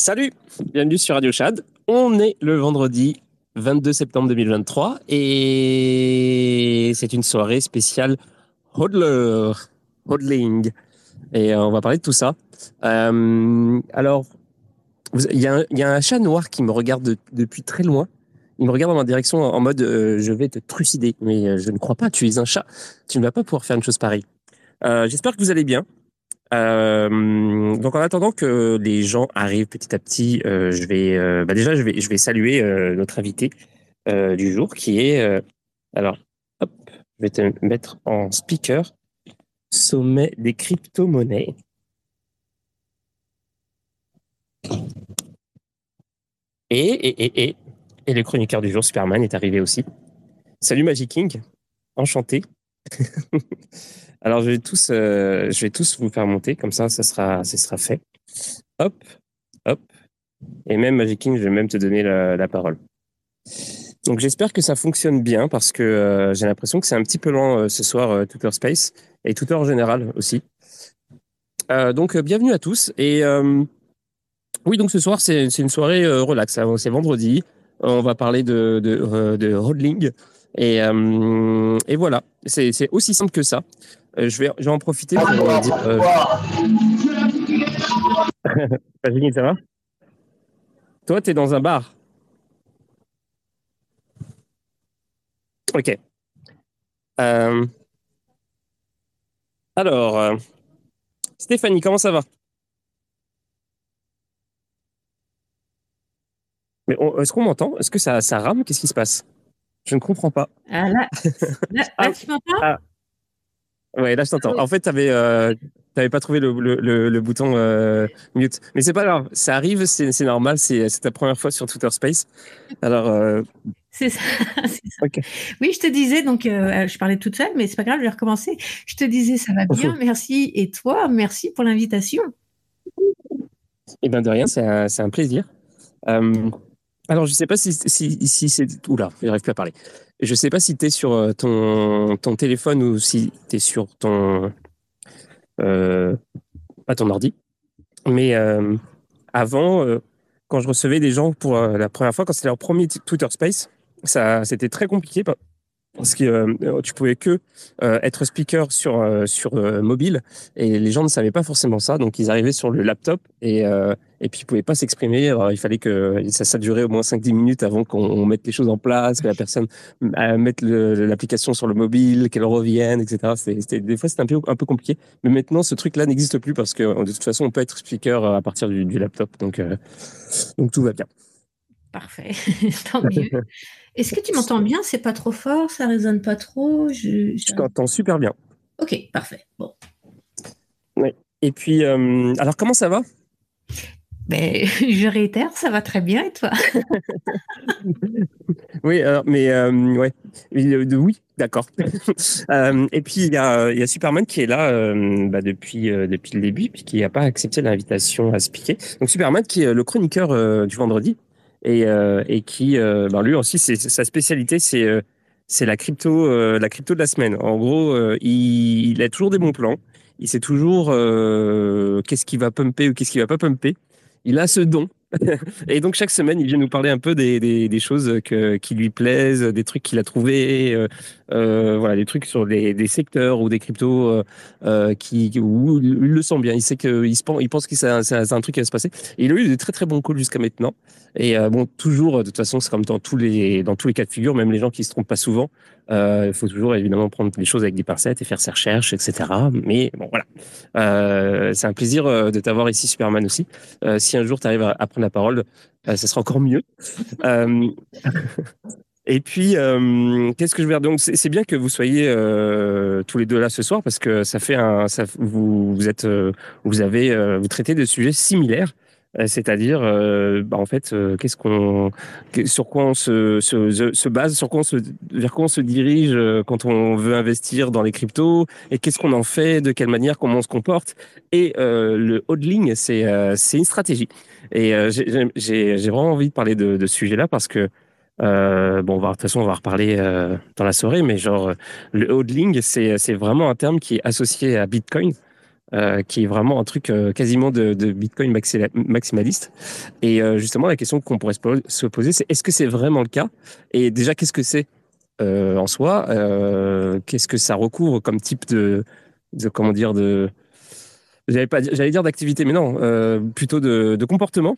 Salut, bienvenue sur Radio Chad. On est le vendredi 22 septembre 2023 et c'est une soirée spéciale hodler, hodling. Et euh, on va parler de tout ça. Euh, alors, il y, a un chat noir qui me regarde depuis très loin. Il me regarde dans ma direction en mode euh, je vais te trucider. Mais je ne crois pas, tu es un chat. Tu ne vas pas pouvoir faire une chose pareille. J'espère que vous allez bien. Euh, donc en attendant que les gens arrivent petit à petit, euh, je vais euh, bah déjà je vais je vais saluer notre invité du jour qui est alors hop je vais te mettre en speaker sommet des crypto-monnaies. Et, et, et, et, et le chroniqueur du jour, Superman, est arrivé aussi. Salut Magic King, enchanté. Alors, je vais tous, euh, je vais tous vous faire monter, comme ça, ça sera, ça sera fait. Hop, hop. Et même Magic King, je vais même te donner la, parole. Donc, j'espère que ça fonctionne bien parce que euh, j'ai l'impression que c'est un petit peu lent euh, ce soir, Twitter Space et Twitter en général aussi. Donc, bienvenue à tous. Et oui, donc ce soir, c'est une soirée relax. C'est vendredi. On va parler de, de, de hodling. Et, et voilà, c'est aussi simple que ça. Euh, je, vais, je vais en profiter pour euh, dire. Euh... ça va? Toi, tu es dans un bar. Ok. Euh... Alors, euh... Stéphanie, comment ça va? Mais est-ce qu'on m'entend? Est-ce que ça, ça rame? Qu'est-ce qui se passe? Je ne comprends pas. Ah là, là, là tu m'entends? Ah. Ouais, là je t'entends. En fait, tu n'avais euh, pas trouvé le, le, le bouton euh, mute. Mais c'est pas grave, ça arrive, c'est normal, c'est ta première fois sur Twitter Space. Alors. Euh... C'est ça. ça. Okay. Oui, je te disais, donc je parlais toute seule, mais c'est pas grave, je vais recommencer. Je te disais, ça va bien, merci. Et toi, merci pour l'invitation. Eh bien, de rien, c'est un, un, plaisir. Alors, je sais pas si, si, si c'est. Oula, j'arrive plus à parler. Je sais pas si tu es sur euh, ton, téléphone ou si tu es sur ton. Euh, pas ton ordi. Mais euh, avant, quand je recevais des gens pour la première fois, quand c'était leur premier Twitter Space, c'était très compliqué parce que euh, tu pouvais que euh, être speaker sur euh, sur mobile et les gens ne savaient pas forcément ça. Donc ils arrivaient sur le laptop et et puis ils pouvaient pas s'exprimer. Il fallait que ça ça durait au moins 5 10 minutes avant qu'on mette les choses en place que la personne mette l'application sur le mobile qu'elle revienne etc c'était des fois c'était un peu un peu compliqué. Mais maintenant ce truc là n'existe plus parce que de toute façon on peut être speaker à partir du, du laptop. Donc donc tout va bien. Parfait, tant mieux. Est-ce que tu m'entends bien? C'est pas trop fort Ça résonne pas trop Je, je... je t'entends super bien. Ok, parfait. Bon. Oui. Et puis, euh, alors comment ça va? Ben, je réitère, ça va très bien et toi? Oui, alors, mais euh, ouais, oui, d'accord. euh, et puis il y a, y a, Superman qui est là euh, bah, depuis depuis le début, puis qui n'a pas accepté l'invitation à se piquer. Donc Superman qui est le chroniqueur du vendredi et, euh, et qui, euh, ben lui aussi, c'est sa spécialité, c'est euh, c'est la crypto, la crypto de la semaine. En gros, il, il, a toujours des bons plans. Il sait toujours qu'est-ce qui va pumper ou qu'est-ce qui va pas pumper. Il a ce don. Et donc chaque semaine, il vient nous parler un peu des, choses que, qui lui plaisent, des trucs qu'il a trouvés, euh, euh, voilà, des trucs sur des, secteurs ou des cryptos euh, qui où il le sent bien. Il sait qu'il il pense que c'est un, un, truc qui va se passer. Il a eu des très très bons calls jusqu'à maintenant. Et bon, toujours, de toute façon, c'est comme dans tous les dans tous les cas de figure, même les gens qui se trompent pas souvent. Euh, il faut toujours évidemment prendre les choses avec des pincettes et faire ses recherches, etc. Mais bon, voilà. Euh, c'est un plaisir euh, de t'avoir ici, Superman aussi. Euh, si un jour tu arrives à, à, prendre la parole, ça sera encore mieux. et puis, qu'est-ce que je veux dire? Donc, c'est bien que vous soyez tous les deux là ce soir parce que ça fait un, ça, vous, vous êtes, vous avez, vous traitez de sujets similaires. Euh, c'est-à-dire euh, bah en fait euh, qu'est-ce qu'on sur quoi on se, se, se, base sur quoi on se vers quoi on se dirige euh, quand on veut investir dans les cryptos et qu'est-ce qu'on en fait de quelle manière comment on se comporte et euh, le hodling c'est c'est une stratégie et j'ai vraiment envie de parler de, de ce sujet là parce que euh, bon, de toute façon, on va reparler euh, dans la soirée, mais genre, le hodling, c'est vraiment un terme qui est associé à Bitcoin. Qui est vraiment un truc quasiment de, Bitcoin maximaliste. Et justement, la question qu'on pourrait se poser, c'est est-ce que c'est vraiment le cas? Et déjà, qu'est-ce que c'est en soi? Qu'est-ce que ça recouvre comme type de, comment dire, de j'allais pas j'allais dire d'activité mais non plutôt de, de comportement.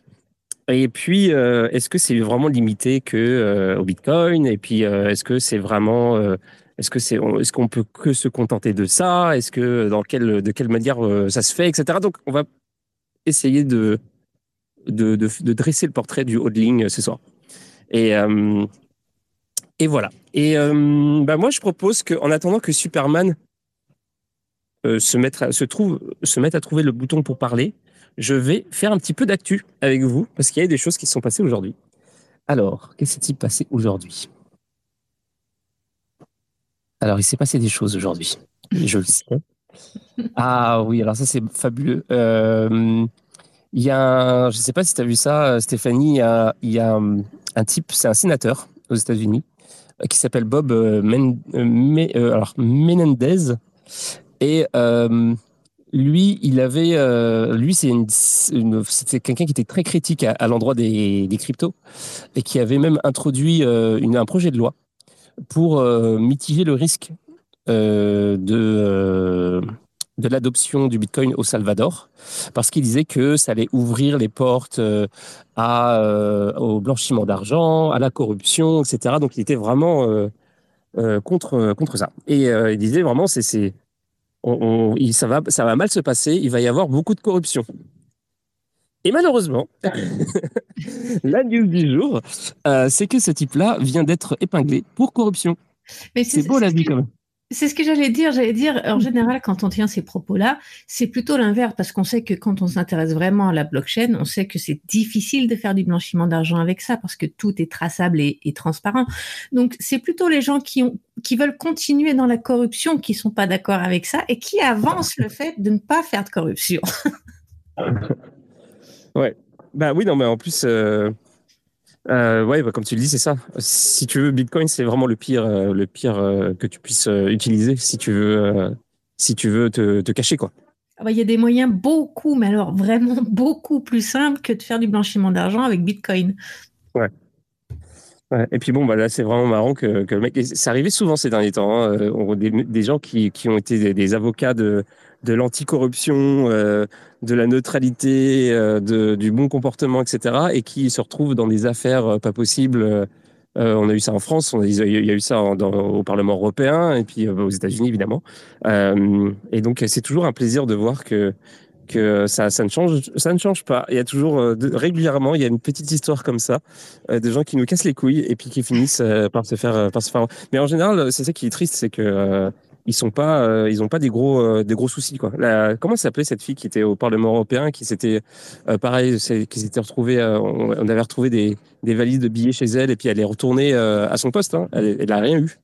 Et puis, euh, est-ce que c'est vraiment limité que euh, au Bitcoin? Et puis, euh, est-ce que c'est vraiment, est-ce que c'est, qu'on peut que se contenter de ça? Est-ce que dans quelle, de quelle manière ça se fait, etc. Donc, on va essayer de dresser le portrait du hodling ce soir. Et et voilà. Et bah moi, je propose qu'en attendant que Superman se mette trouve se mette à trouver le bouton pour parler je vais faire un petit peu d'actu avec vous, parce qu'il y a des choses qui se sont passées aujourd'hui. Alors, qu'est-ce qui s'est passé aujourd'hui? Alors, il s'est passé des choses aujourd'hui. Je le sais. Ah oui, alors ça, c'est fabuleux. Euh, il y a je ne sais pas si tu as vu ça, Stéphanie, il y a, un, type, c'est un sénateur aux États-Unis, euh, qui s'appelle Bob euh, Menendez. Et lui, il avait, euh, lui, c'est c'était quelqu'un qui était très critique à, l'endroit des, cryptos et qui avait même introduit euh, une, un projet de loi pour euh, mitiger le risque de de l'adoption du Bitcoin au Salvador, parce qu'il disait que ça allait ouvrir les portes au blanchiment d'argent, à la corruption, etc. Donc il était vraiment contre contre ça. Et il disait vraiment, c'est ça, va, ça va mal se passer, il va y avoir beaucoup de corruption. Et malheureusement, la news du jour, euh, c'est que ce type-là vient d'être épinglé pour corruption. C'est beau la vie quand même. C'est ce que j'allais dire. J'allais dire, en général, quand on tient ces propos-là, c'est plutôt l'inverse, parce qu'on sait que quand on s'intéresse vraiment à la blockchain, on sait que c'est difficile de faire du blanchiment d'argent avec ça, parce que tout est traçable et, transparent. Donc, c'est plutôt les gens qui, ont, qui veulent continuer dans la corruption qui sont pas d'accord avec ça et qui avancent le fait de ne pas faire de corruption. ouais. Bah oui, non, mais en plus, euh, euh, ouais, bah, comme tu le dis, c'est ça. Si tu veux, Bitcoin, c'est vraiment le pire, euh, le pire que tu puisses utiliser si tu veux, si tu veux te, te cacher, quoi. Ah bah, il y a des moyens beaucoup, mais alors vraiment beaucoup plus simples que de faire du blanchiment d'argent avec Bitcoin. Ouais. Et puis bon, bah là, c'est vraiment marrant que, que le. C'est arrivé souvent ces derniers temps. Hein, des, des, gens qui, ont été des, avocats de, de l'anticorruption, euh, de la neutralité, euh, du bon comportement, etc., et qui se retrouvent dans des affaires euh, pas possibles. on a eu ça en France, il y a eu ça au Parlement européen, et puis aux États-Unis, évidemment. et donc, c'est toujours un plaisir de voir que que ça, ça ne change, ça ne change pas. Il y a toujours régulièrement, il y a une petite histoire comme ça, des gens qui nous cassent les couilles et puis qui finissent par se faire, par se faire. Mais en général, c'est ça qui est triste, c'est que ils sont pas, euh, ils ont pas des gros, euh, des gros soucis quoi. La, comment s'appelait cette fille qui était au Parlement européen, qui s'était, euh, pareil, qui s'était retrouvée, on, avait retrouvé des, des valises de billets chez elle et puis elle est retournée à son poste. Hein. Elle, elle a rien eu.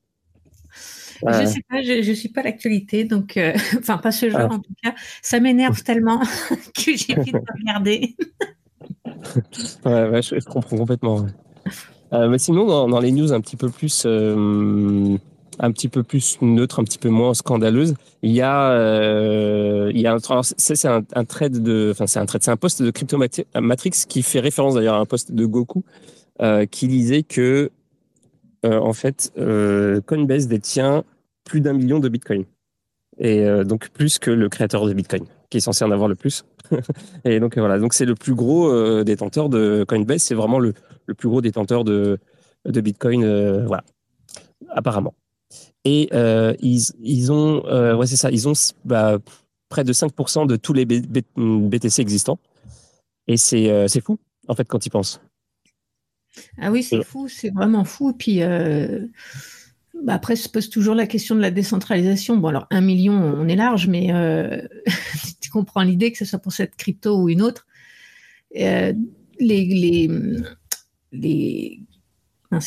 Je sais pas, je, je suis pas l'actualité, donc enfin pas ce genre ah. en tout cas. Ça m'énerve tellement que j'ai envie de regarder. ouais, ouais je, je, comprends complètement. mais sinon, dans, dans, les news un petit peu plus un petit peu plus neutre, un petit peu moins scandaleuse. Il y a, euh, il y a un, c'est un, un, trade de, enfin c'est un trade, c'est un poste de Cryptomatrix qui fait référence d'ailleurs à un poste de Goku euh, qui disait que euh, en fait euh, Coinbase détient plus d'un million de Bitcoin et euh, donc plus que le créateur de Bitcoin qui est censé en avoir le plus. et donc voilà, donc c'est le plus gros euh, détenteur de Coinbase, c'est vraiment le, le plus gros détenteur de de Bitcoin, voilà, apparemment. Et euh, ils, ils, ont, euh, ouais, c'est ça, ils ont bah, près de 5% de tous les BTC existants. Et c'est euh, c'est fou, en fait, quand ils pensent. Ah oui, c'est fou, c'est vraiment fou. Et puis, bah après, se pose toujours la question de la décentralisation. Bon, alors, un million, on est large, mais tu comprends l'idée que ce soit pour cette crypto ou une autre. les, les, les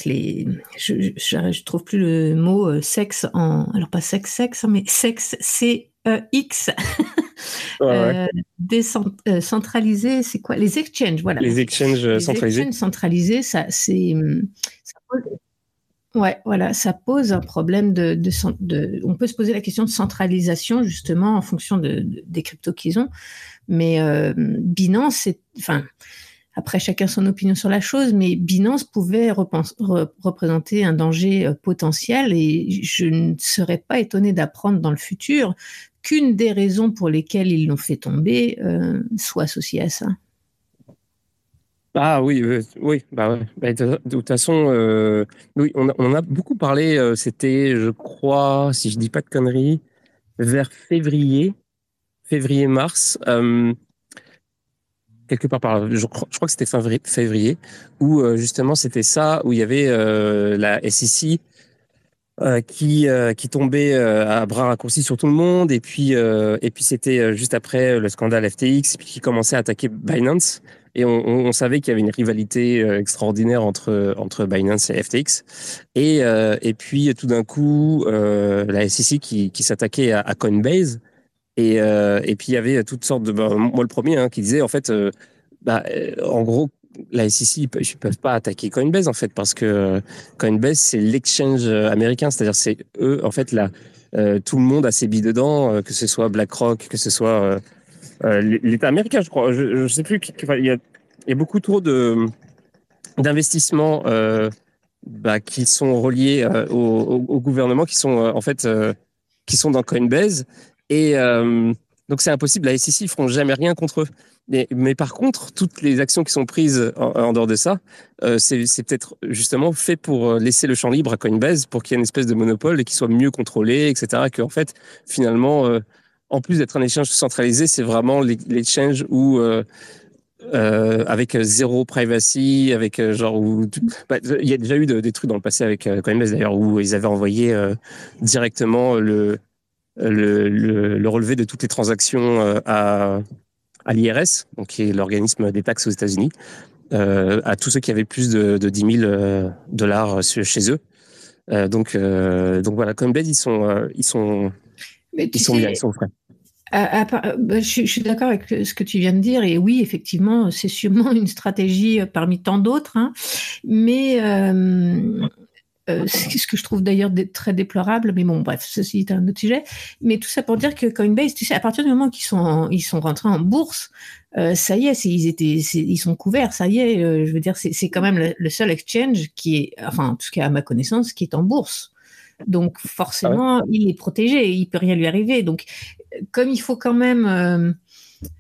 les, je, je, trouve plus le mot euh, sexe en, alors pas sexe sexe, mais sexe C E X. euh, décentralisé, c'est quoi? Les exchanges, voilà. Les exchanges les centralisés. Exchanges centralisés, ça, c'est, Ouais, voilà, ça pose un problème de, de, On peut se poser la question de centralisation justement en fonction de, des cryptos qu'ils ont, mais euh, Binance, c'est, enfin, après chacun son opinion sur la chose, mais Binance pouvait représenter un danger euh, potentiel et je ne serais pas étonné d'apprendre dans le futur qu'une des raisons pour lesquelles ils l'ont fait tomber euh, soit associée à ça. Ah oui, oui, bah, bah de, toute façon, euh, oui, on a, on a, beaucoup parlé. Euh, c'était, je crois, si je dis pas de conneries, vers février, février-mars, euh, quelque part par, je, crois, que c'était fin février, où justement c'était ça, où il y avait la SEC qui qui tombait à bras raccourcis sur tout le monde, et puis et puis c'était juste après le scandale FTX, qui commençait à attaquer Binance. Et on, savait qu'il y avait une rivalité euh, extraordinaire entre, entre Binance et FTX. Et, euh, et puis, tout d'un coup, euh, la SEC qui, qui s'attaquait à, Coinbase. Et, euh, et puis, il y avait toutes sortes de... Bah, moi, le premier, hein, qui disait, en fait, euh, bah, en gros, la SEC, ils ne peuvent pas attaquer Coinbase, en fait, parce que Coinbase, c'est l'exchange américain. C'est-à-dire, c'est eux, en fait, là, tout le monde a ses billes dedans, que ce soit BlackRock, que ce soit euh, l'État américain, je crois. Je ne sais plus. Il y, a, beaucoup trop de d'investissements euh, bah, qui sont reliés euh, au, au, gouvernement, qui sont en fait qui sont dans Coinbase. Et donc c'est impossible. La SEC ils feront jamais rien contre eux. Mais, par contre, toutes les actions qui sont prises en, dehors de ça, euh, c'est peut-être justement fait pour laisser le champ libre à Coinbase pour qu'il y ait une espèce de monopole et qu'il soit mieux contrôlé, etc. Que en fait, finalement, euh, en plus d'être un échange centralisé, c'est vraiment l'échange où euh, euh, avec zéro privacy, avec euh, genre où bah, il y a déjà eu des trucs dans le passé avec Coinbase d'ailleurs où ils avaient envoyé directement le, le, le, relevé de toutes les transactions à, à l'IRS, donc qui est l'organisme des taxes aux États-Unis, à tous ceux qui avaient plus de, de 10 000 dollars chez eux. donc, donc voilà, Coinbase ils sont ils sont ils sont bien, ils sont frais. Bah, je, suis d'accord avec ce que tu viens de dire et oui, effectivement, c'est sûrement une stratégie euh, parmi tant d'autres, hein. mais euh, euh, ce que je trouve d'ailleurs très déplorable, mais bon, bref, ceci est un autre sujet. Mais tout ça pour dire que Coinbase, tu sais, à partir du moment qu'ils sont, ils sont rentrés en bourse, ça y est, ils étaient, ils sont couverts, ça y est. je veux dire, c'est quand même le, le, seul exchange qui est, enfin, en tout cas à ma connaissance, qui est en bourse. Donc forcément, ah il est protégé, il peut rien lui arriver. Donc comme il faut quand même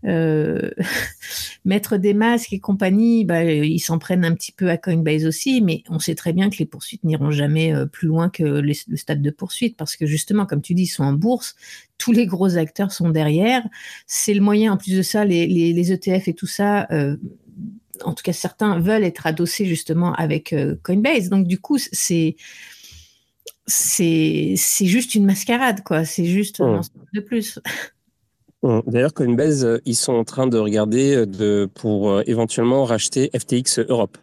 euh, euh, mettre des masques et compagnie, bah, ils s'en prennent un petit peu à Coinbase aussi, mais on sait très bien que les poursuites n'iront jamais euh, plus loin que le stade de poursuite, parce que justement, comme tu dis, ils sont en bourse, tous les gros acteurs sont derrière, c'est le moyen, en plus de ça, les, les, ETF et tout ça, en tout cas certains veulent être adossés justement avec Coinbase, donc du coup, c'est c'est juste une mascarade, quoi. C'est juste un mmh. de plus. D'ailleurs, Coinbase, euh, ils sont en train de regarder euh, de, pour euh, éventuellement racheter FTX Europe.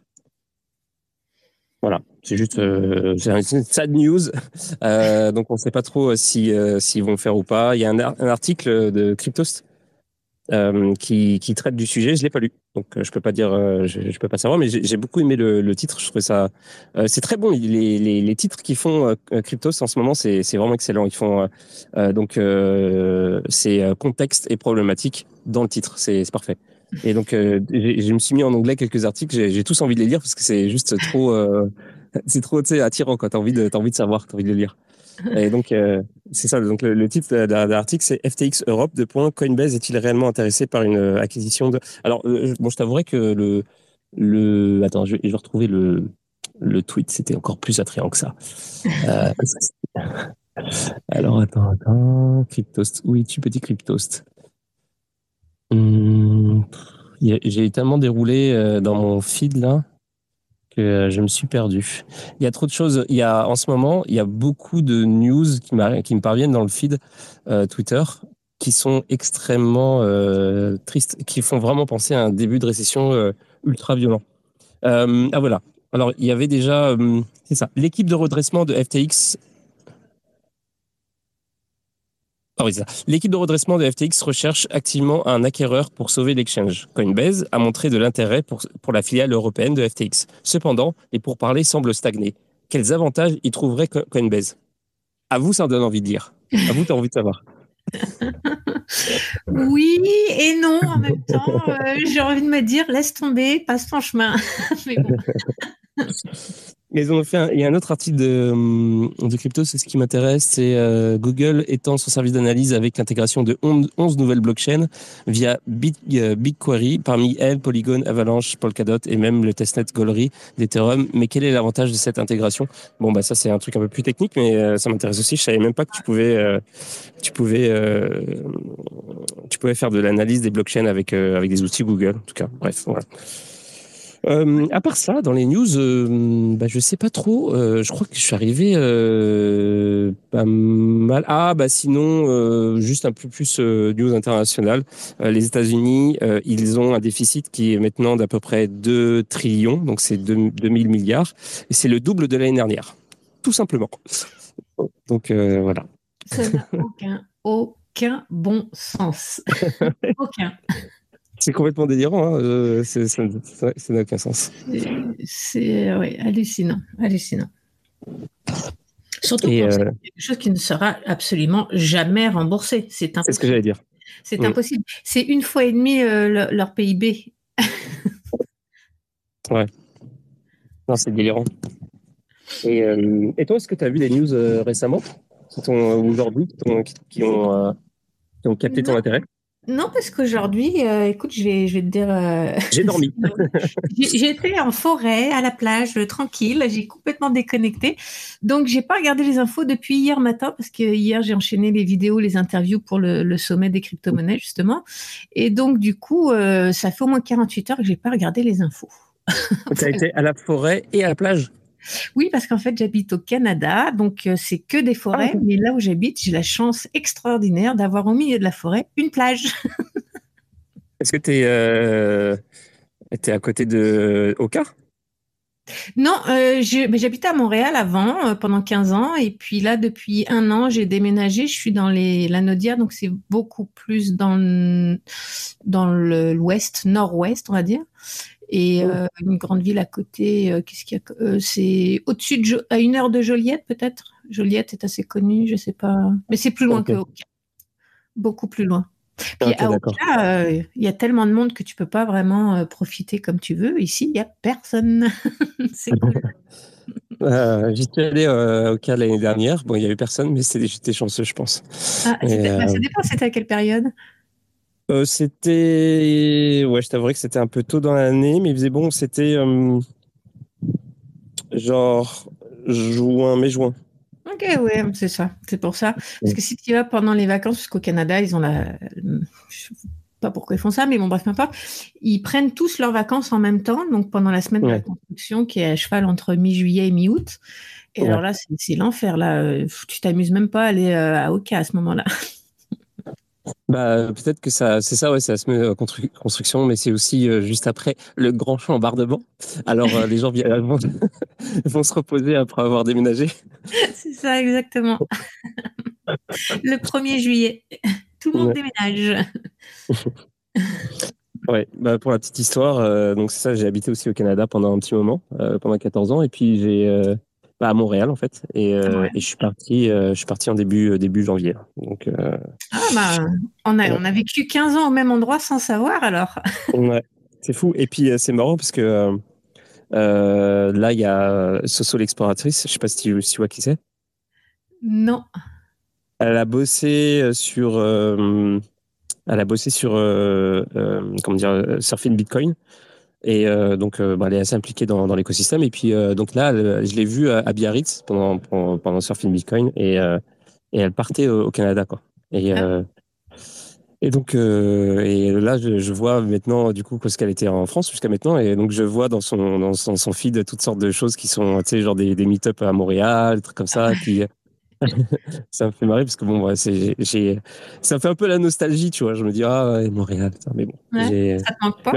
Voilà, c'est juste euh, une sad news. donc, on ne sait pas trop si s'ils vont le faire ou pas. Il y a un, un article de Cryptost euh, qui, qui, traite du sujet. Je l'ai pas lu, donc euh, je peux pas dire, euh, je, je, peux pas savoir, mais j'ai beaucoup aimé le, le, titre. Je trouvais ça, c'est très bon. Les, les, les, titres qu'ils font Cryptos en ce moment, c'est vraiment excellent. Ils font donc c'est contexte et problématique dans le titre. C'est parfait. Et donc je me suis mis en anglais quelques articles. J'ai tous envie de les lire parce que c'est juste trop, c'est trop attirant. T'as envie de, as envie de savoir, t'as envie de le lire. Et donc, euh, c'est ça. Donc, le, titre de, l'article, c'est FTX Europe. De point, Coinbase est-il réellement intéressé par une euh, acquisition de. Alors, euh, bon, je t'avouerai que le. le... Attends, je vais retrouver le, le tweet. C'était encore plus attrayant que ça. Euh, alors, attends, attends. Cryptost. Oui, tu petit Cryptost. Hum, J'ai tellement déroulé dans mon feed là que je me suis perdu. Il y a trop de choses. Il y a en ce moment, il y a beaucoup de news qui, me parviennent dans le feed euh, Twitter qui sont extrêmement euh, tristes, qui font vraiment penser à un début de récession euh, ultra violent. Euh, ah voilà. Alors il y avait déjà, euh, c'est ça, l'équipe de redressement de FTX L'équipe de redressement de FTX recherche activement un acquéreur pour sauver l'exchange. Coinbase a montré de l'intérêt pour, la filiale européenne de FTX. Cependant, les pourparlers semblent stagner. quels avantages il trouverait Coinbase? À vous, ça en donne envie de dire. À vous, tu as envie de savoir. oui et non en même temps. Euh, j'ai envie de me dire, laisse tomber, passe ton chemin. Ils ont fait il y a un autre article de, hum, de crypto, c'est ce qui m'intéresse, c'est euh, Google étend son service d'analyse avec l'intégration de 11, nouvelles blockchains via euh, BigQuery, parmi elles Polygon, Avalanche, Polkadot et même le testnet Gollery d'Ethereum. Mais quel est l'avantage de cette intégration? Bon, bah ça c'est un truc un peu plus technique, mais euh, ça m'intéresse aussi. Je savais même pas que tu pouvais, tu pouvais, tu pouvais faire de l'analyse des blockchains avec avec des outils Google. En tout cas, bref, voilà. Euh, à part ça, dans les news, euh, bah, je sais pas trop. Euh, je crois que je suis arrivé euh, pas mal. Ah, bah sinon, euh, juste un peu plus news internationale. les États-Unis, ils ont un déficit qui est maintenant d'à peu près 2 trillions, donc c'est 2000 milliards, et c'est le double de l'année dernière, tout simplement. Donc voilà. Ça n'a aucun, aucun bon sens. aucun. C'est complètement délirant, hein. Euh, ça n'a aucun sens. C'est hallucinant, hallucinant. Surtout pour euh, quelque chose qui ne sera absolument jamais remboursé. C'est ce que j'allais dire. C'est impossible. C'est une fois et demie euh, leur PIB. ouais. Non, c'est délirant. Et, toi, est-ce que tu as vu des news récemment? Aujourd'hui qui, ont, qui ont capté ton intérêt? Non, parce qu'aujourd'hui, euh, écoute, je vais, je vais te dire. Euh, j'ai dormi. J'étais en forêt, à la plage, tranquille. J'ai complètement déconnecté. Donc, j'ai pas regardé les infos depuis hier matin parce que hier, j'ai enchaîné les vidéos, les interviews pour le, sommet des crypto-monnaies, justement. Et donc, du coup, euh, ça fait au moins 48 heures que j'ai pas regardé les infos. tu as été à la forêt et à la plage oui, parce qu'en fait, j'habite au Canada, donc euh, c'est que des forêts. Ah, mais là où j'habite, j'ai la chance extraordinaire d'avoir au milieu de la forêt une plage. Est-ce que tu es, euh, à côté de Oka non, euh, j'habitais à Montréal avant, pendant 15 ans, et puis là, depuis un an, j'ai déménagé. Je suis dans les, la Naudière, donc c'est beaucoup plus dans, dans l'ouest, nord-ouest, on va dire et oh. euh, une grande ville à côté. Euh, qu'est-ce qu'il y a euh, C'est au-dessus de à une heure de Joliette peut-être? Joliette est assez connue, je sais pas, mais c'est plus loin que Oka. beaucoup plus loin. Puis à Oka, il y a tellement de monde que tu peux pas vraiment profiter comme tu veux. Ici, il y a personne. c'est cool. J'y suis allé à Oka l'année dernière. Bon, il y avait personne, mais j'étais chanceux, je pense. Ah, bah, ça dépend. C'était à quelle période? Euh, c'était, ouais, je t'avouerais que c'était un peu tôt dans l'année, mais il faisait bon, c'était euh, genre juin, mai-juin. Ok, ouais, c'est ça, c'est pour ça. Parce que si tu vas pendant les vacances, puisqu'au Canada, ils ont la. Je sais pas pourquoi ils font ça, mais bon, bref, peu importe. Ils prennent tous leurs vacances en même temps, donc pendant la semaine de la construction qui est à cheval entre mi-juillet et mi-août. Et alors là, c'est l'enfer, là. Euh, tu t'amuses même pas à aller à Oka à ce moment-là. Bah, peut-être que ça, c'est ça, ouais, c'est la semaine de construction, mais c'est aussi euh, juste après le grand chambardement. Alors, euh, les gens vont, vont se reposer après avoir déménagé. C'est ça, exactement. le 1er juillet, tout le monde déménage. Ouais, bah pour la petite histoire, euh, donc c'est ça, j'ai habité aussi au Canada pendant un petit moment, pendant 14 ans, et puis j'ai bah, à Montréal en fait, et, euh, et je suis parti, euh, je suis parti en début euh, début janvier. Donc ah bah on a on a vécu 15 ans au même endroit sans savoir alors. ouais, c'est fou. Et puis c'est marrant parce que là il y a Soso l'exploratrice, je sais pas si tu, si tu vois qui c'est. Non. Elle a bossé sur elle a bossé sur comment dire surfing Bitcoin. Et euh, donc, euh, bah, elle est assez impliquée dans, dans l'écosystème. Et puis, euh, donc là, je l'ai vue à, Biarritz pendant, pendant, pendant, Surfing Bitcoin et, et elle partait au, Canada. Quoi. Et, ah. et donc, et là, je, je, vois maintenant, du coup, parce qu'elle était en France jusqu'à maintenant. Et donc, je vois dans son, dans son, son, feed toutes sortes de choses qui sont, tu sais, genre des, des meet-up à Montréal, des trucs comme ça. qui, ça me fait marrer parce que bon, ouais, c'est, j'ai, ça fait un peu la nostalgie, tu vois. Je me dis, ah, Montréal, mais bon. Ouais, ça te manque pas?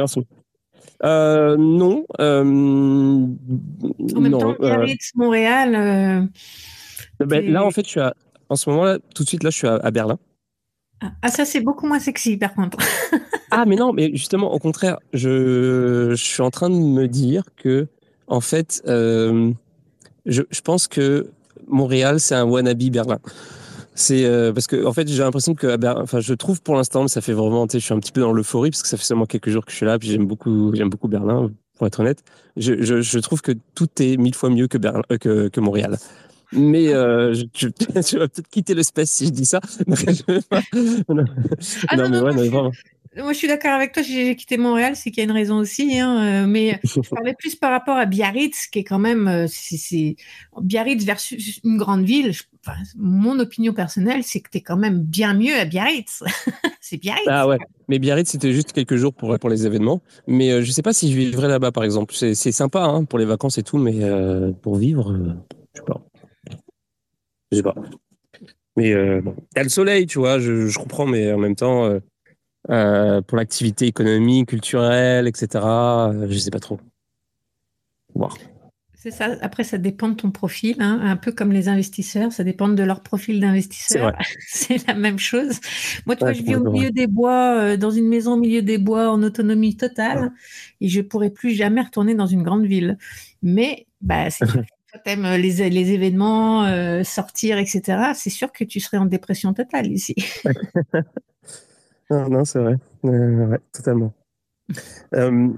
Euh, non. Euh, en même temps, Biarritz, euh, Montréal. Euh, ben, là, en fait, je suis à, en ce moment-là, tout de suite, là, je suis à, Berlin. Ah, ah, ça, c'est beaucoup moins sexy, par contre. ah, mais non, mais justement, au contraire, je, je, suis en train de me dire que, en fait, je, je pense que Montréal, c'est un wannabe Berlin. C'est euh, parce que en fait j'ai l'impression que enfin je trouve pour l'instant ça fait vraiment je suis un petit peu dans l'euphorie parce que ça fait seulement quelques jours que je suis là puis j'aime beaucoup j'aime beaucoup Berlin pour être honnête. Je, je, je, trouve que tout est mille fois mieux que Berlin euh, que, que Montréal. Mais euh, je, je, je, vais peut-être quitter le space si je dis ça. ah non, non, mais ouais, non, moi, je suis d'accord avec toi. J'ai quitté Montréal, c'est qu'il y a une raison aussi. Hein, euh, mais je parlais plus par rapport à Biarritz, qui est quand même. Euh, c'est Biarritz versus une grande ville. Enfin, mon opinion personnelle, c'est que tu es quand même bien mieux à Biarritz. c'est Biarritz. Ah ouais. Mais Biarritz, c'était juste quelques jours pour, pour les événements. Mais euh, je sais pas si je vivrais là-bas, par exemple. C'est sympa hein, pour les vacances et tout, mais euh, pour vivre, euh, je sais pas. Je sais pas. Mais bon, t'as le soleil, tu vois, je, je comprends, mais en même temps pour l'activité économique, culturelle, etc. Euh, je sais pas trop. Voir. C'est ça. Après, ça dépend de ton profil, hein. un peu comme les investisseurs, ça dépend de leur profil d'investisseur. C'est la même chose. Moi, tu vois, je vis au milieu des bois, euh, dans une maison au milieu des bois, en autonomie totale, et je pourrais plus jamais retourner dans une grande ville. Mais, bah, c'est t'aimes les, les événements, euh, sortir, etc., c'est sûr que tu serais en dépression totale ici. Non, non c'est vrai. Euh, totalement. Euh,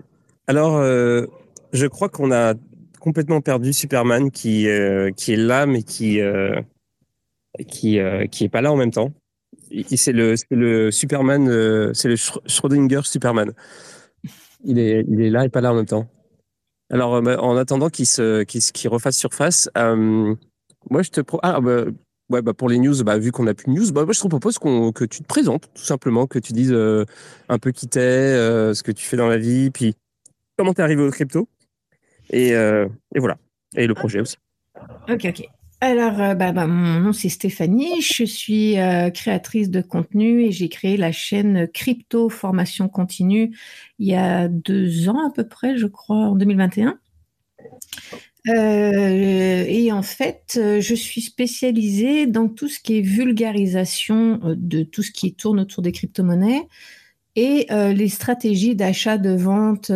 alors, euh, je crois qu'on a complètement perdu Superman qui, qui est là, mais qui, qui, qui est pas là en même temps. C'est le, le Superman, c'est le Schrödinger Superman. Il est, il est là et pas là en même temps. Alors, en attendant qu'il qu refasse surface, moi je te pro... ah, bah, Ouais, bah pour les news, bah, vu qu'on n'a plus de news, bah, je te propose qu'on que tu te présentes, tout simplement, que tu dises euh, un peu qui t'es, euh, ce que tu fais dans la vie, puis comment t'es arrivé au crypto. Et, euh, et, voilà. Et le projet aussi. Ok, ok. Alors, bah, bah, mon nom, c'est Stéphanie. Je suis créatrice de contenu et j'ai créé la chaîne Crypto Formation Continue il y a deux ans à peu près, je crois, en 2021. Euh, et en fait, euh, je suis spécialisée dans tout ce qui est vulgarisation euh, de tout ce qui tourne autour des crypto-monnaies et les stratégies d'achat, de vente.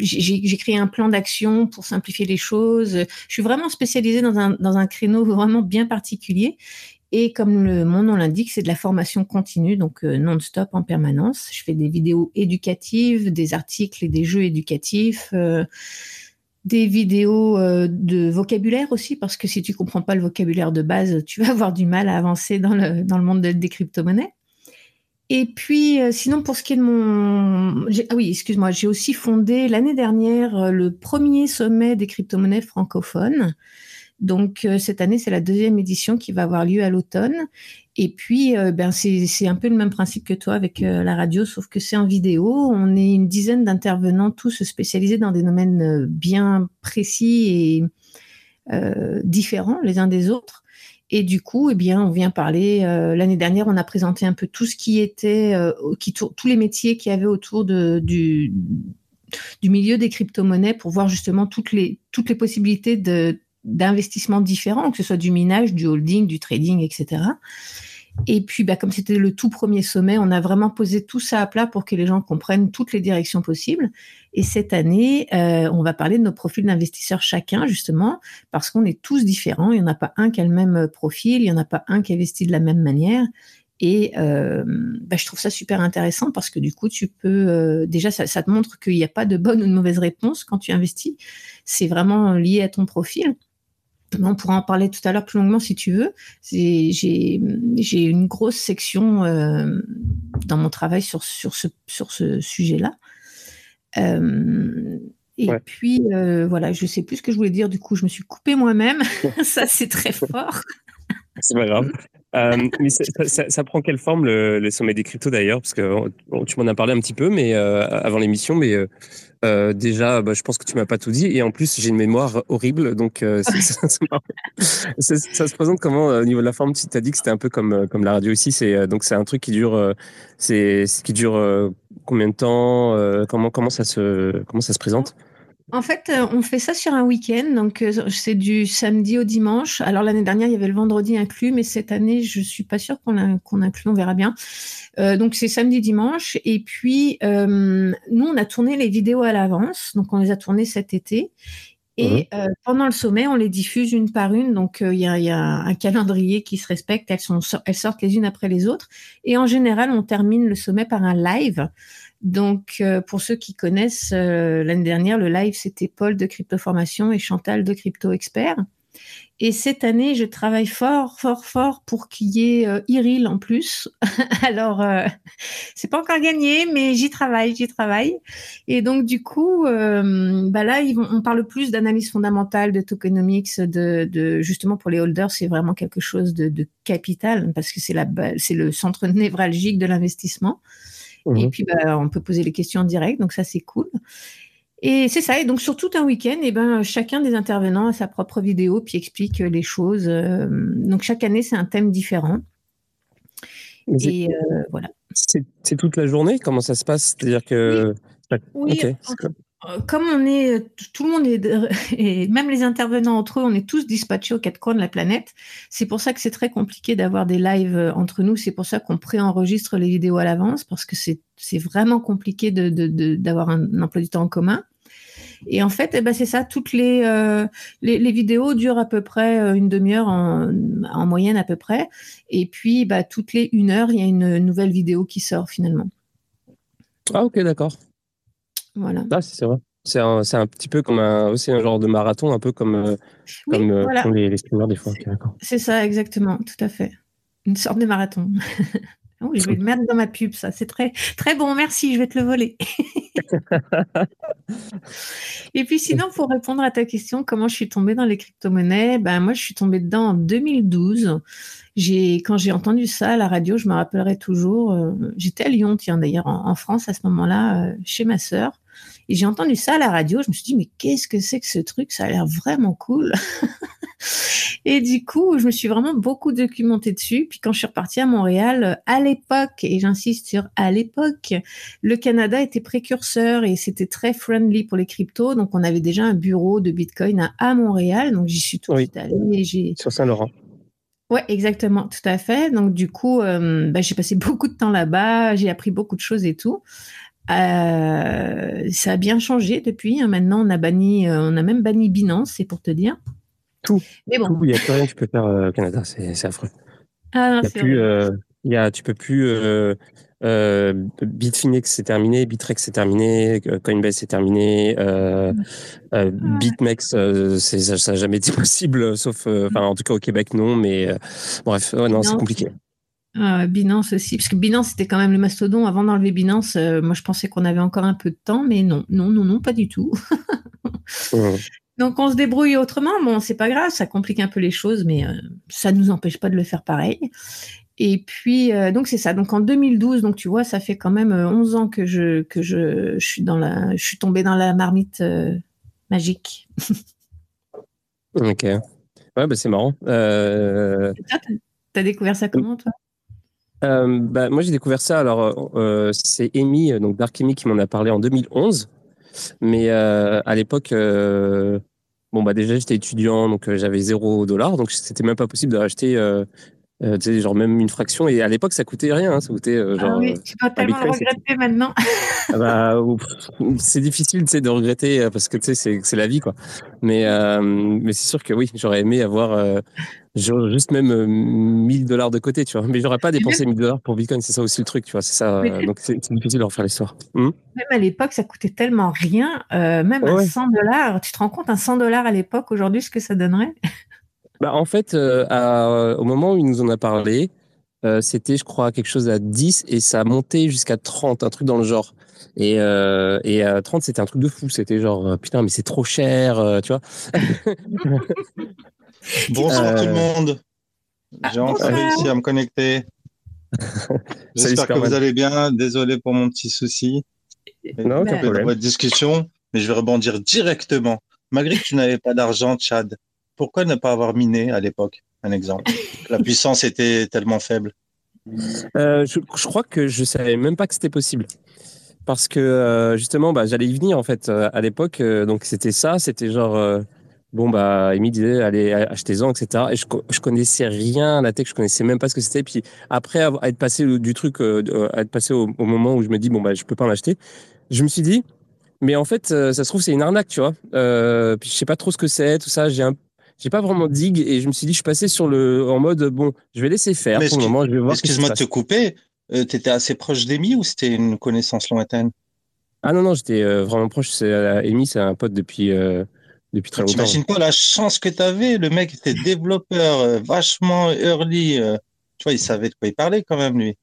J'ai créé un plan d'action pour simplifier les choses. Je suis vraiment spécialisée dans un, dans un créneau vraiment bien particulier. Et comme mon nom l'indique, c'est de la formation continue, donc non-stop en permanence. Je fais des vidéos éducatives, des articles et des jeux éducatifs. Des vidéos euh, de vocabulaire aussi, parce que si tu comprends pas le vocabulaire de base, tu vas avoir du mal à avancer dans le, monde des crypto-monnaies. Et puis, euh, sinon, pour ce qui est de mon... Ah oui, excuse-moi, j'ai aussi fondé l'année dernière euh, le premier sommet des crypto-monnaies francophones. Donc, cette année, c'est la deuxième édition qui va avoir lieu à l'automne. Et puis, euh, ben c'est un peu le même principe que toi avec euh, la radio, sauf que c'est en vidéo. On est une dizaine d'intervenants, tous spécialisés dans des domaines euh, bien précis et euh, différents les uns des autres. Et du coup, eh bien, on vient parler. L'année dernière, on a présenté un peu tout ce qui était, qui tous les métiers qu'il y avait autour de, du, du milieu des crypto-monnaies pour voir justement toutes les toutes les possibilités de d'investissements différents, que ce soit du minage, du holding, du trading, etc. Et puis, bah, comme c'était le tout premier sommet, on a vraiment posé tout ça à plat pour que les gens comprennent toutes les directions possibles. Et cette année, euh, on va parler de nos profils d'investisseurs chacun, justement, parce qu'on est tous différents. Il n'y en a pas un qui a le même profil, il n'y en a pas un qui investit de la même manière. Et euh, bah, je trouve ça super intéressant parce que du coup, tu peux euh, déjà, ça, ça, te montre qu'il n'y a pas de bonne ou de mauvaise réponse quand tu investis. C'est vraiment lié à ton profil. On pourra en parler tout à l'heure plus longuement si tu veux. J'ai une grosse section euh, dans mon travail sur, sur ce, sur ce sujet-là. Euh, et ouais. puis, euh, voilà, je sais plus ce que je voulais dire. Du coup, je me suis coupée moi-même. ça, c'est très fort. C'est pas grave. Euh, mais ça, ça, ça, prend quelle forme le, le sommet des cryptos d'ailleurs? Parce que tu m'en as parlé un petit peu, mais euh, avant l'émission, mais euh, déjà, bah, je pense que tu m'as pas tout dit, et en plus j'ai une mémoire horrible, donc ça, ça, se présente comment au niveau de la forme? Tu t'as dit que c'était un peu comme comme la radio ici, c'est donc c'est un truc qui dure, c'est qui dure combien de temps Comment comment ça se comment ça se présente? En fait, euh, on fait ça sur un week-end, donc euh, c'est du samedi au dimanche. Alors l'année dernière, il y avait le vendredi inclus, mais cette année, je suis pas sûre qu'on qu inclut, on verra bien. Euh, donc c'est samedi dimanche, et puis euh, nous on a tourné les vidéos à l'avance, donc on les a tournées cet été. Et pendant le sommet, on les diffuse une par une. Donc, il y, a un calendrier qui se respecte. Elles, sont, elles sortent les unes après les autres. Et en général, on termine le sommet par un live. Donc, pour ceux qui connaissent, l'année dernière, le live, c'était Paul de Cryptoformation et Chantal de Crypto Expert. Et cette année, je travaille fort, fort, fort pour qu'il y ait euh, Iril en plus. Alors, euh, c'est pas encore gagné, mais j'y travaille, j'y travaille. Et donc, du coup, euh, bah là, on parle plus d'analyse fondamentale, de tokenomics, de, de, justement pour les holders, c'est vraiment quelque chose de, capital parce que c'est le centre névralgique de l'investissement. Et mmh puis, bah, on peut poser les questions en direct, donc ça, c'est cool. Et c'est ça. Et donc, sur tout un week-end, eh ben, chacun des intervenants a sa propre vidéo, puis explique les choses. Euh, donc, chaque année, c'est un thème différent. Et euh, voilà. C'est toute la journée? Comment ça se passe? C'est-à-dire que. Oui. Euh, comme on est, tout le monde est, et même les intervenants entre eux, on est tous dispatchés aux quatre coins de la planète. C'est pour ça que c'est très compliqué d'avoir des lives entre nous. C'est pour ça qu'on préenregistre les vidéos à l'avance parce que c'est vraiment compliqué d'avoir un emploi du temps en commun. Et en fait, eh ben, c'est ça, toutes les, euh, vidéos durent à peu près euh, une demi-heure en, en, moyenne à peu près. Et puis, bah, toutes les une heure, il y a une nouvelle vidéo qui sort finalement. Ah ok, d'accord. Voilà. Ah, c'est vrai. C'est un, un, petit peu comme un, aussi un genre de marathon, un peu comme, euh, comme, les, les, streamers des fois. c'est ça, exactement, tout à fait. Une sorte de marathon. Oh, je vais le mettre dans ma pub, ça. C'est très, très bon, merci, je vais te le voler. Et puis sinon, pour répondre à ta question, comment je suis tombée dans les crypto-monnaies? Ben, Moi, je suis tombée dedans en 2012. J'ai, quand j'ai entendu ça à la radio, je me rappellerai toujours, euh, j'étais à Lyon, tiens d'ailleurs, en, France à ce moment-là, euh, chez ma sœur. Et j'ai entendu ça à la radio, je me suis dit, mais qu'est-ce que c'est que ce truc? Ça a l'air vraiment cool. et du coup, je me suis vraiment beaucoup documentée dessus. Puis quand je suis repartie à Montréal, à l'époque, et j'insiste sur à l'époque, le Canada était précurseur et c'était très friendly pour les cryptos. Donc on avait déjà un bureau de Bitcoin à, Montréal. Donc j'y suis tout de suite allée. Sur Saint-Laurent. Ouais, exactement, tout à fait. Donc du coup, euh, bah, j'ai passé beaucoup de temps là-bas, j'ai appris beaucoup de choses et tout. Euh, ça a bien changé depuis. Hein. Maintenant, on a banni, euh, on a même banni Binance, c'est pour te dire. Tout. Mais bon. il n'y a plus rien que tu peux faire euh, au Canada, c'est affreux. Ah, il y a plus, euh, il y a, tu peux plus. Bitfinex c'est terminé, Bitrex c'est terminé, Coinbase c'est terminé, BitMEX ça n'a jamais été possible, sauf, enfin en tout cas au Québec non, mais bref, non c'est compliqué. Ah, Binance aussi, parce que Binance c'était quand même le mastodon. Avant d'enlever Binance, euh, moi je pensais qu'on avait encore un peu de temps, mais non, non, non, non, pas du tout. Donc on se débrouille autrement. Bon, c'est pas grave, ça complique un peu les choses, mais euh, ça ne nous empêche pas de le faire pareil. Et puis euh, donc c'est ça. Donc en 2012, donc tu vois, ça fait quand même 11 ans que je que je, je suis dans la, je suis tombée dans la marmite magique. ok. Ouais, bah c'est marrant. T'as découvert ça comment toi? Euh, bah, moi, j'ai découvert ça. Alors, euh, c'est Amy, donc Dark Amy, qui m'en a parlé en 2011. Mais euh, à l'époque, bon, bah, déjà, j'étais étudiant, donc j'avais 0 dollars. Donc, c'était même pas possible de racheter euh, tu sais, genre même une fraction. Et à l'époque, ça coûtait rien. Hein, ça coûtait euh, genre. Ah oui, tu dois tellement regretter maintenant. Ah bah, c'est difficile, de regretter euh, parce que tu sais, c'est la vie, quoi. Mais mais c'est sûr que oui, j'aurais aimé avoir juste même 1000 dollars de côté, tu vois. Mais j'aurais pas dépensé 1000 dollars pour Bitcoin. C'est ça aussi le truc, tu vois. C'est ça. donc c'est difficile de refaire l'histoire. Hmm? Même à l'époque, ça coûtait tellement rien. même à 100 dollars. Tu te rends compte un 100 dollars à l'époque aujourd'hui, ce que ça donnerait? Bah, en fait, euh, au moment où il nous en a parlé, euh, c'était, je crois, quelque chose à 10 et ça a monté jusqu'à 30, un truc dans le genre. Et, euh, et à 30, c'était un truc de fou. C'était genre, putain, mais c'est trop cher, tu vois. Bonsoir tout le monde. J'ai enfin réussi à me connecter. J'espère que vous allez bien. Désolé pour mon petit souci. Non, aucun problème. Votre discussion, mais je vais rebondir directement. Malgré que tu n'avais pas d'argent, Chad, pourquoi ne pas avoir miné à l'époque Un exemple? La puissance était tellement faible. Euh, je, crois que je savais même pas que c'était possible. Parce que euh, justement, bah, j'allais y venir en fait euh, à l'époque. donc c'était ça, c'était genre bon bah Amy disait allez achetez-en etc. Et je, je connaissais rien à la tech, je connaissais même pas ce que c'était. Puis après être passé du truc, à être passé au, moment où je me dis bon bah je peux pas en acheter, je me suis dit Mais en fait, ça se trouve, c'est une arnaque, tu vois. Euh, puis je sais pas trop ce que c'est, tout ça. J'ai un j'ai pas vraiment digue et je me suis dit, je suis passé sur le, en mode, bon, je vais laisser faire pour le moment, je vais voir. Excuse-moi de te couper. Euh, tu étais assez proche d'Amy ou c'était une connaissance lointaine? Ah non, non, j'étais euh, vraiment proche. C'est, Amy, c'est un pote depuis, euh, depuis très longtemps. T'imagines pas la chance que tu avais. Le mec était développeur, vachement early. tu vois, il savait de quoi il parlait quand même, lui.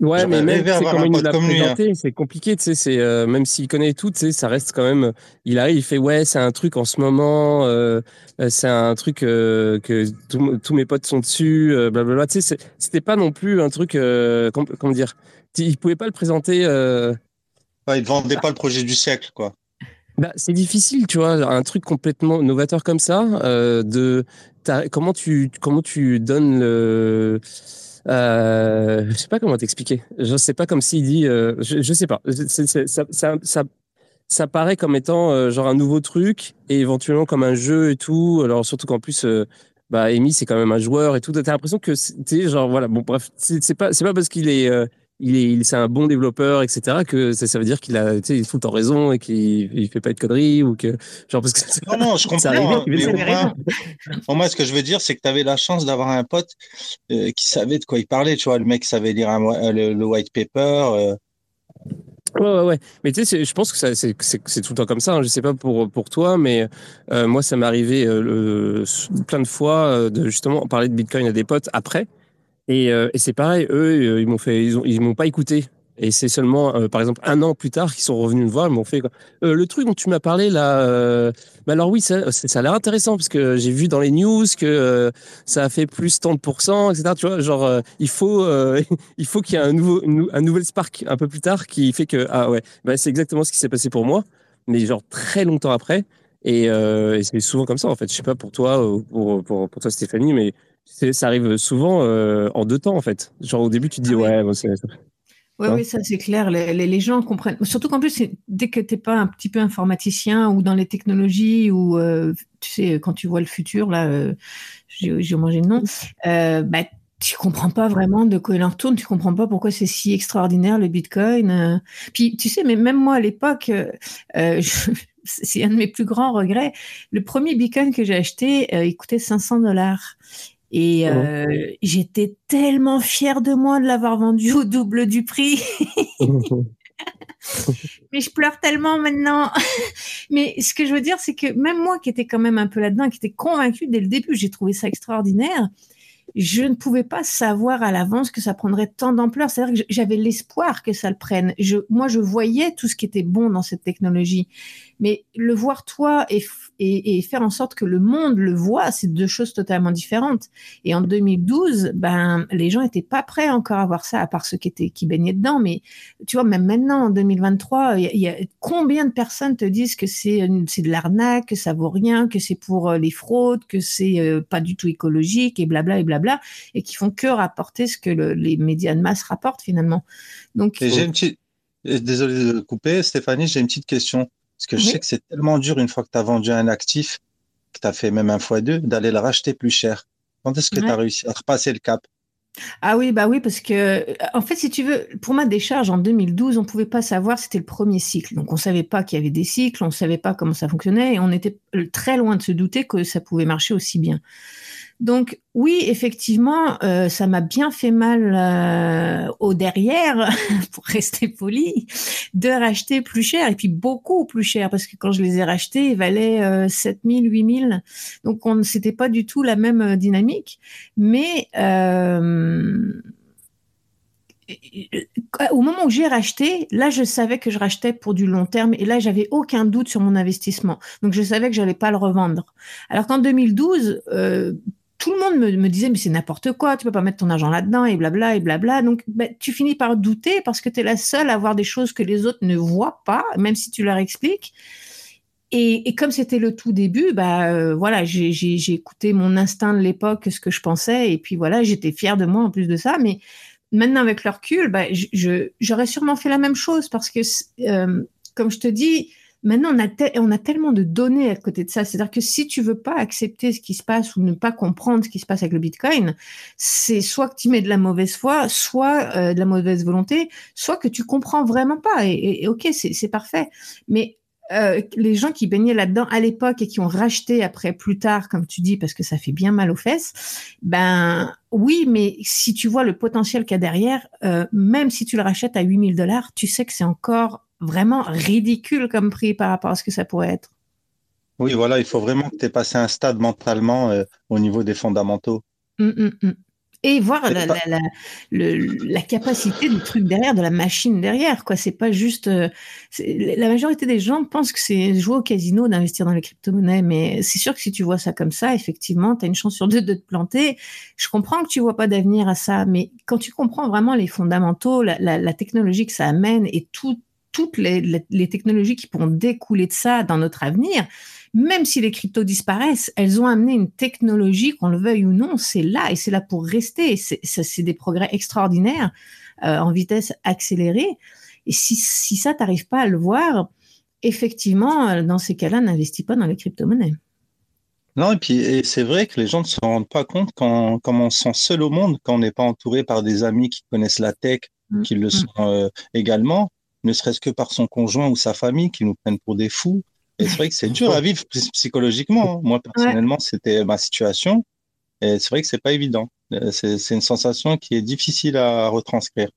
Ouais, mais même c'est comment il nous l'a hein. présenté, c'est compliqué, tu sais, c'est euh, même s'il connaît tout, tu sais, ça reste quand même. Il arrive, il fait ouais, c'est un truc en ce moment, euh, c'est un truc euh, que tous mes potes sont dessus, blablabla. Tu sais, c'était pas non plus un truc, comment, comment, dire, il pouvait pas le présenter. Ouais, il vendait pas le projet du siècle, quoi. Bah, c'est difficile, tu vois, un truc complètement novateur comme ça. de comment tu comment tu donnes le euh, je sais pas comment t'expliquer. Je sais pas comme s'il dit. Euh, je, je sais pas. ça, ça, ça, paraît comme étant euh, genre un nouveau truc et éventuellement comme un jeu et tout. Alors surtout qu'en plus, euh, bah Amy c'est quand même un joueur et tout. T'as l'impression que c'est genre voilà. Bon bref, c'est pas c'est pas parce qu'il est il est, c'est un bon développeur, etc. Que ça, ça veut dire qu'il a, tu sais, il le temps raison et qu'il il fait pas de conneries ou que, genre parce que non, non, je comprends. Hein, moi, ce que je veux dire, c'est que tu avais la chance d'avoir un pote euh, qui savait de quoi il parlait. Tu vois, le mec savait lire un, le, white paper. Euh. Ouais, ouais, ouais. Mais tu sais, je pense que ça, c'est, c'est, tout le temps comme ça. Hein. Je sais pas pour, pour toi, mais euh, moi, ça m'est arrivé plein de fois de justement parler de Bitcoin à des potes après. Et, euh, et c'est pareil, eux, euh, ils m'ont fait, ils, ont, ils m'ont pas écouté. Et c'est seulement, euh, par exemple, un an plus tard qu'ils sont revenus me voir, ils m'ont fait euh, le truc dont tu m'as parlé là. Euh, bah alors oui, ça, ça a l'air intéressant parce que j'ai vu dans les news que ça a fait plus tant de pourcents, etc. Tu vois, genre il faut, il faut qu'il y ait un nouveau, un nouvel spark un peu plus tard qui fait que ah ouais, bah, c'est exactement ce qui s'est passé pour moi, mais genre très longtemps après. Et, et c'est souvent comme ça en fait. Je sais pas pour toi, pour, pour, pour toi Stéphanie, mais ça arrive souvent euh, en deux temps en fait. Genre au début tu te dis ah ouais, bon, c'est oui, oui, ça c'est clair. Les, les, gens comprennent. Surtout qu'en plus, dès que tu n'es pas un petit peu informaticien ou dans les technologies ou euh, tu sais, quand tu vois le futur, là, euh, j'ai mangé le nom, euh, bah, tu comprends pas vraiment de quoi il en retourne. Tu comprends pas pourquoi c'est si extraordinaire le Bitcoin. Puis tu sais, mais même moi à l'époque, c'est un de mes plus grands regrets. Le premier Bitcoin que j'ai acheté, il coûtait 500 dollars. Et euh, j'étais tellement fière de moi de l'avoir vendu au double du prix. Mais je pleure tellement maintenant. Mais ce que je veux dire, c'est que même moi qui étais quand même un peu là-dedans, qui était convaincue dès le début, j'ai trouvé ça extraordinaire je ne pouvais pas savoir à l'avance que ça prendrait tant d'ampleur. C'est-à-dire que j'avais l'espoir que ça le prenne. Je, moi, je voyais tout ce qui était bon dans cette technologie. Mais le voir toi et, et, et faire en sorte que le monde le voit, c'est deux choses totalement différentes. Et en 2012, ben, les gens étaient pas prêts encore à voir ça, à part ceux qui étaient, qui baignaient dedans. Mais tu vois, même maintenant, en 2023, il y, a combien de personnes te disent que c'est, de l'arnaque, que ça vaut rien, que c'est pour euh, les fraudes, que c'est euh, pas du tout écologique et blabla et blabla, et qui font que rapporter ce que les médias de masse rapportent finalement. Donc, j'ai une petite, désolé de couper, Stéphanie, j'ai une petite question. Parce que je sais que c'est tellement dur une fois que tu as vendu un actif, que tu as fait même un fois deux, d'aller le racheter plus cher. Quand est-ce que tu as réussi à repasser le cap? Ah oui, bah oui, parce que en fait, si tu veux, pour ma décharge en 2012, on pouvait pas savoir, c'était le premier cycle. Donc on savait pas qu'il y avait des cycles, on savait pas comment ça fonctionnait et on était très loin de se douter que ça pouvait marcher aussi bien. Donc oui, effectivement, euh, ça m'a bien fait mal euh, au derrière, pour rester poli, de racheter plus cher et puis beaucoup plus cher parce que quand je les ai rachetés, ils valaient euh, 7000, 8000. Donc on c'était pas du tout la même euh, dynamique, mais au moment où j'ai racheté, là, je savais que je rachetais pour du long terme et là, j'avais aucun doute sur mon investissement. Donc, je savais que j'allais pas le revendre. Alors qu'en 2012, euh, tout le monde me, disait mais c'est n'importe quoi, tu peux pas mettre ton argent là-dedans et blabla et blabla. Donc ben, tu finis par douter parce que tu es la seule à voir des choses que les autres ne voient pas, même si tu leur expliques. Et, comme c'était le tout début, bah voilà, j'ai écouté mon instinct de l'époque, ce que je pensais, et puis voilà, j'étais fière de moi en plus de ça. Mais maintenant avec le recul, bah, j'aurais sûrement fait la même chose parce que, euh, comme je te dis, Maintenant, on a, tellement de données à côté de ça. C'est-à-dire que si tu veux pas accepter ce qui se passe ou ne pas comprendre ce qui se passe avec le Bitcoin, c'est soit que tu mets de la mauvaise foi, soit euh, de la mauvaise volonté, soit que tu comprends vraiment pas. Et, et ok, c'est parfait. Mais euh, les gens qui baignaient là-dedans à l'époque et qui ont racheté après plus tard, comme tu dis, parce que ça fait bien mal aux fesses, ben oui, mais si tu vois le potentiel qu'il y a derrière, euh, même si tu le rachètes à 8000 dollars, tu sais que c'est encore vraiment ridicule comme prix par rapport à ce que ça pourrait être. Oui, voilà, il faut vraiment que tu aies passé un stade mentalement euh, au niveau des fondamentaux. Hum, hum, hum et voir la, capacité du truc derrière, de la machine derrière. Quoi, c'est pas juste. Euh, la majorité des gens pensent que c'est jouer au casino d'investir dans les crypto-monnaies, mais c'est sûr que si tu vois ça comme ça, effectivement, tu as une chance sur deux de te planter. Je comprends que tu vois pas d'avenir à ça, mais quand tu comprends vraiment les fondamentaux, la, technologie que ça amène et toutes les, les technologies qui pourront découler de ça dans notre avenir, même si les cryptos disparaissent, elles ont amené une technologie, qu'on le veuille ou non, c'est là et c'est là pour rester. C'est des progrès extraordinaires euh, en vitesse accélérée. Et si, si ça, t'arrives pas à le voir, effectivement, euh, dans ces cas-là, n'investis pas dans les crypto-monnaies. Non, et puis c'est vrai que les gens ne se rendent pas compte quand, quand on se sent seul au monde, quand on n'est pas entouré par des amis qui connaissent la tech, mmh. qui le mmh. sont euh, également, ne serait-ce que par son conjoint ou sa famille qui nous prennent pour des fous. Et c'est vrai que c'est dur à vivre psychologiquement. Hein. Moi, personnellement, c'était ma situation. Et c'est vrai que c'est pas évident. Euh, c'est une sensation qui est difficile à retranscrire.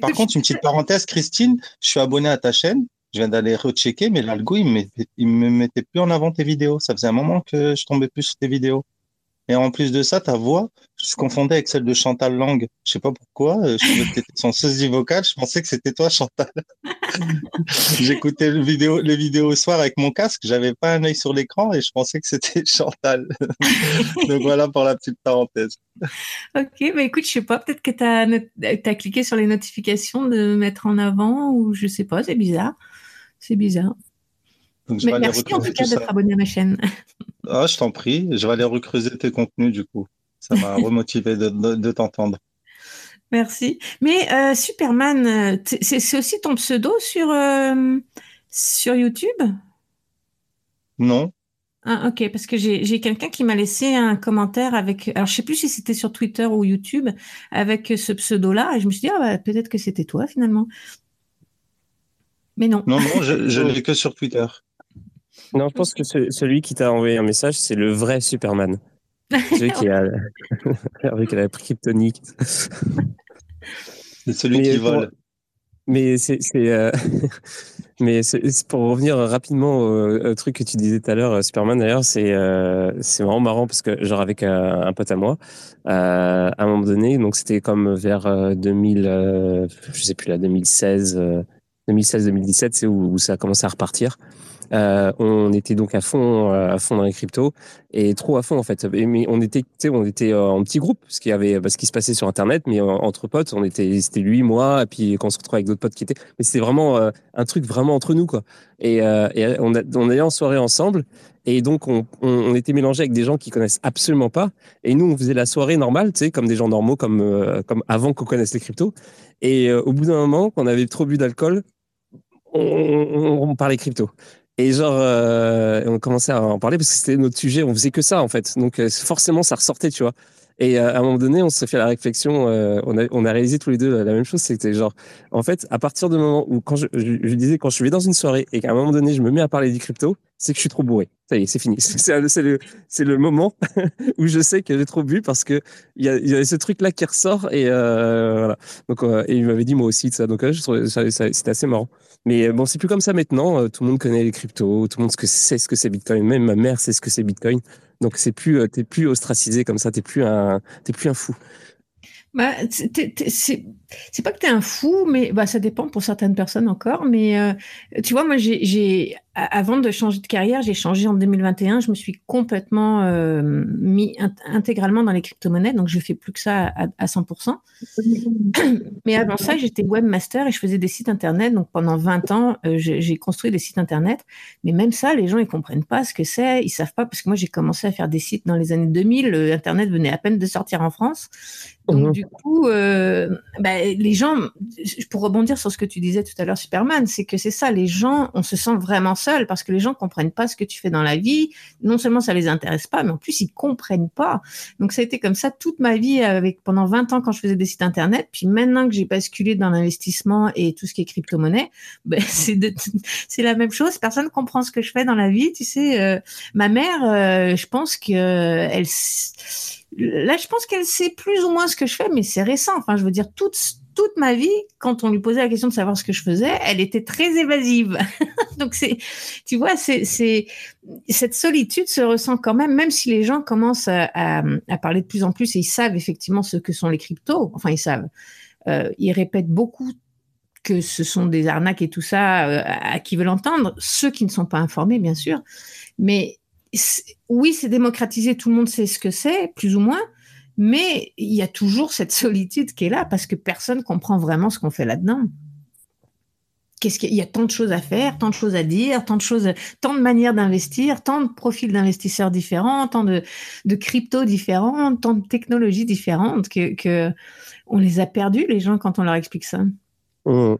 Par contre, une petite parenthèse, Christine, je suis abonné à ta chaîne. Je viens d'aller rechecker, mais l'algo, il me, me mettait plus en avant tes vidéos. Ça faisait un moment que je tombais plus sur tes vidéos. Et en plus de ça, ta voix, je confondais avec celle de Chantal Lang. Je sais pas pourquoi. Euh, je son sosie vocale. Je pensais que c'était toi, Chantal. J'écoutais le vidéo, les vidéos au soir avec mon casque. J'avais pas un œil sur l'écran et je pensais que c'était Chantal. Donc voilà pour la petite parenthèse. Ok, bah écoute, je sais pas. Peut-être que tu as, as, cliqué sur les notifications de mettre en avant ou je sais pas. C'est bizarre. C'est bizarre. Mais merci en tout cas d'être abonné à ma chaîne. Ah, je t'en prie. Je vais aller recreuser tes contenus du coup. Ça m'a remotivé de, t'entendre. Merci. Mais euh, Superman, euh, c'est aussi ton pseudo sur, euh, sur YouTube? Non. Ah, ok, parce que j'ai quelqu'un qui m'a laissé un commentaire avec. Alors, je sais plus si c'était sur Twitter ou YouTube avec ce pseudo-là, et je me suis dit, ah, bah, peut-être que c'était toi finalement. Mais non. Non, non, je, je l'ai que sur Twitter. Non, je pense que celui qui t'a envoyé un message, c'est le vrai Superman. celui qui a avec la kryptonique. C'est celui qui vole. Mais c'est euh... mais pour revenir rapidement au, truc que tu disais tout à l'heure, Superman d'ailleurs, c'est euh... c'est vraiment marrant parce que genre avec un, un pote à moi, euh, à un moment donné, donc c'était comme vers 2000, euh, euh, je sais plus là, 2016, 2016-2017, c'est où, où, ça a commencé à repartir. Euh, on était donc à fond, euh, à fond dans les cryptos et trop à fond en fait. Mais on était, on était euh, en petit groupe, ce qui avait, ce qui se passait sur Internet, mais entre potes, on était, c'était lui, moi, et puis quand on se retrouvait avec d'autres potes qui étaient, mais c'était vraiment un truc vraiment entre nous quoi. Et, on, allait en soirée ensemble. Et donc, on, était mélangé avec des gens qui connaissent absolument pas. Et nous, on faisait la soirée normale, tu sais, comme des gens normaux, comme, comme avant qu'on connaisse les cryptos. Et au bout d'un moment, quand on avait trop bu d'alcool, on, on, on, parlait crypto. Et genre, euh, on commençait à en parler parce que c'était notre sujet, on faisait que ça en fait. Donc euh, forcément, ça ressortait, tu vois. Et euh, à un moment donné, on s'est fait la réflexion, on, a, réalisé tous les deux la même chose, c'était genre, en fait, à partir du moment où, quand je, disais, quand je suis dans une soirée et qu'à un moment donné, je me mets à parler du crypto, c'est que je suis trop bourré. Ça y est, c'est fini. C'est le, moment où je sais que j'ai trop bu parce que il y y a ce truc-là qui ressort et voilà. Donc, et il m'avait dit moi aussi de ça. Donc, c'était assez marrant. Mais bon, c'est plus comme ça maintenant. Tout le monde connaît les cryptos, tout le monde sait ce que c'est Bitcoin. Même ma mère sait ce que c'est Bitcoin. Donc c'est plus, euh, t'es plus ostracisé comme ça, t'es plus un, t'es plus un fou. Bah, c'est pas que tu es un fou, mais bah, ça dépend pour certaines personnes encore. Mais euh, tu vois, moi, j'ai avant de changer de carrière, j'ai changé en 2021. Je me suis complètement euh, mis intégralement dans les crypto-monnaies, donc je fais plus que ça à, à 100%. Mais avant ça, j'étais webmaster et je faisais des sites internet. Donc pendant 20 ans, euh, j'ai construit des sites internet. Mais même ça, les gens ils comprennent pas ce que c'est, ils savent pas parce que moi j'ai commencé à faire des sites dans les années 2000. Le internet venait à peine de sortir en France. Donc mmh du coup, bah, les gens, pour rebondir sur ce que tu disais tout à l'heure, Superman, c'est que c'est ça, les gens, on se sent vraiment seul parce que les gens comprennent pas ce que tu fais dans la vie. Non seulement ça les intéresse pas, mais en plus ils comprennent pas. Donc ça a été comme ça toute ma vie avec pendant 20 ans quand je faisais des sites internet. Puis maintenant que j'ai basculé dans l'investissement et tout ce qui est crypto-monnaie, ben, c'est c'est la même chose. Personne comprend ce que je fais dans la vie. Tu sais, euh, ma mère, euh, je pense que elle là, je pense qu'elle sait plus ou moins ce que je fais, mais c'est récent. Enfin, je veux dire, toute, toute ma vie, quand on lui posait la question de savoir ce que je faisais, elle était très évasive. Donc, c'est, tu vois, c'est, c'est, cette solitude se ressent quand même, même si les gens commencent à, à, parler de plus en plus et ils savent effectivement ce que sont les cryptos. Enfin, ils savent. Euh, ils répètent beaucoup que ce sont des arnaques et tout ça euh, à qui veulent entendre, ceux qui ne sont pas informés, bien sûr. Mais oui, c'est démocratisé, tout le monde sait ce que c'est, plus ou moins, mais il y a toujours cette solitude qui est là parce que personne comprend vraiment ce qu'on fait là-dedans. Qu'est-ce qu'il y a tant de choses à faire, tant de choses à dire, tant de choses, tant de manières d'investir, tant de profils d'investisseurs différents, tant de, cryptos différents, tant de technologies différentes que on les a perdus les gens quand on leur explique ça. Mmh.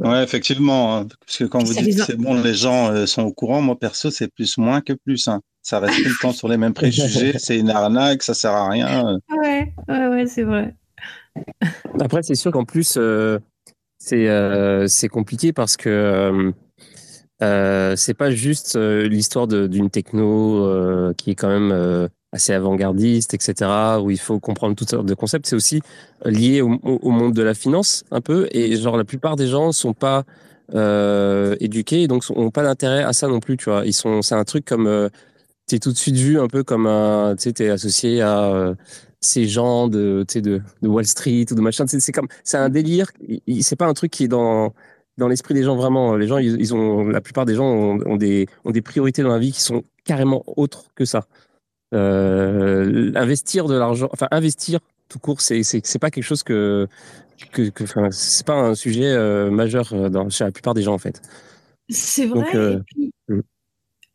Ouais, effectivement. Hein, parce que quand vous dites que c'est bon, les gens euh, sont au courant. Moi, perso, c'est plus moins que plus. Hein. Ça reste tout le temps sur les mêmes préjugés. c'est une arnaque, ça sert à rien. Ouais, ouais, ouais, c'est vrai. Après, c'est sûr qu'en plus, euh, c'est euh, c'est compliqué parce que c'est pas juste l'histoire d'une techno qui est quand même assez avant-gardiste, etc., où il faut comprendre toutes sortes de concepts. C'est aussi lié au, monde de la finance, un peu. Et genre, la plupart des gens sont pas euh, éduqués, donc n'ont pas d'intérêt à ça non plus, tu vois. Ils sont, c'est un truc comme, euh, tu es tout de suite vu un peu comme un, tu sais, t'es associé à euh, ces gens de, de, Wall Street ou de machin. C'est comme, c'est un délire. C'est pas un truc qui est dans dans l'esprit des gens vraiment. Les gens, ils, ont, la plupart des gens ont, des, ont des priorités dans la vie qui sont carrément autres que ça. Euh, investir de l'argent, enfin investir tout court, c'est c'est pas quelque chose que que, que c'est pas un sujet euh, majeur euh, dans, chez la plupart des gens en fait. C'est vrai. puis... Hmm.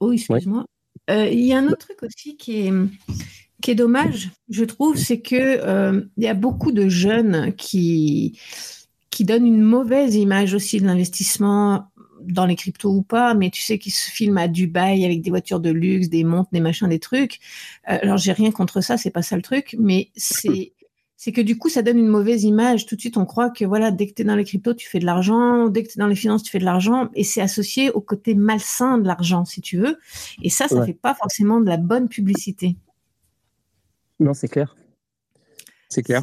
Oh, excuse-moi. Il y a un autre truc aussi qui est qui est dommage, je trouve, c'est que il y a beaucoup de jeunes qui qui donnent une mauvaise image aussi de l'investissement dans les cryptos ou pas, mais tu sais qu'ils se filment à Dubaï avec des voitures de luxe, des montres, des machins, des trucs. Euh, alors j'ai rien contre ça, c'est pas ça le truc, mais c'est c'est que du coup ça donne une mauvaise image. Tout de suite on croit que voilà dès que tu es dans les cryptos tu fais de l'argent, dès que tu es dans les finances tu fais de l'argent, et c'est associé au côté malsain de l'argent si tu veux. Et ça ça fait pas forcément de la bonne publicité. Non c'est clair. C'est clair.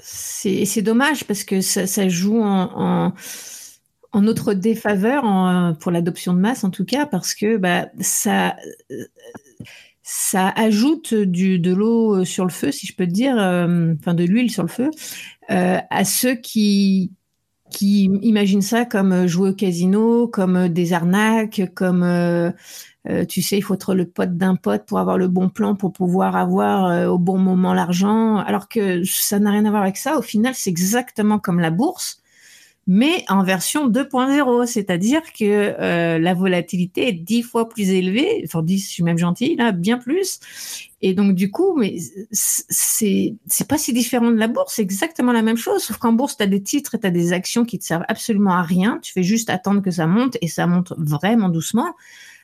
C'est euh, dommage parce que ça, ça joue en, en en notre défaveur en, pour l'adoption de masse en tout cas parce que bah, ça ça ajoute du, de l'eau sur le feu si je peux te dire euh, enfin de l'huile sur le feu euh, à ceux qui qui imaginent ça comme jouer au casino comme des arnaques comme euh, tu sais, il faut être le pote d'un pote pour avoir le bon plan, pour pouvoir avoir au bon moment l'argent, alors que ça n'a rien à voir avec ça. Au final, c'est exactement comme la bourse mais en version 2.0, c'est-à-dire que euh, la volatilité est dix fois plus élevée, enfin dix, je suis même gentille là, bien plus. Et donc du coup, mais c'est c'est pas si différent de la bourse, c'est exactement la même chose, sauf qu'en bourse, tu as des titres et tu as des actions qui te servent absolument à rien, tu fais juste attendre que ça monte et ça monte vraiment doucement,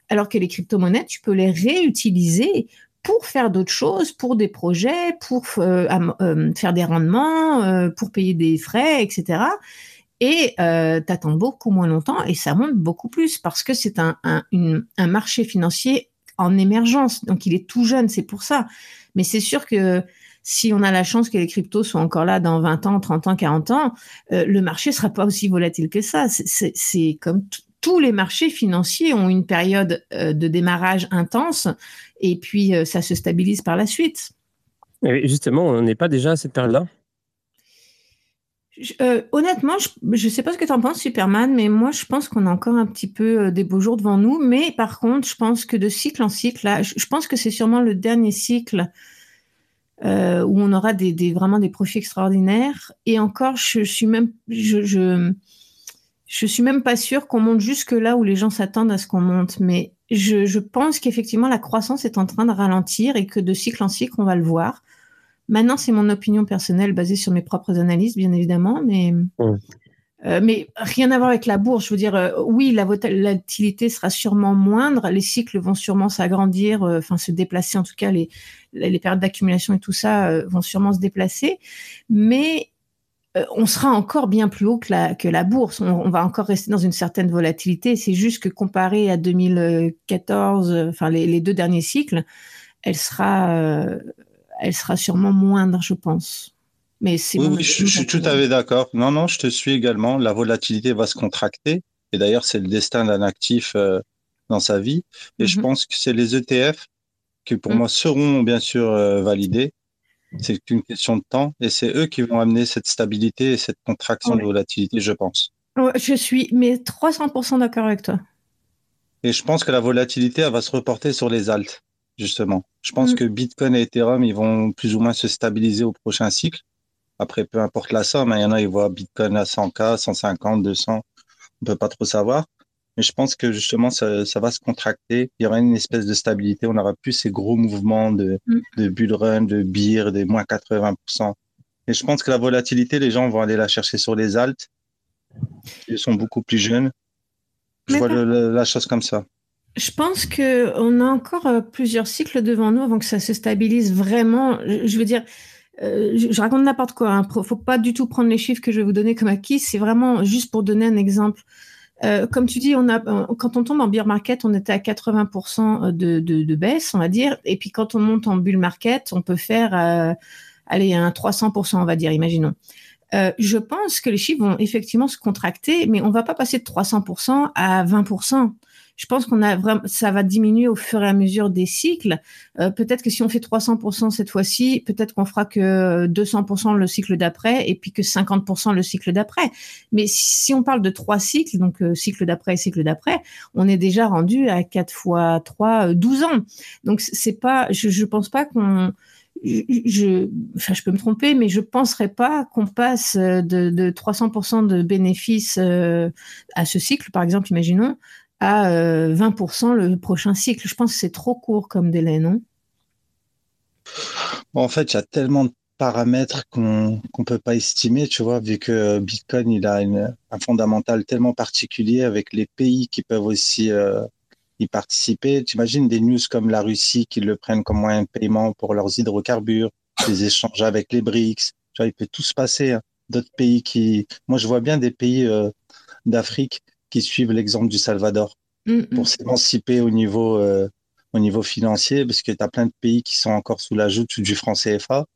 alors que les crypto-monnaies, tu peux les réutiliser pour faire d'autres choses, pour des projets, pour euh, euh, faire des rendements, pour payer des frais, etc et euh, t'attends beaucoup moins longtemps et ça monte beaucoup plus parce que c'est un, un, marché financier en émergence. Donc il est tout jeune, c'est pour ça. Mais c'est sûr que si on a la chance que les cryptos soient encore là dans 20 ans, 30 ans, 40 ans, euh, le marché sera pas aussi volatile que ça. C'est comme tous les marchés financiers ont une période euh, de démarrage intense et puis euh, ça se stabilise par la suite. Et justement, on n'est pas déjà à cette période-là? Euh, honnêtement, je ne sais pas ce que tu en penses, Superman, mais moi, je pense qu'on a encore un petit peu euh, des beaux jours devant nous. Mais par contre, je pense que de cycle en cycle, là, je, pense que c'est sûrement le dernier cycle euh, où on aura des, vraiment des profits extraordinaires. Et encore, je, suis même, je, suis même pas sûre qu'on monte jusque là où les gens s'attendent à ce qu'on monte. Mais je pense qu'effectivement, la croissance est en train de ralentir et que de cycle en cycle, on va le voir. Maintenant, c'est mon opinion personnelle basée sur mes propres analyses, bien évidemment, mais euh, mais rien à voir avec la bourse. Je veux dire, euh, oui, la volatilité sera sûrement moindre, les cycles vont sûrement s'agrandir, euh, enfin se déplacer. En tout cas, les, les périodes d'accumulation et tout ça vont sûrement se déplacer, mais on sera encore bien plus haut que la, que la bourse. On, va encore rester dans une certaine volatilité. C'est juste que comparé à 2014, enfin les, les deux derniers cycles, elle sera, elle sera sûrement moindre, je pense. Mais c'est oui, oui je, suis tout à fait d'accord. Non, non, je te suis également. La volatilité va se contracter. Et d'ailleurs, c'est le destin d'un actif euh, dans sa vie. Et je mhm. pense que c'est les ETF qui, pour mhm. moi, seront bien sûr euh, validés. C'est une question de temps. Et c'est eux qui vont amener cette stabilité et cette contraction de volatilité, je pense. je suis mais 300% d'accord avec toi. Et je pense que la volatilité, elle va se reporter sur les altes, justement. Je pense mhm. que Bitcoin et Ethereum, ils vont plus ou moins se stabiliser au prochain cycle. Après, peu importe la somme, hein, il y en a, ils voient Bitcoin à 100K, 150, 200, on peut pas trop savoir. Mais je pense que justement, ça, va se contracter. Il y aura une espèce de stabilité. On n'aura plus ces gros mouvements de, mm. de bull run, de beer, des moins 80%. Et je pense que la volatilité, les gens vont aller la chercher sur les altes. Ils sont beaucoup plus jeunes. Je vois la chose comme ça. Je pense que on a encore euh, plusieurs cycles devant nous avant que ça se stabilise vraiment. Je veux dire, euh, je, raconte n'importe quoi. Hein. Faut pas du tout prendre les chiffres que je vais vous donner comme acquis. C'est vraiment juste pour donner un exemple. Euh, comme tu dis, on a, quand on tombe en bear market, on était à 80% de, de, de, baisse, on va dire. Et puis quand on monte en bull market, on peut faire, euh, un 300%, on va dire, imaginons. Euh, je pense que les chiffres vont effectivement se contracter, mais on va pas passer de 300% à 20% je pense qu'on a vraiment, ça va diminuer au fur et à mesure des cycles. Euh, peut-être que si on fait 300% cette fois-ci, peut-être qu'on fera que 200% le cycle d'après et puis que 50% le cycle d'après. Mais si on parle de trois cycles, donc euh, cycle d'après et cycle d'après, on est déjà rendu à 4 fois 3, 12 euh, ans. Donc c'est pas, je, je pense pas qu'on je, enfin, je peux me tromper, mais je penserais pas qu'on passe de, de 300% de bénéfices à ce cycle, par exemple, imaginons, à 20% euh, le prochain cycle. Je pense que c'est trop court comme délai, non? En fait, il y a tellement de paramètres qu'on ne peut pas estimer, tu vois, vu que Bitcoin, il a un fondamental tellement particulier avec les pays qui peuvent aussi euh, y participer. Tu imagines des news comme la Russie qui le prennent comme moyen de paiement pour leurs hydrocarbures, des échanges avec les BRICS. Tu vois, il peut tout se passer. Hein. D'autres pays qui... Moi, je vois bien des pays euh, d'Afrique qui suivent l'exemple du Salvador mm, mm. pour s'émanciper au niveau euh, au niveau financier, parce que tu as plein de pays qui sont encore sous la joute du franc CFA.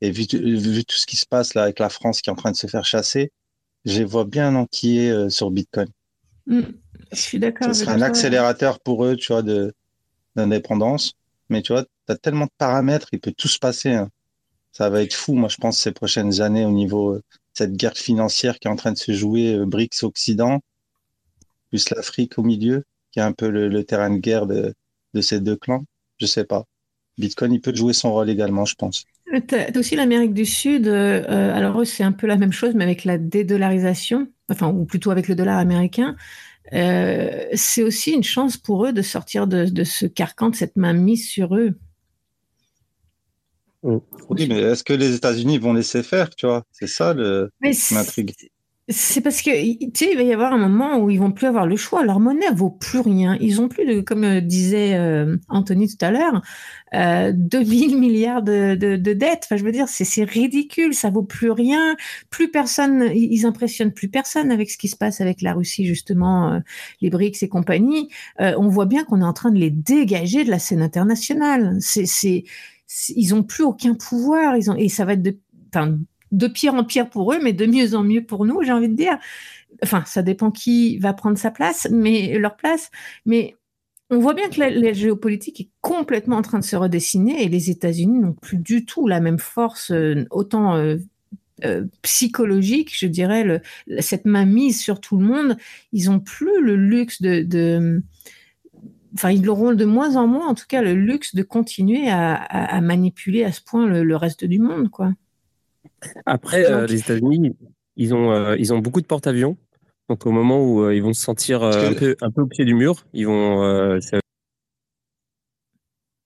Et vu, vu, tout ce qui se passe là avec la France qui est en train de se faire chasser, je vois bien enquiller euh, sur Bitcoin. Mm. je suis d'accord. Ce serait un accélérateur pour eux, tu vois, de d'indépendance. Mais tu vois, tu as tellement de paramètres, il peut tout se passer. Hein. Ça va être fou, moi, je pense, ces prochaines années au niveau de euh, cette guerre financière qui est en train de se jouer BRICS Occident plus l'Afrique au milieu, qui est un peu le, terrain de guerre de, ces deux clans. Je sais pas. Bitcoin, il peut jouer son rôle également, je pense. Tu as aussi l'Amérique du Sud. Euh, alors, eux, c'est un peu la même chose, mais avec la dédollarisation, enfin, ou plutôt avec le dollar américain. Euh, c'est aussi une chance pour eux de sortir de, ce carcan, de cette main mise sur eux. Oui, mais est-ce que les États-Unis vont laisser faire, tu vois? C'est ça l'intrigue. C'est parce que tu sais, il va y avoir un moment où ils vont plus avoir le choix. Leur monnaie vaut plus rien. Ils ont plus de, comme euh, disait euh, Anthony tout à l'heure, euh, 2000 milliards de, de, de, dettes. Enfin, je veux dire, c'est ridicule. Ça vaut plus rien. Plus personne, ils impressionnent plus personne avec ce qui se passe avec la Russie, justement, euh, les BRICS et compagnie. on voit bien qu'on est en train de les dégager de la scène internationale. C'est, ils ont plus aucun pouvoir. Ils ont, et ça va être de, de pire en pire pour eux, mais de mieux en mieux pour nous, j'ai envie de dire. Enfin, ça dépend qui va prendre sa place, mais leur place. Mais on voit bien que la, géopolitique est complètement en train de se redessiner et les États-Unis n'ont plus du tout la même force, euh, autant euh, euh, psychologique, je dirais, cette main mise sur tout le monde. Ils n'ont plus le luxe de, enfin, ils auront de moins en moins, en tout cas, le luxe de continuer à, manipuler à ce point le, le reste du monde, quoi. Après, euh, les États-Unis, ils ont, euh, ils ont beaucoup de porte-avions. Donc, au moment où euh, ils vont se sentir un, peu, un peu au pied du mur, ils vont.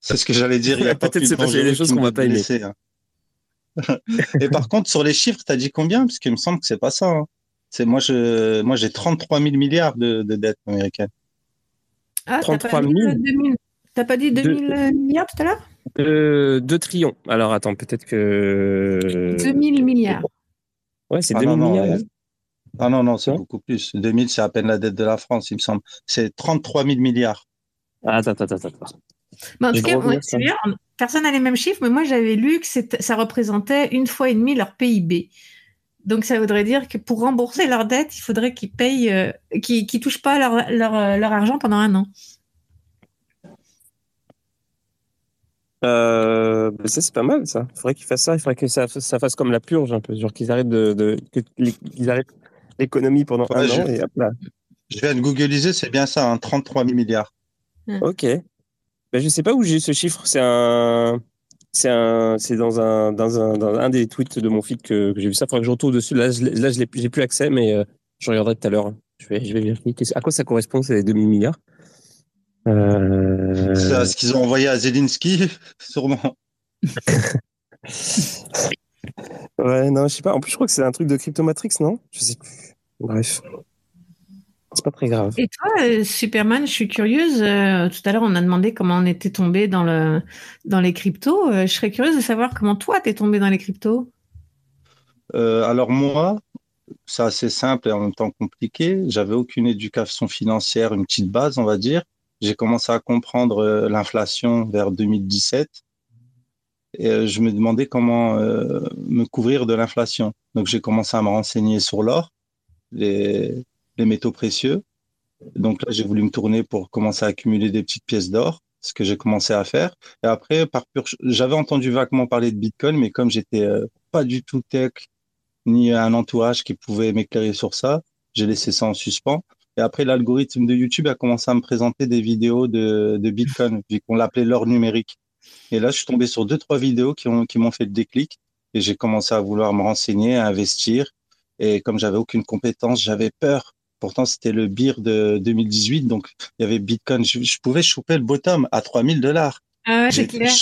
C'est ce que j'allais dire. Il y a peut-être se passer des choses qu'on va pas aimer. Hein. Et par contre, sur les chiffres, tu as dit combien? Parce qu'il me semble que c'est pas ça. Hein. C'est moi, je, moi, j'ai 33 000 milliards de, dettes américaines. Ah, 33 000 T'as pas dit 2000 milliards tout à l'heure? Euh, 2 trillions. Alors attends, peut-être que. 2000 milliards. Ouais, c'est 2000 ah, milliards. Ah non, non, c'est beaucoup plus. 2000, c'est à peine la dette de la France, il me semble. C'est 33 000 milliards. Ah, attends, attends, attends. en tout cas, personne n'a les mêmes chiffres, mais moi j'avais lu que ça représentait une fois et demie leur PIB. Donc ça voudrait dire que pour rembourser leur dette, il faudrait qu'ils payent, euh, qu'ils ne touchent pas leur, leur, leur, argent pendant un an. Euh, ça c'est pas mal ça. Il faudrait qu'ils fassent ça. Il faudrait que ça, ça fasse comme la purge un peu, genre qu'ils arrêtent de, qu'ils arrêtent l'économie pendant un an et hop là. Je viens de googliser, c'est bien ça, 33 hein, 000 milliards. Ok. Ben, je sais pas où j'ai ce chiffre. C'est un, c'est un, c'est dans un, dans un, dans un des tweets de mon feed que, j'ai vu ça. Il faudrait que je retourne dessus. Là, je, là, j'ai plus accès, mais euh, je regarderai tout à l'heure. Je vais, je vais vérifier. À quoi ça correspond ces 2000 milliards? Euh... C'est à ce qu'ils ont envoyé à Zelensky, sûrement. ouais, non, je sais pas. En plus, je crois que c'est un truc de Cryptomatrix, non? Je sais plus. Bref. C'est pas très grave. Et toi, euh, Superman, je suis curieuse. Euh, tout à l'heure, on a demandé comment on était tombé dans, le, dans les cryptos. Euh, je serais curieuse de savoir comment toi, t'es tombé dans les cryptos. alors moi, c'est assez simple et en même temps compliqué. J'avais aucune éducation financière, une petite base, on va dire. J'ai commencé à comprendre l'inflation vers 2017 et je me demandais comment me couvrir de l'inflation. Donc j'ai commencé à me renseigner sur l'or, les, les métaux précieux. Donc là, j'ai voulu me tourner pour commencer à accumuler des petites pièces d'or, ce que j'ai commencé à faire. Et après, par pur, j'avais entendu vaguement parler de Bitcoin, mais comme j'étais euh, pas du tout tech, ni un entourage qui pouvait m'éclairer sur ça, j'ai laissé ça en suspens. Et après, l'algorithme de YouTube a commencé à me présenter des vidéos de, de Bitcoin, vu qu'on l'appelait l'or numérique. Et là, je suis tombé sur deux, trois vidéos qui ont, qui m'ont fait le déclic. Et j'ai commencé à vouloir me renseigner, à investir. Et comme j'avais aucune compétence, j'avais peur Pourtant, c'était le BIR de 2018, donc il y avait Bitcoin. Je, pouvais choper le bottom à 3000 dollars. Ah ouais, clair.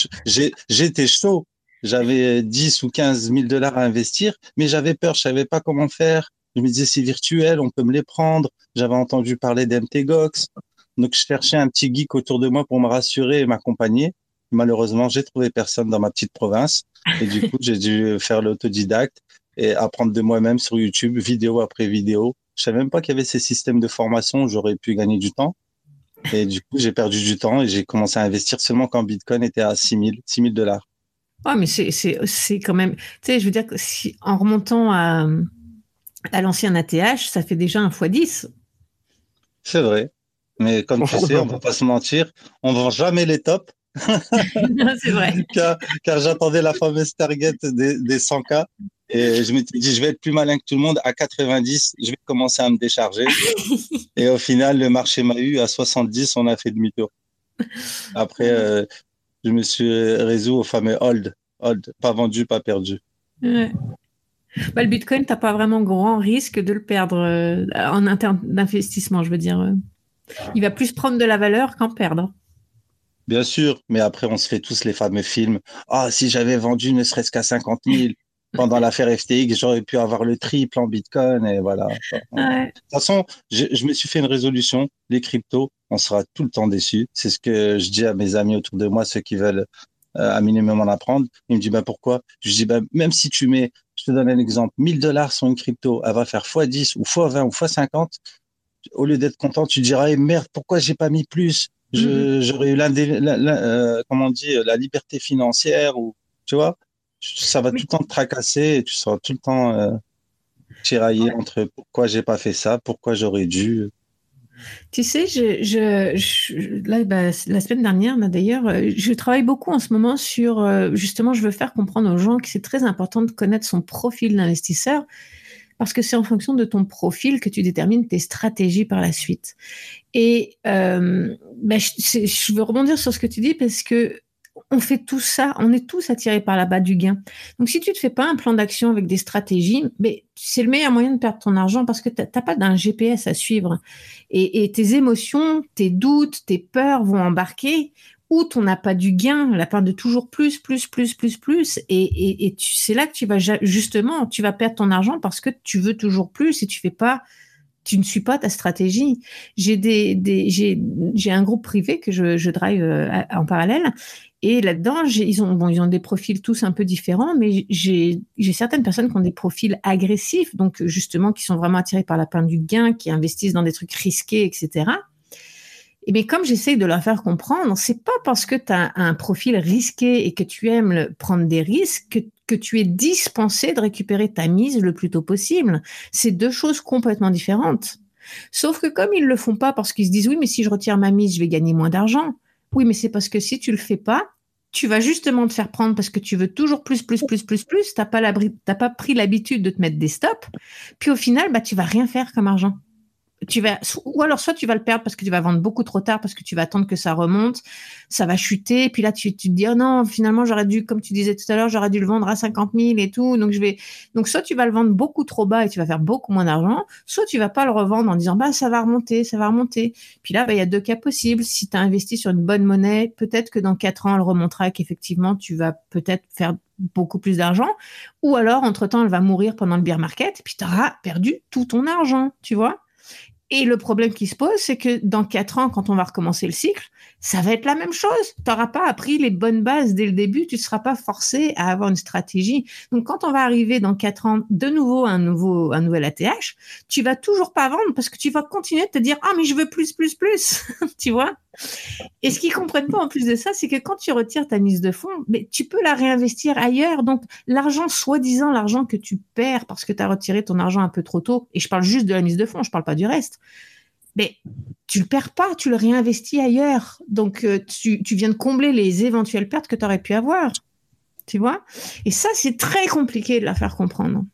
J'étais chaud. J'avais 10 ou 15 000 dollars à investir, mais j'avais peur, je savais pas comment faire. Je me disais, c'est virtuel, on peut me les prendre. J'avais entendu parler d'MTGOX. Donc, je cherchais un petit geek autour de moi pour me rassurer et m'accompagner. Malheureusement, j'ai trouvé personne dans ma petite province. Et du coup, j'ai dû faire l'autodidacte et apprendre de moi-même sur YouTube, vidéo après vidéo. Je savais même pas qu'il y avait ces systèmes de formation où j'aurais pu gagner du temps. Et du coup, j'ai perdu du temps et j'ai commencé à investir seulement quand Bitcoin était à 6 000 dollars. Ah, mais c'est quand même, tu sais, je veux dire que si, en remontant à, à l'ancien ATH, ça fait déjà un x 10. C'est vrai. Mais comme tu sais, on va pas se mentir, on vend jamais les tops. c'est vrai. car, car j'attendais la fameuse target des, des 100K et je m'étais dit, je vais être plus malin que tout le monde. À 90, je vais commencer à me décharger. et au final, le marché m'a eu. À 70, on a fait demi-tour. Après, euh, je me suis résolu au fameux hold. Hold, pas vendu, pas perdu. Bah, le Bitcoin, tu n'as pas vraiment grand risque de le perdre euh, en interne d'investissement, je veux dire. Il va plus prendre de la valeur qu'en perdre. Bien sûr, mais après, on se fait tous les fameux films. Ah, si j'avais vendu ne serait-ce qu'à 50 000, pendant l'affaire FTX, j'aurais pu avoir le triple en Bitcoin et voilà. De toute façon, je, me suis fait une résolution. Les cryptos, on sera tout le temps déçus. C'est ce que je dis à mes amis autour de moi, ceux qui veulent euh, un minimum en apprendre. Ils me disent, bah, pourquoi? Je dis, bah, même si tu mets, je te donne un exemple, 1000 dollars sur une crypto, elle va faire x10 ou x20 ou x50. Au lieu d'être content, tu diras, hey, merde, pourquoi j'ai pas mis plus? Mm-hmm. J'aurais eu euh, comment on dit, la liberté financière ou, tu vois? ça va tout le temps te tracasser et tu seras tout le temps euh, tiraillé entre pourquoi j'ai pas fait ça, pourquoi j'aurais dû. Tu sais, je, là, bah, la semaine dernière, d'ailleurs, euh, je travaille beaucoup en ce moment sur, euh, justement, je veux faire comprendre aux gens que c'est très important de connaître son profil d'investisseur parce que c'est en fonction de ton profil que tu détermines tes stratégies par la suite. Et euh, bah, je, je, veux rebondir sur ce que tu dis parce que on fait tout ça, on est tous attirés par la bas du gain. Donc si tu ne te fais pas un plan d'action avec des stratégies, mais c'est le meilleur moyen de perdre ton argent parce que tu n'as pas d'un GPS à suivre. Et, tes émotions, tes doutes, tes peurs vont embarquer où tu n'as pas du gain, la part de toujours plus, plus, plus, plus, plus. Et, c'est là que tu vas justement, tu vas perdre ton argent parce que tu veux toujours plus et tu fais pas, tu ne suis pas ta stratégie. J'ai des, j'ai un groupe privé que je, je drive euh, en parallèle et là-dedans, ils ont, bon, ils ont des profils tous un peu différents, mais j'ai certaines personnes qui ont des profils agressifs, donc justement qui sont vraiment attirés par la peine du gain, qui investissent dans des trucs risqués, etc. Et bien, comme j'essaye de leur faire comprendre, c'est pas parce que tu as un profil risqué et que tu aimes prendre des risques que, que tu es dispensé de récupérer ta mise le plus tôt possible. C'est deux choses complètement différentes. Sauf que comme ils le font pas parce qu'ils se disent oui, mais si je retire ma mise, je vais gagner moins d'argent. Oui, mais c'est parce que si tu le fais pas, tu vas justement te faire prendre parce que tu veux toujours plus, plus, plus, plus, plus. T'as pas pas pris l'habitude de te mettre des stops. Puis au final, bah, tu vas rien faire comme argent tu vas, ou alors soit tu vas le perdre parce que tu vas vendre beaucoup trop tard parce que tu vas attendre que ça remonte, ça va chuter, puis là tu, te dis oh non finalement j'aurais dû, comme tu disais tout à l'heure, j'aurais dû le vendre à 50 000 et tout, donc je vais, donc soit tu vas le vendre beaucoup trop bas et tu vas faire beaucoup moins d'argent, soit tu vas pas le revendre en disant bah ça va remonter, ça va remonter. Puis là bah, il y a deux cas possibles. Si tu as investi sur une bonne monnaie, peut-être que dans quatre ans elle remontera et qu'effectivement tu vas peut-être faire beaucoup plus d'argent, ou alors entre-temps elle va mourir pendant le bear market, et puis tu auras perdu tout ton argent, tu vois. Et le problème qui se pose, c'est que dans quatre ans, quand on va recommencer le cycle, ça va être la même chose. Tu n'auras pas appris les bonnes bases dès le début, tu ne seras pas forcé à avoir une stratégie. Donc, quand on va arriver dans quatre ans de nouveau un nouveau, un nouvel ATH, tu vas toujours pas vendre parce que tu vas continuer de te dire, ah, mais je veux plus, plus, plus. tu vois? Et ce qu'ils comprennent pas en plus de ça, c'est que quand tu retires ta mise de fonds, mais tu peux la réinvestir ailleurs. Donc l'argent, soi-disant l'argent que tu perds parce que tu as retiré ton argent un peu trop tôt, et je parle juste de la mise de fonds, je parle pas du reste. Mais tu le perds pas, tu le réinvestis ailleurs. Donc euh, tu, tu viens de combler les éventuelles pertes que tu aurais pu avoir. Tu vois? Et ça, c'est très compliqué de la faire comprendre.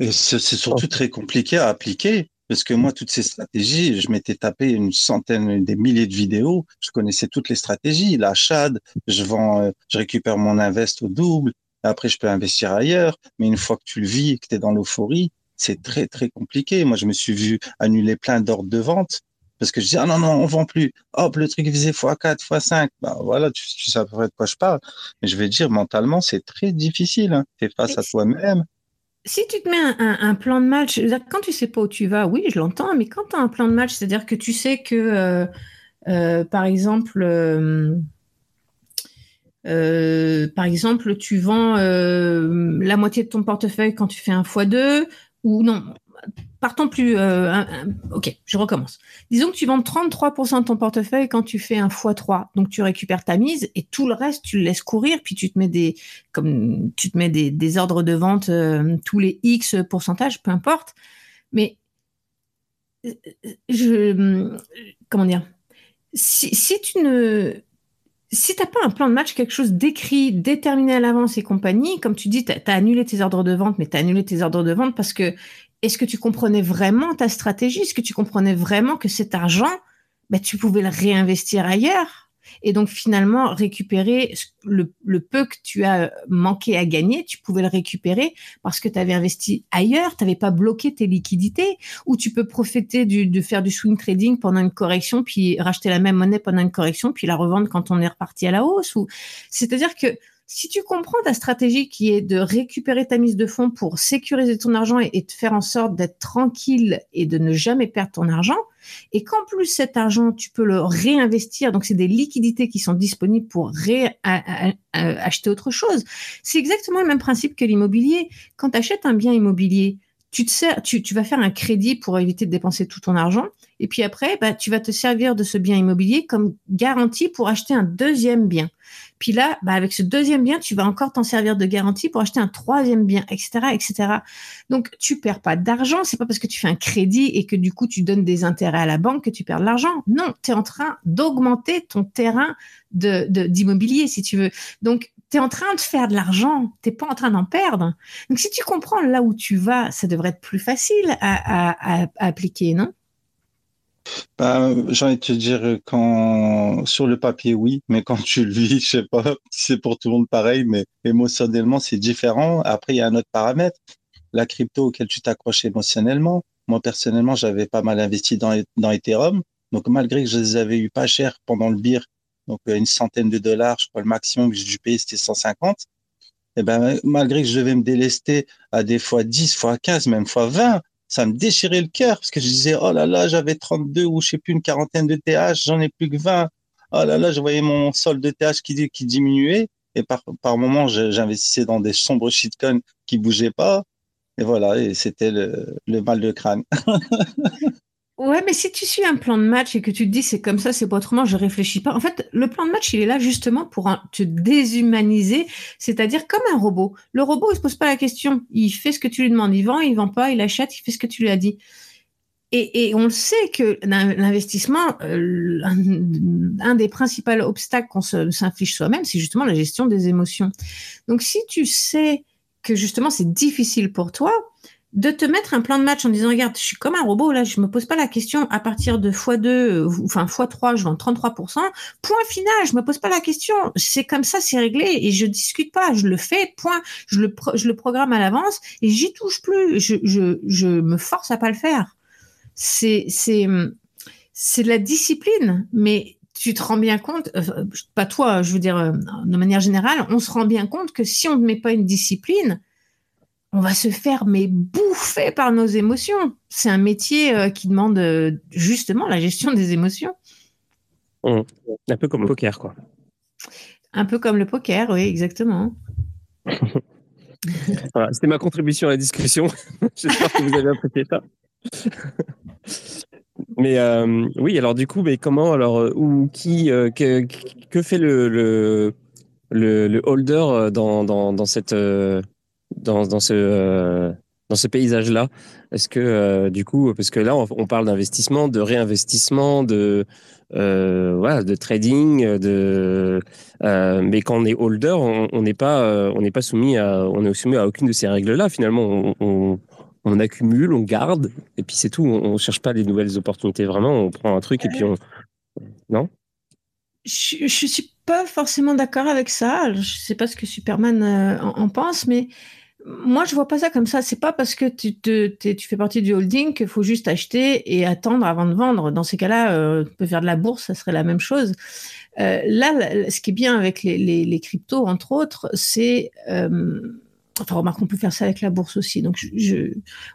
Et c'est surtout très compliqué à appliquer parce que moi, toutes ces stratégies, je m'étais tapé une centaine, des milliers de vidéos. Je connaissais toutes les stratégies. La CHAD, je vends, euh, je récupère mon invest au double. Après, je peux investir ailleurs. Mais une fois que tu le vis et que tu es dans l'euphorie, c'est très, très compliqué. Moi, je me suis vu annuler plein d'ordres de vente parce que je dis, ah non, non, on vend plus. Hop, le truc faisait x4, x5. Ben voilà, tu, tu sais à peu près de quoi je parle. Mais je vais dire, mentalement, c'est très difficile. Hein. Tu es face à toi-même si tu te mets un, plan de match, quand tu sais pas où tu vas, oui, je l'entends, mais quand tu as un plan de match, c'est-à-dire que tu sais que, euh, euh, par exemple, euh, par exemple, tu vends la moitié de ton portefeuille quand tu fais un x2, ou non, partons plus. Euh, ok, je recommence. Disons que tu vends 33% de ton portefeuille quand tu fais un x3. Donc tu récupères ta mise et tout le reste, tu le laisses courir, puis tu te mets des, comme, tu te mets des, ordres de vente euh, tous les X pourcentages, peu importe. Mais je, comment dire, si, si tu ne, si t'as pas un plan de match, quelque chose d'écrit, déterminé à l'avance et compagnie, comme tu dis, tu as, annulé tes ordres de vente, mais tu as annulé tes ordres de vente parce que est-ce que tu comprenais vraiment ta stratégie? Est-ce que tu comprenais vraiment que cet argent, ben, tu pouvais le réinvestir ailleurs? Et donc finalement récupérer le, peu que tu as manqué à gagner, tu pouvais le récupérer parce que tu avais investi ailleurs, tu n'avais pas bloqué tes liquidités, ou tu peux profiter de faire du swing trading pendant une correction, puis racheter la même monnaie pendant une correction, puis la revendre quand on est reparti à la hausse. Ou c'est-à-dire que si tu comprends ta stratégie qui est de récupérer ta mise de fonds pour sécuriser ton argent et, et te faire en sorte d'être tranquille et de ne jamais perdre ton argent, et qu'en plus cet argent, tu peux le réinvestir, donc c'est des liquidités qui sont disponibles pour acheter autre chose. C'est exactement le même principe que l'immobilier. Quand tu achètes un bien immobilier, tu, te sers, tu, vas faire un crédit pour éviter de dépenser tout ton argent. Et puis après, bah, tu vas te servir de ce bien immobilier comme garantie pour acheter un deuxième bien. Puis là, bah, avec ce deuxième bien, tu vas encore t'en servir de garantie pour acheter un troisième bien, etc., etc. Donc, tu perds pas d'argent. C'est pas parce que tu fais un crédit et que du coup, tu donnes des intérêts à la banque que tu perds de l'argent. Non, tu es en train d'augmenter ton terrain de, d'immobilier, si tu veux. Donc, tu es en train de faire de l'argent, tu pas en train d'en perdre. Donc, si tu comprends là où tu vas, ça devrait être plus facile à appliquer, non? Bah, j'ai envie de te dire, quand sur le papier, oui, mais quand tu le vis, je sais pas, c'est pour tout le monde pareil, mais émotionnellement, c'est différent. Après, il y a un autre paramètre, la crypto auquel tu t'accroches émotionnellement. Moi, personnellement, j'avais pas mal investi dans, dans Ethereum. Donc, malgré que je les avais eu pas cher pendant le BIR donc une centaine de dollars, je crois le maximum que j'ai dû payer c'était 150. Et ben malgré que je devais me délester à des fois 10, fois 15, même fois 20, ça me déchirait le cœur parce que je disais oh là là, j'avais 32 ou je sais plus une quarantaine de TH, j'en ai plus que 20. Oh là là, je voyais mon solde de TH qui, diminuait et par, par moment j'investissais dans des sombres shitcoins qui bougeaient pas. Et voilà, et c'était le mal de crâne. Ouais, mais si tu suis un plan de match et que tu te dis c'est comme ça, c'est pas autrement, je réfléchis pas. En fait, le plan de match, il est là justement pour te déshumaniser, c'est-à-dire comme un robot. Le robot, il se pose pas la question. Il fait ce que tu lui demandes. Il vend, il vend pas, il achète, il fait ce que tu lui as dit. Et, on le sait que l'investissement, euh, un, des principaux obstacles qu'on s'inflige soi-même, c'est justement la gestion des émotions. Donc, si tu sais que justement c'est difficile pour toi, de te mettre un plan de match en disant regarde, je suis comme un robot là, je me pose pas la question à partir de x2 euh, enfin x3, je vends 33% Point final, je me pose pas la question, c'est comme ça, c'est réglé et je discute pas, je le fais, point, je le je le programme à l'avance et j'y touche plus, je, je je me force à pas le faire. C'est c'est c'est de la discipline, mais tu te rends bien compte, euh, pas toi, je veux dire euh, de manière générale, on se rend bien compte que si on ne met pas une discipline, on va se faire mais bouffer par nos émotions. C'est un métier euh, qui demande euh, justement la gestion des émotions. Mmh. Un peu comme le poker, quoi. Un peu comme le poker, oui, exactement. C'était ma contribution à la discussion. J'espère que vous avez apprécié ça. mais euh, oui, alors du coup, mais comment, alors, ou qui, que, fait le, le, le, holder dans, dans, dans cette dans, dans ce euh, dans ce paysage-là Est-ce que euh, du coup, parce que là, on, parle d'investissement, de réinvestissement, de euh, voilà, de trading, de mais quand on est holder, on n'est pas on pas soumis à on est soumis à aucune de ces règles-là. Finalement, on, on, accumule, on garde, et puis c'est tout. On, ne cherche pas des nouvelles opportunités. Vraiment, on prend un truc et puis on non? Je, ne suis pas forcément d'accord avec ça. Je sais pas ce que Superman en pense, mais moi, je vois pas ça comme ça. C'est pas parce que tu, fais partie du holding qu'il faut juste acheter et attendre avant de vendre. Dans ces cas-là, euh, tu peux faire de la bourse, ça serait la même chose. Euh, là, ce qui est bien avec les, cryptos, entre autres, c'est euh, enfin, remarque, on peut faire ça avec la bourse aussi. Donc,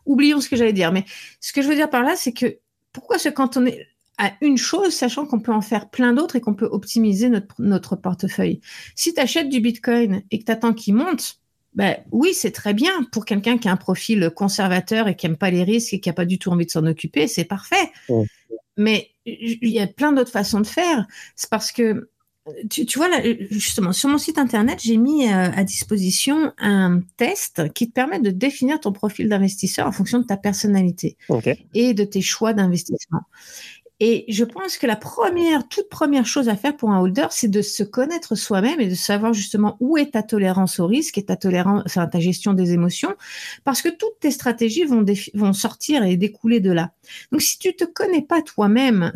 oublions ce que j'allais dire. Mais ce que je veux dire par là, c'est que pourquoi se cantonner à une chose, sachant qu'on peut en faire plein d'autres et qu'on peut optimiser notre, notre portefeuille? Si tu achètes du Bitcoin et que tu attends qu'il monte, ben, oui, c'est très bien pour quelqu'un qui a un profil conservateur et qui aime pas les risques et qui a pas du tout envie de s'en occuper, c'est parfait. Mais il y a plein d'autres façons de faire. C'est parce que tu, vois, là, justement, sur mon site internet, j'ai mis euh, à disposition un test qui te permet de définir ton profil d'investisseur en fonction de ta personnalité et de tes choix d'investissement. Et je pense que la première, toute première chose à faire pour un holder, c'est de se connaître soi-même et de savoir justement où est ta tolérance au risque et ta tolérance, enfin, ta gestion des émotions, parce que toutes tes stratégies vont, sortir et découler de là. Donc, si tu te connais pas toi-même,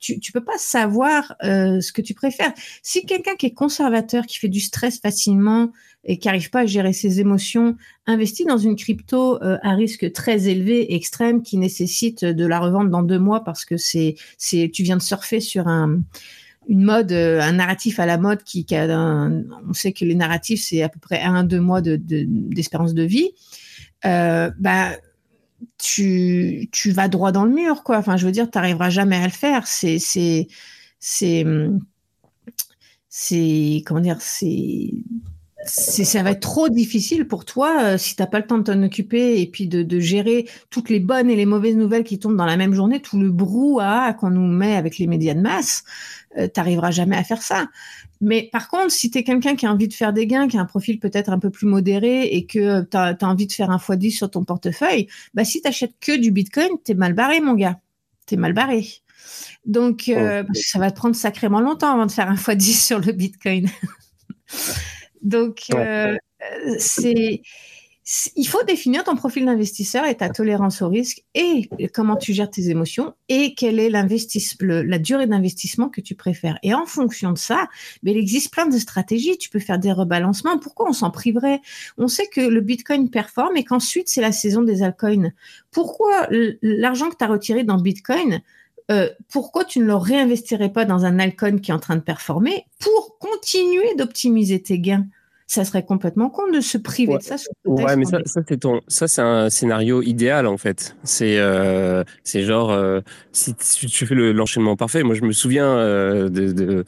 tu, tu peux pas savoir euh, ce que tu préfères. Si quelqu'un qui est conservateur, qui fait du stress facilement, et qui n'arrive pas à gérer ses émotions, investit dans une crypto euh, à risque très élevé, extrême, qui nécessite de la revendre dans deux mois parce que c'est, c'est, tu viens de surfer sur un, une mode, euh, un narratif à la mode qui, a on sait que les narratifs c'est à peu près un deux mois de, d'espérance de, vie. Euh, bah tu, tu vas droit dans le mur quoi. Enfin je veux dire tu n'arriveras jamais à le faire. C'est c'est c'est comment dire c'est ça va être trop difficile pour toi euh, si tu n'as pas le temps de t'en occuper et puis de, gérer toutes les bonnes et les mauvaises nouvelles qui tombent dans la même journée, tout le brouhaha qu'on nous met avec les médias de masse, euh, tu n'arriveras jamais à faire ça. Mais par contre, si tu es quelqu'un qui a envie de faire des gains, qui a un profil peut-être un peu plus modéré et que tu as, envie de faire un x10 sur ton portefeuille, bah si tu achètes que du Bitcoin, tu es mal barré, mon gars. Tu es mal barré. Donc, euh, ça va te prendre sacrément longtemps avant de faire un x10 sur le Bitcoin. Donc, euh, c'est il faut définir ton profil d'investisseur et ta tolérance au risque et comment tu gères tes émotions et quelle est la durée d'investissement que tu préfères. Et en fonction de ça, mais il existe plein de stratégies. Tu peux faire des rebalancements. Pourquoi on s'en priverait? On sait que le Bitcoin performe et qu'ensuite c'est la saison des altcoins. Pourquoi l'argent que tu as retiré dans Bitcoin euh, pourquoi tu ne le réinvestirais pas dans un Alcon qui est en train de performer pour continuer d'optimiser tes gains? Ça serait complètement con de se priver de ça. ouais, mais ça, ça c'est ton, ça c'est un scénario idéal en fait. C'est, euh, c'est genre si tu fais l'enchaînement parfait. Moi, je me souviens de, de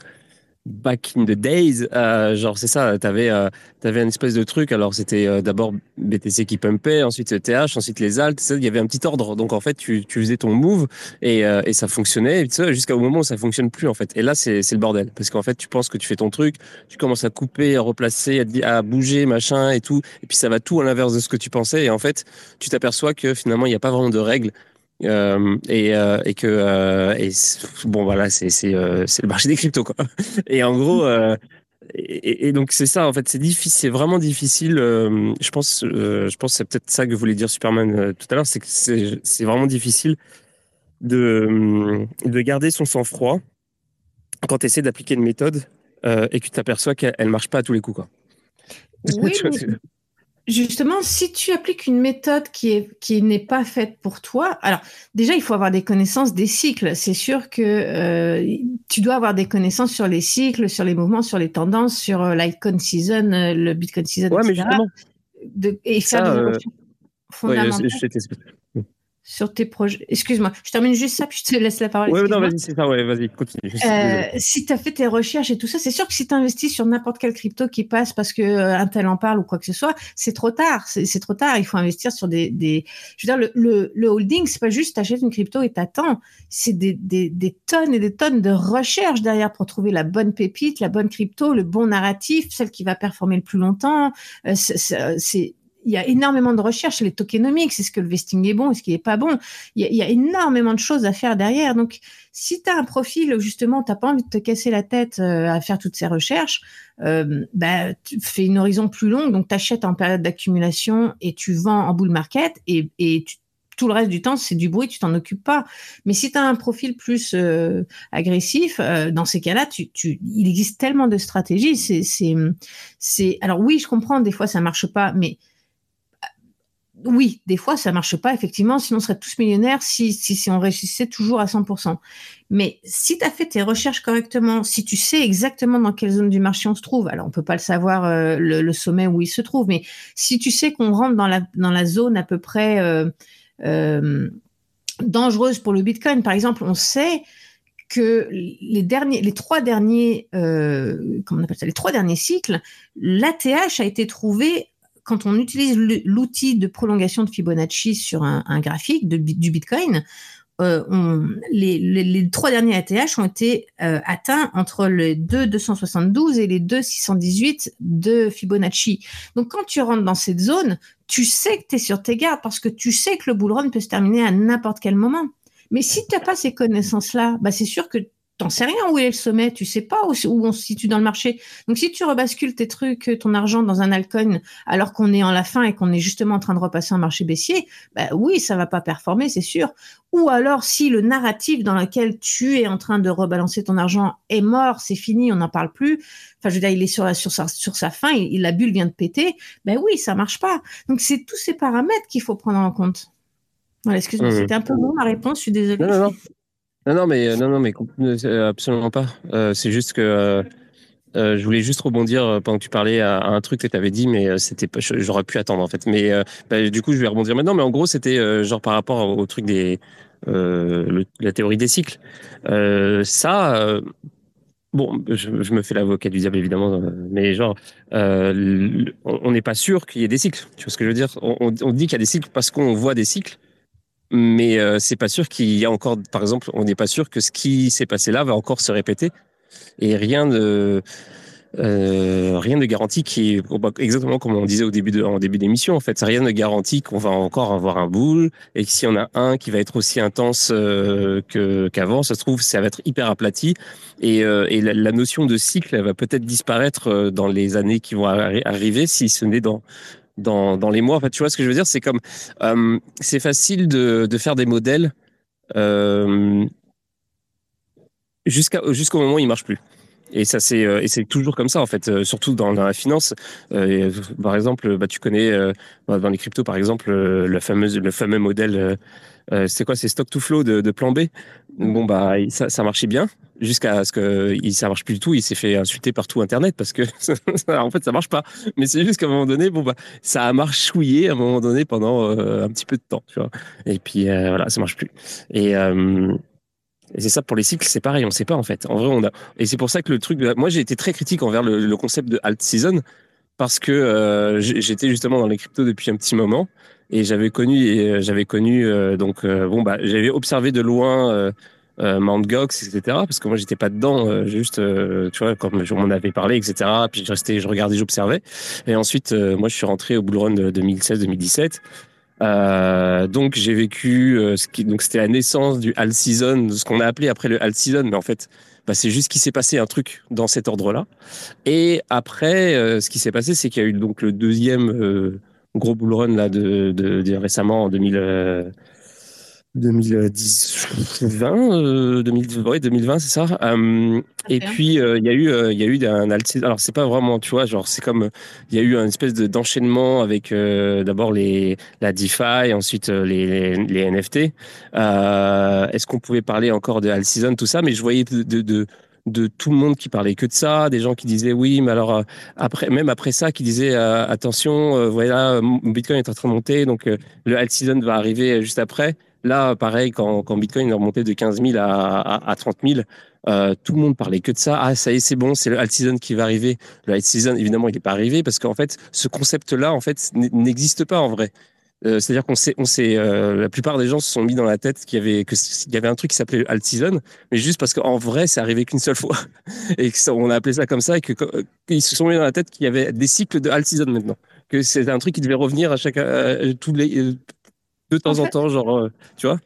back in the days, euh, genre c'est ça, t'avais euh, avais un espèce de truc. Alors c'était euh, d'abord BTC qui pumpait, ensuite TH, ensuite les alt. Il y avait un petit ordre. Donc en fait, tu, tu faisais ton move et, euh, et ça fonctionnait jusqu'au moment où ça fonctionne plus en fait. Et là, c'est le bordel parce qu'en fait, tu penses que tu fais ton truc, tu commences à couper, à replacer, à, à bouger, machin et tout, et puis ça va tout à l'inverse de ce que tu pensais. Et en fait, tu t'aperçois que finalement, il n'y a pas vraiment de règles. Euh, et, euh, et que euh, et bon voilà c'est le marché des cryptos quoi. Et en gros et, et, donc c'est ça en fait c'est difficile c'est vraiment difficile je pense je pense c'est peut-être ça que voulait dire Superman tout à l'heure c'est que c'est vraiment difficile de de garder son sang-froid quand tu essaies d'appliquer une méthode et que tu t'aperçois qu'elle marche pas à tous les coups quoi. Oui, Justement, si tu appliques une méthode qui est qui n'est pas faite pour toi, alors déjà il faut avoir des connaissances des cycles. C'est sûr que euh, tu dois avoir des connaissances sur les cycles, sur les mouvements, sur les tendances, sur euh, l'icon season, euh, le Bitcoin season, ouais, etc. Mais de, et faire des fondamentales. Ouais, sur tes projets. Excuse-moi, je termine juste ça, puis je te laisse la parole. Oui, non, vas-y, c'est ça, ouais, vas-y, continue. Euh, si tu as fait tes recherches et tout ça, c'est sûr que si tu investis sur n'importe quelle crypto qui passe parce que euh, un tel en parle ou quoi que ce soit, c'est trop tard. C'est trop tard. Il faut investir sur des. des... Je veux dire, le, le, le holding, c'est pas juste t'achètes une crypto et t'attends. C'est des, des, des tonnes et des tonnes de recherches derrière pour trouver la bonne pépite, la bonne crypto, le bon narratif, celle qui va performer le plus longtemps. Euh, c'est il y a énormément de recherches, les tokenomics, est-ce que le vesting est bon, est-ce qu'il est pas bon? Il y, a, il y, a, énormément de choses à faire derrière. Donc, si tu as un profil où justement tu n'as pas envie de te casser la tête euh, à faire toutes ces recherches, euh, bah, tu fais une horizon plus longue, donc tu achètes en période d'accumulation et tu vends en bull market et, et tu, tout le reste du temps, c'est du bruit, tu t'en occupes pas. Mais si tu as un profil plus euh, agressif, euh, dans ces cas-là, tu, tu, il existe tellement de stratégies. C'est, c'est, c'est, alors oui, je comprends, des fois ça marche pas, mais oui, des fois, ça marche pas, effectivement, sinon on serait tous millionnaires si, si, on réussissait toujours à 100%. Mais si tu as fait tes recherches correctement, si tu sais exactement dans quelle zone du marché on se trouve, alors on peut pas le savoir euh, le, sommet où il se trouve, mais si tu sais qu'on rentre dans la, dans la zone à peu près euh, euh, dangereuse pour le Bitcoin, par exemple, on sait que les derniers, les trois derniers, comment on appelle ça, les trois derniers cycles, l'ATH a été trouvé quand on utilise l'outil de prolongation de Fibonacci sur un, graphique du Bitcoin, euh, les, trois derniers ATH ont été euh, atteints entre les 2,272 et les 2,618 de Fibonacci. Donc quand tu rentres dans cette zone, tu sais que tu es sur tes gardes parce que tu sais que le bull run peut se terminer à n'importe quel moment. Mais si tu n'as pas ces connaissances-là, bah c'est sûr que t'en sais rien où est le sommet, tu sais pas où, on se situe dans le marché. Donc si tu rebascules tes trucs, ton argent dans un altcoin alors qu'on est en la fin et qu'on est justement en train de repasser un marché baissier, bah oui, ça va pas performer, c'est sûr. Ou alors si le narratif dans lequel tu es en train de rebalancer ton argent est mort, c'est fini, on n'en parle plus. Enfin, je veux dire, il est sur, sur, sa, sur sa fin, il, la bulle vient de péter. Ben oui, ça marche pas. Donc c'est tous ces paramètres qu'il faut prendre en compte. Voilà, excuse-moi, mmh. c'était un peu long ma réponse, je suis désolée. Non, non, non, non, mais, non, non, mais absolument pas. Euh, c'est juste que euh, euh, je voulais juste rebondir pendant que tu parlais à, un truc que tu avais dit, mais c'était j'aurais pu attendre en fait. Mais bah, du coup, je vais rebondir maintenant. Mais en gros, c'était genre par rapport au, truc des la théorie des cycles. ça, bon, je, me fais l'avocat du diable évidemment, mais genre, on n'est pas sûr qu'il y ait des cycles. Tu vois ce que je veux dire? On dit qu'il y a des cycles parce qu'on voit des cycles mais euh, c'est pas sûr qu'il y a encore, par exemple, on n'est pas sûr que ce qui s'est passé là va encore se répéter. Et rien de euh, rien de garantie qui est exactement comme on disait au début de, en début d'émission. En fait, rien ne garantit qu'on va encore avoir un boule et que si on a un qui va être aussi intense euh, que qu'avant, ça se trouve ça va être hyper aplati et, euh, et la, notion de cycle va peut-être disparaître euh, dans les années qui vont arriver si ce n'est dans dans, dans les mois. fait tu vois ce que je veux dire? C'est comme euh, c'est facile de, de, faire des modèles euh, jusqu'au moment où ils marchent plus. Et ça c'est euh, et c'est toujours comme ça en fait, euh, surtout dans, la finance. Par exemple, bah, tu connais dans les cryptos par exemple le fameuse le fameux modèle. c'est quoi? C'est stock to flow de plan B Bon bah ça, ça marchait bien jusqu'à ce que il ça marche plus du tout. Il s'est fait insulter partout internet parce que en fait ça marche pas. Mais c'est juste qu'à un moment donné, bon bah ça a marchouillé à un moment donné pendant euh, un petit peu de temps, tu vois. Et puis euh, voilà, ça marche plus. Et, euh, et c'est ça pour les cycles, c'est pareil, on sait pas en fait. En vrai, on a et c'est pour ça que le truc, moi j'ai été très critique envers le, le concept de alt season parce que j'étais justement dans les cryptos depuis un petit moment et j'avais connu j'avais connu donc bon bah j'avais observé de loin euh, Mount Gox, etc. Parce que moi, j'étais pas dedans, euh, juste, euh, tu vois, comme on m'en avait parlé, etc. Puis je restais, je regardais, j'observais. Et ensuite, euh, moi, je suis rentré au Bull Run de 2016-2017. donc j'ai vécu donc c'était la naissance du All Season, ce qu'on a appelé après le All Season, mais en fait bah, c'est juste qu'il s'est passé un truc dans cet ordre-là. Et après, ce qui s'est passé, c'est qu'il y a eu donc le deuxième gros bull run là récemment en 2000. 2010, 20, 2020, c'est ça. Euh, et puis euh, il y a eu, euh, il y a eu un Alors c'est pas vraiment, tu vois, genre c'est comme il y a eu un espèce de d'enchaînement avec d'abord les la DeFi, ensuite les, les, NFT. Est-ce qu'on pouvait parler encore de All Season, tout ça? Mais je voyais de, de, de tout le monde qui parlait que de ça, des gens qui disaient oui, mais alors après, même après ça, qui disaient attention, voilà, Bitcoin est en train de monter, donc le All Season va arriver juste après. Là, pareil, quand, Bitcoin est remonté de 15 000 à, à, 30 000, euh, tout le monde parlait que de ça. Ah, ça y est, c'est bon, c'est le alt season qui va arriver. Le alt season, évidemment, il n'est pas arrivé parce qu'en fait, ce concept-là, en fait, n'existe pas en vrai. Euh, C'est-à-dire qu'on sait, on sait, euh, la plupart des gens se sont mis dans la tête qu'il y avait que y avait un truc qui s'appelait alt season, mais juste parce qu'en vrai, c'est arrivé qu'une seule fois et on a appelé ça comme ça et que se sont mis dans la tête qu'il y avait des cycles de alt season maintenant, que c'est un truc qui devait revenir à chaque tous les de temps en, temps, genre, euh, tu vois.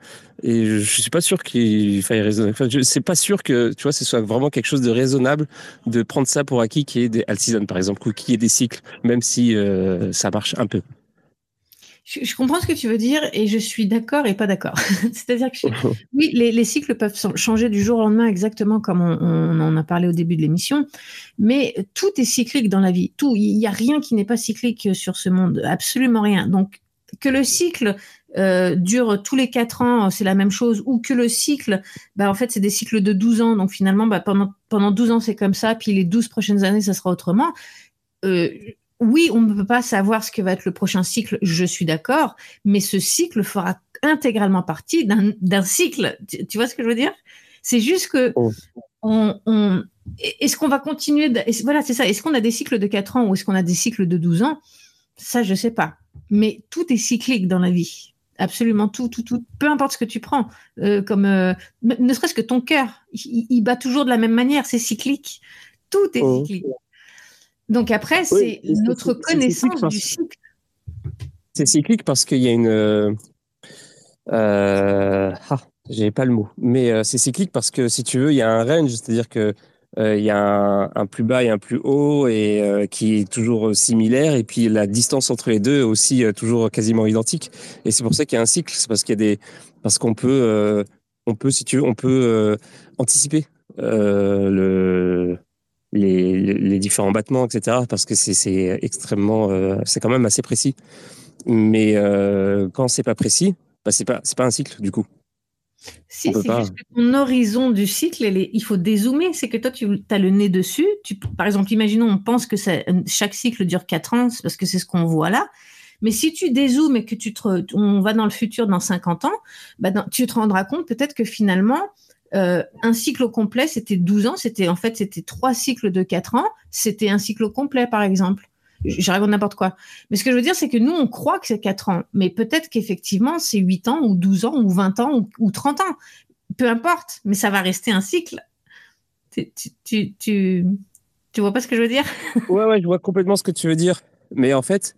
Et je, je suis pas sûr qu'il faille raisonner. Enfin, je c'est pas sûr que, tu vois, ce soit vraiment quelque chose de raisonnable de prendre ça pour acquis qui est des par exemple, ou qui est des cycles, même si euh, ça marche un peu. Je, je, comprends ce que tu veux dire et je suis d'accord et pas d'accord. C'est-à-dire que oui, les, les, cycles peuvent changer du jour au lendemain exactement comme on, on en a parlé au début de l'émission, mais tout est cyclique dans la vie. Tout, il n'y a rien qui n'est pas cyclique sur ce monde, absolument rien. Donc que le cycle euh, dure tous les quatre ans, c'est la même chose, ou que le cycle, bah, en fait, c'est des cycles de 12 ans, donc finalement, bah, pendant, pendant 12 ans, c'est comme ça, puis les 12 prochaines années, ça sera autrement. Euh, oui, on ne peut pas savoir ce que va être le prochain cycle, je suis d'accord, mais ce cycle fera intégralement partie d'un cycle. Tu, tu, vois ce que je veux dire? C'est juste que oh. on, on est-ce qu'on va continuer de, Voilà, c'est ça. Est-ce qu'on a des cycles de 4 ans ou est-ce qu'on a des cycles de 12 ans? Ça, je sais pas. Mais tout est cyclique dans la vie. Absolument tout, tout, tout. Peu importe ce que tu prends, euh, comme euh, ne serait-ce que ton cœur, il, il, bat toujours de la même manière. C'est cyclique. Tout est oh. cyclique. Donc après, oui, c'est notre connaissance du cycle. C'est cyclique parce qu'il y a une. Euh, ah, j'ai pas le mot, mais c'est cyclique parce que si tu veux, il y a un range, c'est-à-dire que il y a un, plus bas et un plus haut et euh, qui est toujours similaire. Et puis la distance entre les deux est aussi euh, toujours quasiment identique. Et c'est pour ça qu'il y a un cycle. C'est parce qu'il y a des parce qu'on peut euh, on peut si tu veux on peut euh, anticiper le les, différents battements etc parce que c'est extrêmement c'est quand même assez précis. Mais quand c'est pas précis bah c'est pas c'est pas un cycle du coup si, c'est juste que ton horizon du cycle, est, il faut dézoomer. C'est que toi, tu as le nez dessus. Tu, par exemple, imaginons, on pense que ça, chaque cycle dure 4 ans, parce que c'est ce qu'on voit là. Mais si tu dézoomes et que tu te, on va dans le futur dans 50 ans, bah dans, tu te rendras compte peut-être que finalement, euh, un cycle complet, c'était 12 ans. C'était en fait, c'était trois cycles de 4 ans. C'était un cycle complet, par exemple je raconte n'importe quoi. Mais ce que je veux dire, c'est que nous, on croit que c'est 4 ans, mais peut-être qu'effectivement, c'est 8 ans ou 12 ans ou 20 ans ou, ou, 30 ans. Peu importe, mais ça va rester un cycle. Tu, tu, tu, tu vois pas ce que je veux dire? Ouais, ouais, je vois complètement ce que tu veux dire. Mais en fait,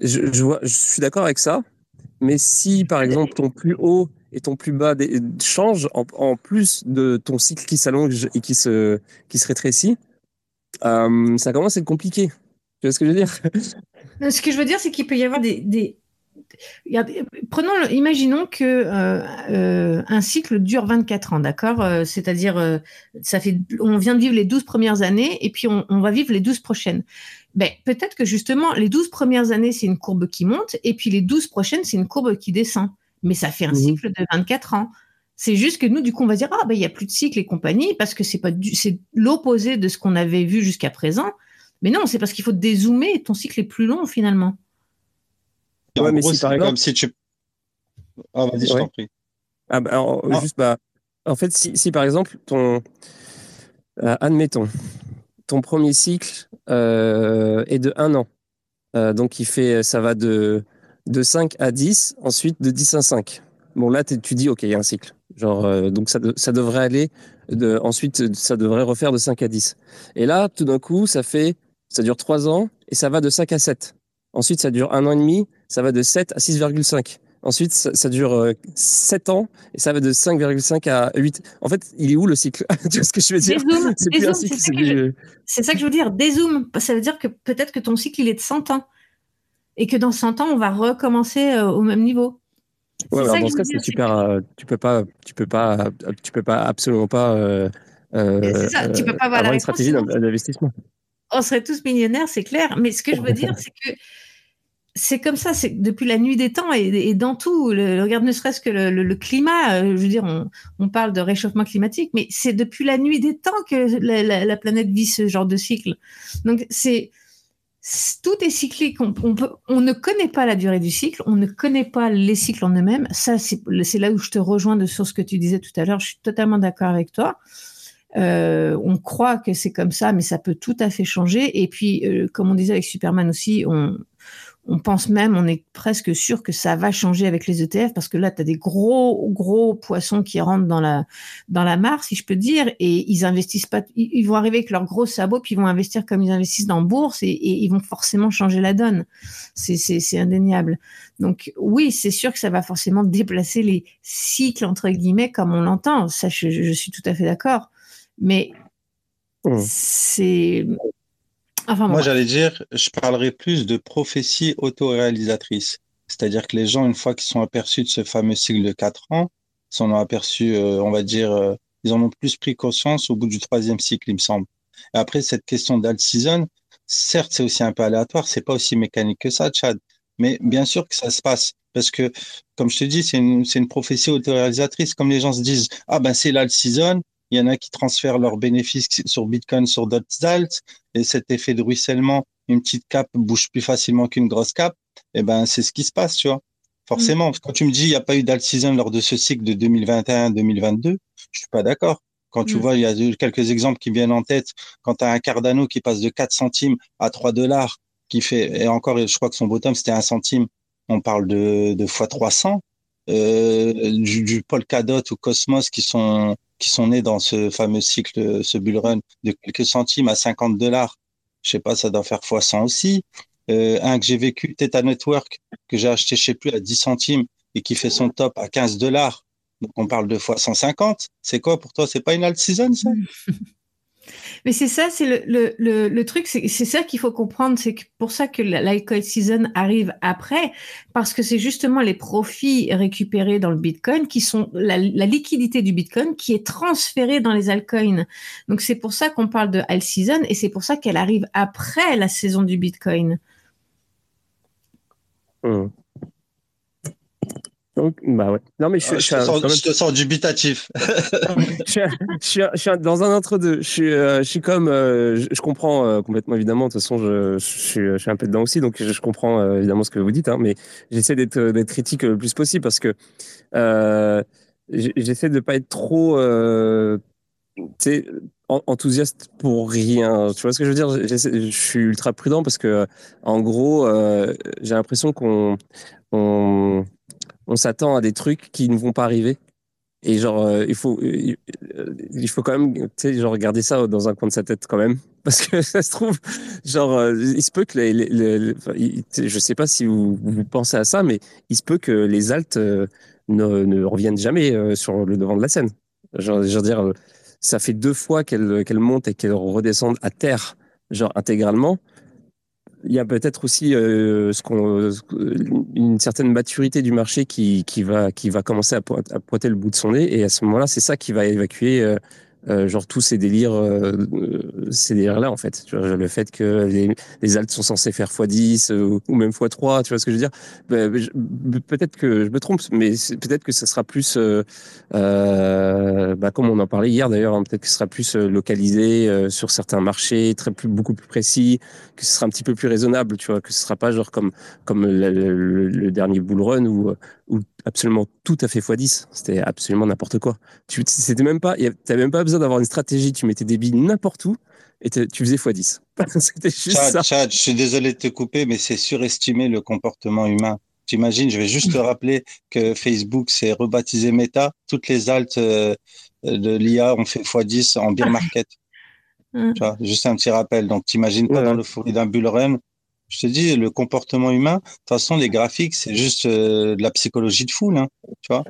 je, je, suis d'accord avec ça. Mais si, par exemple, ton plus haut et ton plus bas changent en, en plus de ton cycle qui s'allonge et qui se, qui se rétrécit, euh, ça commence à être compliqué. Tu vois ce que je veux dire? Ce que je veux dire, c'est qu'il peut y avoir des. des... Prenons, imaginons que euh, euh, un cycle dure 24 ans, d'accord? Euh, C'est-à-dire, ça fait, on vient de vivre les 12 premières années et puis on, on va vivre les 12 prochaines. Ben, peut-être que justement, les 12 premières années, c'est une courbe qui monte et puis les 12 prochaines, c'est une courbe qui descend. Mais ça fait un mmh. cycle de 24 ans. C'est juste que nous, du coup, on va dire ah ben il y a plus de cycle et compagnie parce que c'est pas c'est l'opposé de ce qu'on avait vu jusqu'à présent. Mais non, c'est parce qu'il faut dézoomer et ton cycle est plus long finalement. Ouais, mais si par exemple, comme si tu ah vas-y, je t'en prie. Ah, bah, ah. juste bah en fait si, si par exemple ton euh, admettons ton premier cycle euh, est de un an. Euh, donc il fait ça va de de 5 à 10, ensuite de 10 à 5. Bon, là, tu dis, OK, il y a un cycle. Genre, euh, donc ça, ça devrait aller, de, ensuite, ça devrait refaire de 5 à 10. Et là, tout d'un coup, ça fait, ça dure 3 ans et ça va de 5 à 7. Ensuite, ça dure un an et demi, ça va de 7 à 6,5. Ensuite, ça, dure 7 euh, ans et ça va de 5,5 à 8. En fait, il est où le cycle? Tu vois ce que je veux dire? C'est plus un cycle. C'est ça que je veux dire. Dézoom. Ça veut dire que peut-être que ton cycle, il est de 100 ans et que dans 100 ans, on va recommencer euh, au même niveau. Ouais, dans ce cas, c'est super. Euh, tu peux pas, tu peux pas, tu peux pas absolument pas. Euh, c'est ça, tu peux pas avoir, une stratégie d'investissement. On serait tous millionnaires, c'est clair. Mais ce que je veux dire, c'est que c'est comme ça, c'est depuis la nuit des temps et, dans tout. Le, regarde, ne serait-ce que le, climat. je veux dire, on, on, parle de réchauffement climatique, mais c'est depuis la nuit des temps que la, la planète vit ce genre de cycle. Donc c'est tout est cyclique. On, on, ne connaît pas la durée du cycle, on ne connaît pas les cycles en eux-mêmes. Ça, c'est là où je te rejoins de sur ce que tu disais tout à l'heure. Je suis totalement d'accord avec toi. Euh, on croit que c'est comme ça, mais ça peut tout à fait changer. Et puis, euh, comme on disait avec Superman aussi, on, on pense même, on est presque sûr que ça va changer avec les ETF parce que là, tu as des gros, gros poissons qui rentrent dans la, dans la mare, si je peux dire, et ils investissent pas, ils, vont arriver avec leurs gros sabots, puis ils vont investir comme ils investissent dans bourse et, ils vont forcément changer la donne. C'est, indéniable. Donc, oui, c'est sûr que ça va forcément déplacer les cycles, entre guillemets, comme on l'entend. Ça, je suis tout à fait d'accord. Mais, mmh. c'est, moi, j'allais dire, je parlerai plus de prophétie autoréalisatrice. C'est-à-dire que les gens, une fois qu'ils sont aperçus de ce fameux cycle de quatre ans, s'en ont aperçus, euh, on va dire, euh, ils en ont plus pris conscience au bout du troisième cycle, il me semble. Et après, cette question d'alt season, certes, c'est aussi un peu aléatoire, c'est pas aussi mécanique que ça, Chad. Mais bien sûr que ça se passe. Parce que, comme je te dis, c'est une, c'est une prophétie autoréalisatrice. Comme les gens se disent, ah ben c'est l'alt season, il y en a qui transfèrent leurs bénéfices sur Bitcoin sur d'autres alt, et cet effet de ruissellement, une petite cape bouge plus facilement qu'une grosse cape, et eh ben c'est ce qui se passe, tu vois. Forcément, mm. quand tu me dis il n'y a pas eu d'alt season lors de ce cycle de 2021-2022, je suis pas d'accord. Quand tu mm. vois, il y a quelques exemples qui viennent en tête. Quand tu as un Cardano qui passe de 4 centimes à 3 dollars, qui fait, et encore, je crois que son bottom c'était 1 centime, on parle de, de fois 300. Euh, du, du Polkadot ou Cosmos qui sont qui sont nés dans ce fameux cycle, ce bull run de quelques centimes à 50 dollars. Je sais pas, ça doit faire fois 100 aussi. Euh, un que j'ai vécu, Theta Network, que j'ai acheté, je sais plus, à 10 centimes et qui fait son top à 15 dollars. Donc on parle de fois 150. C'est quoi pour toi? C'est pas une alt season ça? Mais c'est ça, c'est le, truc, c'est ça qu'il faut comprendre, c'est pour ça que l'alcool season arrive après, parce que c'est justement les profits récupérés dans le Bitcoin qui sont la, liquidité du Bitcoin qui est transférée dans les altcoins. Donc c'est pour ça qu'on parle de alt season et c'est pour ça qu'elle arrive après la saison du Bitcoin. Mmh. Donc, bah ouais. Non, mais je, ah, je, te, sens, dubitatif. je, suis, dans un entre-deux. Je suis, euh, je suis comme. Euh, je, comprends euh, complètement, évidemment. De toute façon, je, suis, un peu dedans aussi. Donc, je, comprends évidemment ce que vous dites. Hein, mais j'essaie d'être critique le plus possible parce que j'essaie de ne pas être trop enthousiaste pour rien. Tu vois ce que je veux dire? Je suis ultra prudent parce que, en gros, j'ai l'impression qu'on on s'attend à des trucs qui ne vont pas arriver. Et genre, euh, il faut, euh, il faut quand même, genre regarder ça dans un coin de sa tête quand même, parce que ça se trouve, genre, euh, il se peut que les, les, je sais pas si vous, pensez à ça, mais il se peut que les altes ne, ne, reviennent jamais sur le devant de la scène. Genre, je dire, ça fait deux fois qu'elles qu'elles montent et qu'elles redescendent à terre, genre intégralement il y a peut-être aussi euh, ce qu'on, une certaine maturité du marché qui, qui, va, qui va commencer à, pointer le bout de son nez. Et à ce moment-là, c'est ça qui va évacuer euh, euh, genre tous ces délires, euh, ces délires-là, en fait. Tu vois, le fait que les, les altes sont censés faire x10 euh, ou même x3, tu vois ce que je veux dire? Bah, Peut-être que je me trompe, mais peut-être que ça sera plus, bah, comme on en parlait hier d'ailleurs, hein, peut-être que ce sera plus localisé sur certains marchés, très plus, beaucoup plus précis, que ce sera un petit peu plus raisonnable, tu vois, que ce sera pas genre comme comme le, le dernier bull run où, où absolument tout a fait x10. C'était absolument n'importe quoi. Tu c'était même pas, t'avais même pas besoin d'avoir une stratégie. Tu mettais des billes n'importe où et tu faisais x10. C'était juste ça. Chad, je suis désolé de te couper, mais c'est surestimer le comportement humain. T'imagines, je vais juste te rappeler que Facebook s'est rebaptisé Meta. Toutes les altes euh, de l'IA ont fait x10 en beer market. Tu vois, juste un petit rappel. Donc, t'imagines pas dans le fourri d'un bull run. Je te dis, le comportement humain, de toute façon, les graphiques, c'est juste euh, de la psychologie de foule. Hein, tu vois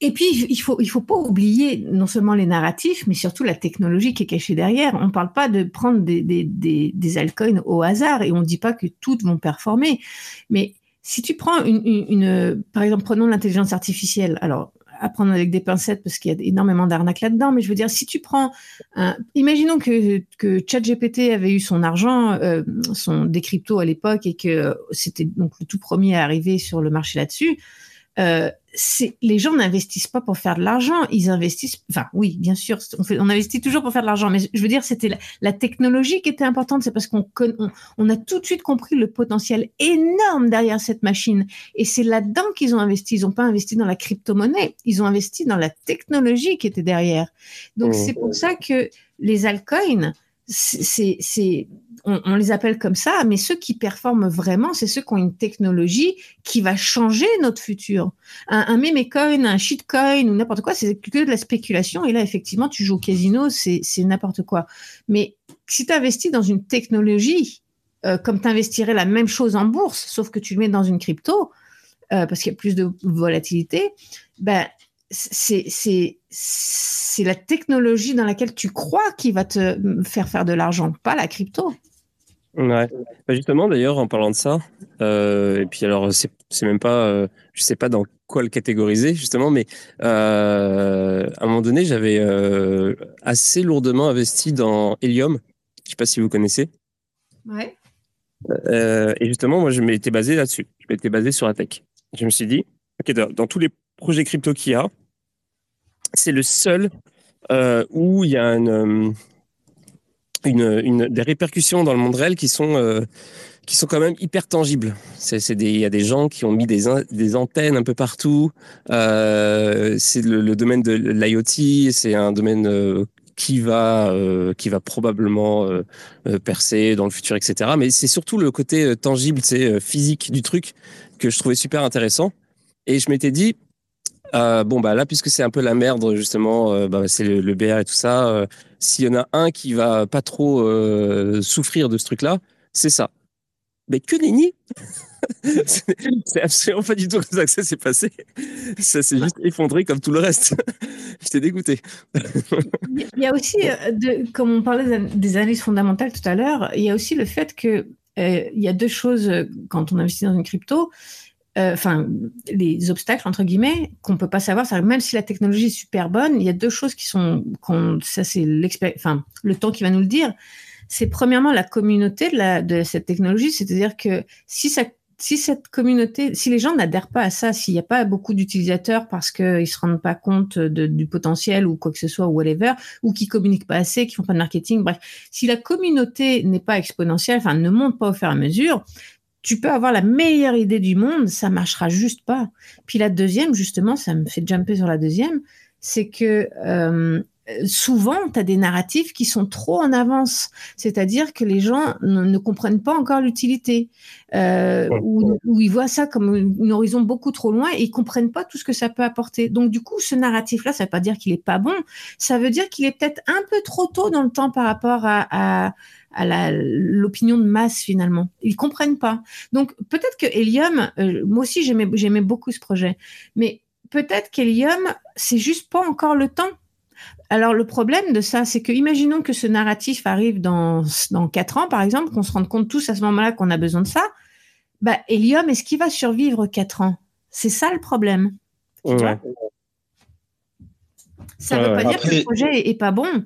et puis, il faut, il faut pas oublier non seulement les narratifs, mais surtout la technologie qui est cachée derrière. On ne parle pas de prendre des, des, des, altcoins au hasard et on ne dit pas que toutes vont performer. Mais si tu prends une, une, par exemple, prenons l'intelligence artificielle. Alors, à prendre avec des pincettes parce qu'il y a énormément d'arnaques là-dedans. Mais je veux dire, si tu prends, imaginons que, que ChatGPT avait eu son argent, euh, son des cryptos à l'époque et que c'était donc le tout premier à arriver sur le marché là-dessus. Euh, les gens n'investissent pas pour faire de l'argent, ils investissent. Enfin, oui, bien sûr, on, fait, on investit toujours pour faire de l'argent, mais je veux dire, c'était la, technologie qui était importante. C'est parce qu'on on, on, a tout de suite compris le potentiel énorme derrière cette machine, et c'est là-dedans qu'ils ont investi. Ils n'ont pas investi dans la crypto-monnaie, ils ont investi dans la technologie qui était derrière. Donc, mmh. c'est pour ça que les altcoins, c'est on, les appelle comme ça, mais ceux qui performent vraiment, c'est ceux qui ont une technologie qui va changer notre futur. Un, meme coin, un shitcoin ou n'importe quoi, c'est que de la spéculation. Et là, effectivement, tu joues au casino, c'est n'importe quoi. Mais si tu investis dans une technologie, euh, comme tu investirais la même chose en bourse, sauf que tu le mets dans une crypto, euh, parce qu'il y a plus de volatilité, ben, c'est la technologie dans laquelle tu crois qui va te faire faire de l'argent, pas la crypto. Ouais. Bah, justement, d'ailleurs, en parlant de ça, euh, et puis alors, c'est même pas, euh, je sais pas dans quoi le catégoriser, justement, mais euh, à un moment donné, j'avais euh, assez lourdement investi dans Helium. Je sais pas si vous connaissez. Ouais. Et justement, moi, je m'étais basé là-dessus. Je m'étais basé sur la tech. Je me suis dit, ok, dans, dans tous les projets crypto qu'il y a, c'est le seul où il y a une une, des répercussions dans le monde réel qui sont euh, qui sont quand même hyper tangibles. Il y a des gens qui ont mis des, antennes un peu partout. Euh, c'est le, domaine de l'IoT, c'est un domaine euh, qui va euh, qui va probablement euh, percer dans le futur, etc. Mais c'est surtout le côté tangible, c'est physique du truc que je trouvais super intéressant. Et je m'étais dit, euh, bon, bah là, puisque c'est un peu la merde, justement, euh, bah, c'est le, BR et tout ça. Euh, s'il y en a un qui va pas trop souffrir de ce truc-là, c'est ça. Mais que nenni C'est absolument pas du tout comme ça que ça s'est passé. Ça s'est juste effondré comme tout le reste. J'étais dégoûté. il y a aussi, comme on parlait des analyses fondamentales tout à l'heure, il y a aussi le fait que il y a deux choses quand on investit dans une crypto euh, enfin, les obstacles, entre guillemets, qu'on peut pas savoir. Même si la technologie est super bonne, il y a deux choses qui sont, ça c'est enfin, le temps qui va nous le dire. C'est premièrement la communauté de, cette technologie, c'est-à-dire que si ça si cette communauté, si les gens n'adhèrent pas à ça, s'il n'y a pas beaucoup d'utilisateurs parce qu'ils se rendent pas compte du potentiel ou quoi que ce soit ou whatever, ou qui communiquent pas assez, qui font pas de marketing, bref, si la communauté n'est pas exponentielle, enfin ne monte pas au fur et à mesure, tu peux avoir la meilleure idée du monde, ça marchera juste pas. Puis la deuxième, justement, ça me fait jumper sur la deuxième, c'est que euh, souvent, tu as des narratifs qui sont trop en avance. C'est-à-dire que les gens ne, comprennent pas encore l'utilité. Euh, ou, ils voient ça comme un horizon beaucoup trop loin et ils comprennent pas tout ce que ça peut apporter. Donc, du coup, ce narratif-là, ça veut pas dire qu'il est pas bon. Ça veut dire qu'il est peut-être un peu trop tôt dans le temps par rapport à, à l'opinion de masse finalement. Ils comprennent pas. Donc peut-être que Helium, euh, moi aussi j'aimais j'aimais beaucoup ce projet, mais peut-être qu'Helium c'est juste pas encore le temps. Alors le problème de ça, c'est que imaginons que ce narratif arrive dans dans quatre ans par exemple, qu'on se rende compte tous à ce moment-là qu'on a besoin de ça. Bah Helium, est-ce qu'il va survivre quatre ans? C'est ça le problème. Ça ne veut pas dire que le projet est pas bon.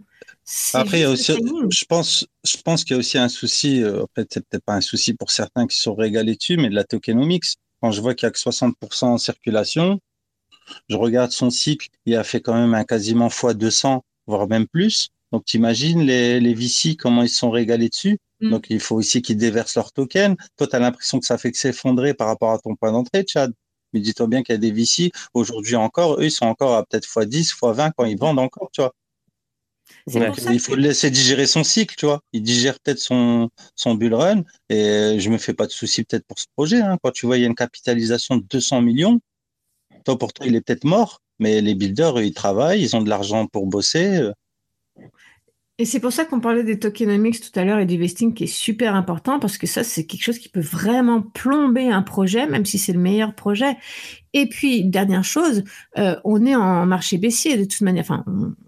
Après, il y a aussi, je pense, je pense qu'il y a aussi un souci, euh, en fait, c'est peut-être pas un souci pour certains qui sont régalés dessus, mais de la tokenomics. Quand je vois qu'il y a que 60% en circulation, je regarde son cycle, il a fait quand même un quasiment fois 200, voire même plus. Donc, tu imagines les, les VC, comment ils sont régalés dessus. Mm. Donc, il faut aussi qu'ils déversent leurs tokens. Toi, tu as l'impression que ça fait que s'effondrer par rapport à ton point d'entrée, Chad. Mais dis-toi bien qu'il y a des VC, aujourd'hui encore, eux, ils sont encore à peut-être fois 10, fois 20 quand ils vendent encore, tu vois. Il faut le laisser digérer son cycle, tu vois. Il digère peut-être son, son bull run et je me fais pas de soucis peut-être pour ce projet. Hein. Quand tu vois, il y a une capitalisation de 200 millions. Toi, pour toi, il est peut-être mort, mais les builders, ils travaillent, ils ont de l'argent pour bosser. Et c'est pour ça qu'on parlait des tokenomics tout à l'heure et du vesting qui est super important parce que ça, c'est quelque chose qui peut vraiment plomber un projet, même si c'est le meilleur projet. Et puis, dernière chose, euh, on est en marché baissier de toute manière. Enfin,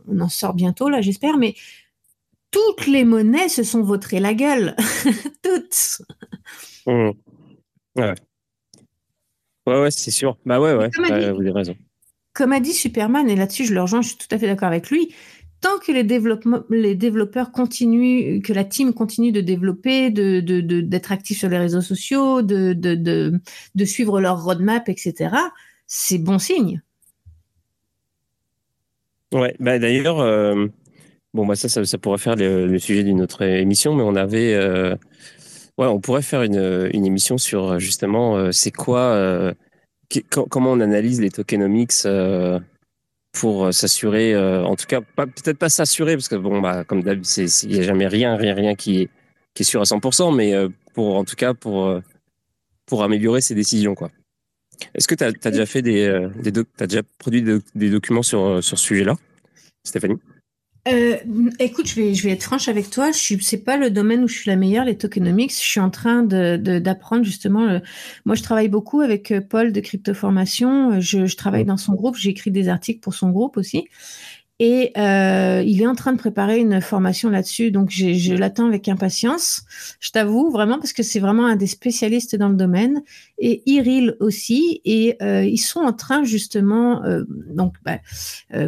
on, en sort bientôt là, j'espère, mais toutes les monnaies se sont vautrées la gueule. toutes. Mmh. Ouais. Ouais, ouais, c'est sûr. Bah ouais, ouais, vous avez raison. Comme a dit Superman, et là-dessus je le rejoins, je suis tout à fait d'accord avec lui, tant que les, les développeurs continuent, que la team continue de développer, d'être de, de, actifs sur les réseaux sociaux, de, de, suivre leur roadmap, etc., c'est bon signe. Ouais, bah d'ailleurs, euh, bon, bah ça, ça, pourrait faire le, sujet d'une autre émission, mais on avait. Euh, ouais, on pourrait faire une, une émission sur justement, euh, c'est quoi. comment on analyse les tokenomics pour euh, s'assurer, euh, en tout cas, peut-être pas s'assurer, parce que bon, bah, comme d'habitude, il n'y a jamais rien, rien, rien qui est, qui est sûr à 100%, mais euh, pour, en tout cas, pour, pour améliorer ses décisions, quoi. Est-ce que tu as, déjà fait des, des as déjà produit des documents sur, sur ce sujet-là, Stéphanie? Euh, écoute, je vais, je vais être franche avec toi. Je suis, c'est pas le domaine où je suis la meilleure, les tokenomics. Je suis en train de, d'apprendre justement. moi, je travaille beaucoup avec euh, Paul de Cryptoformation. Je, je travaille dans son groupe. J'écris des articles pour son groupe aussi. Et euh, il est en train de préparer une formation là-dessus, donc je l'attends avec impatience. Je t'avoue vraiment parce que c'est vraiment un des spécialistes dans le domaine. Et Iril aussi. Et euh, ils sont en train justement, euh, donc bah,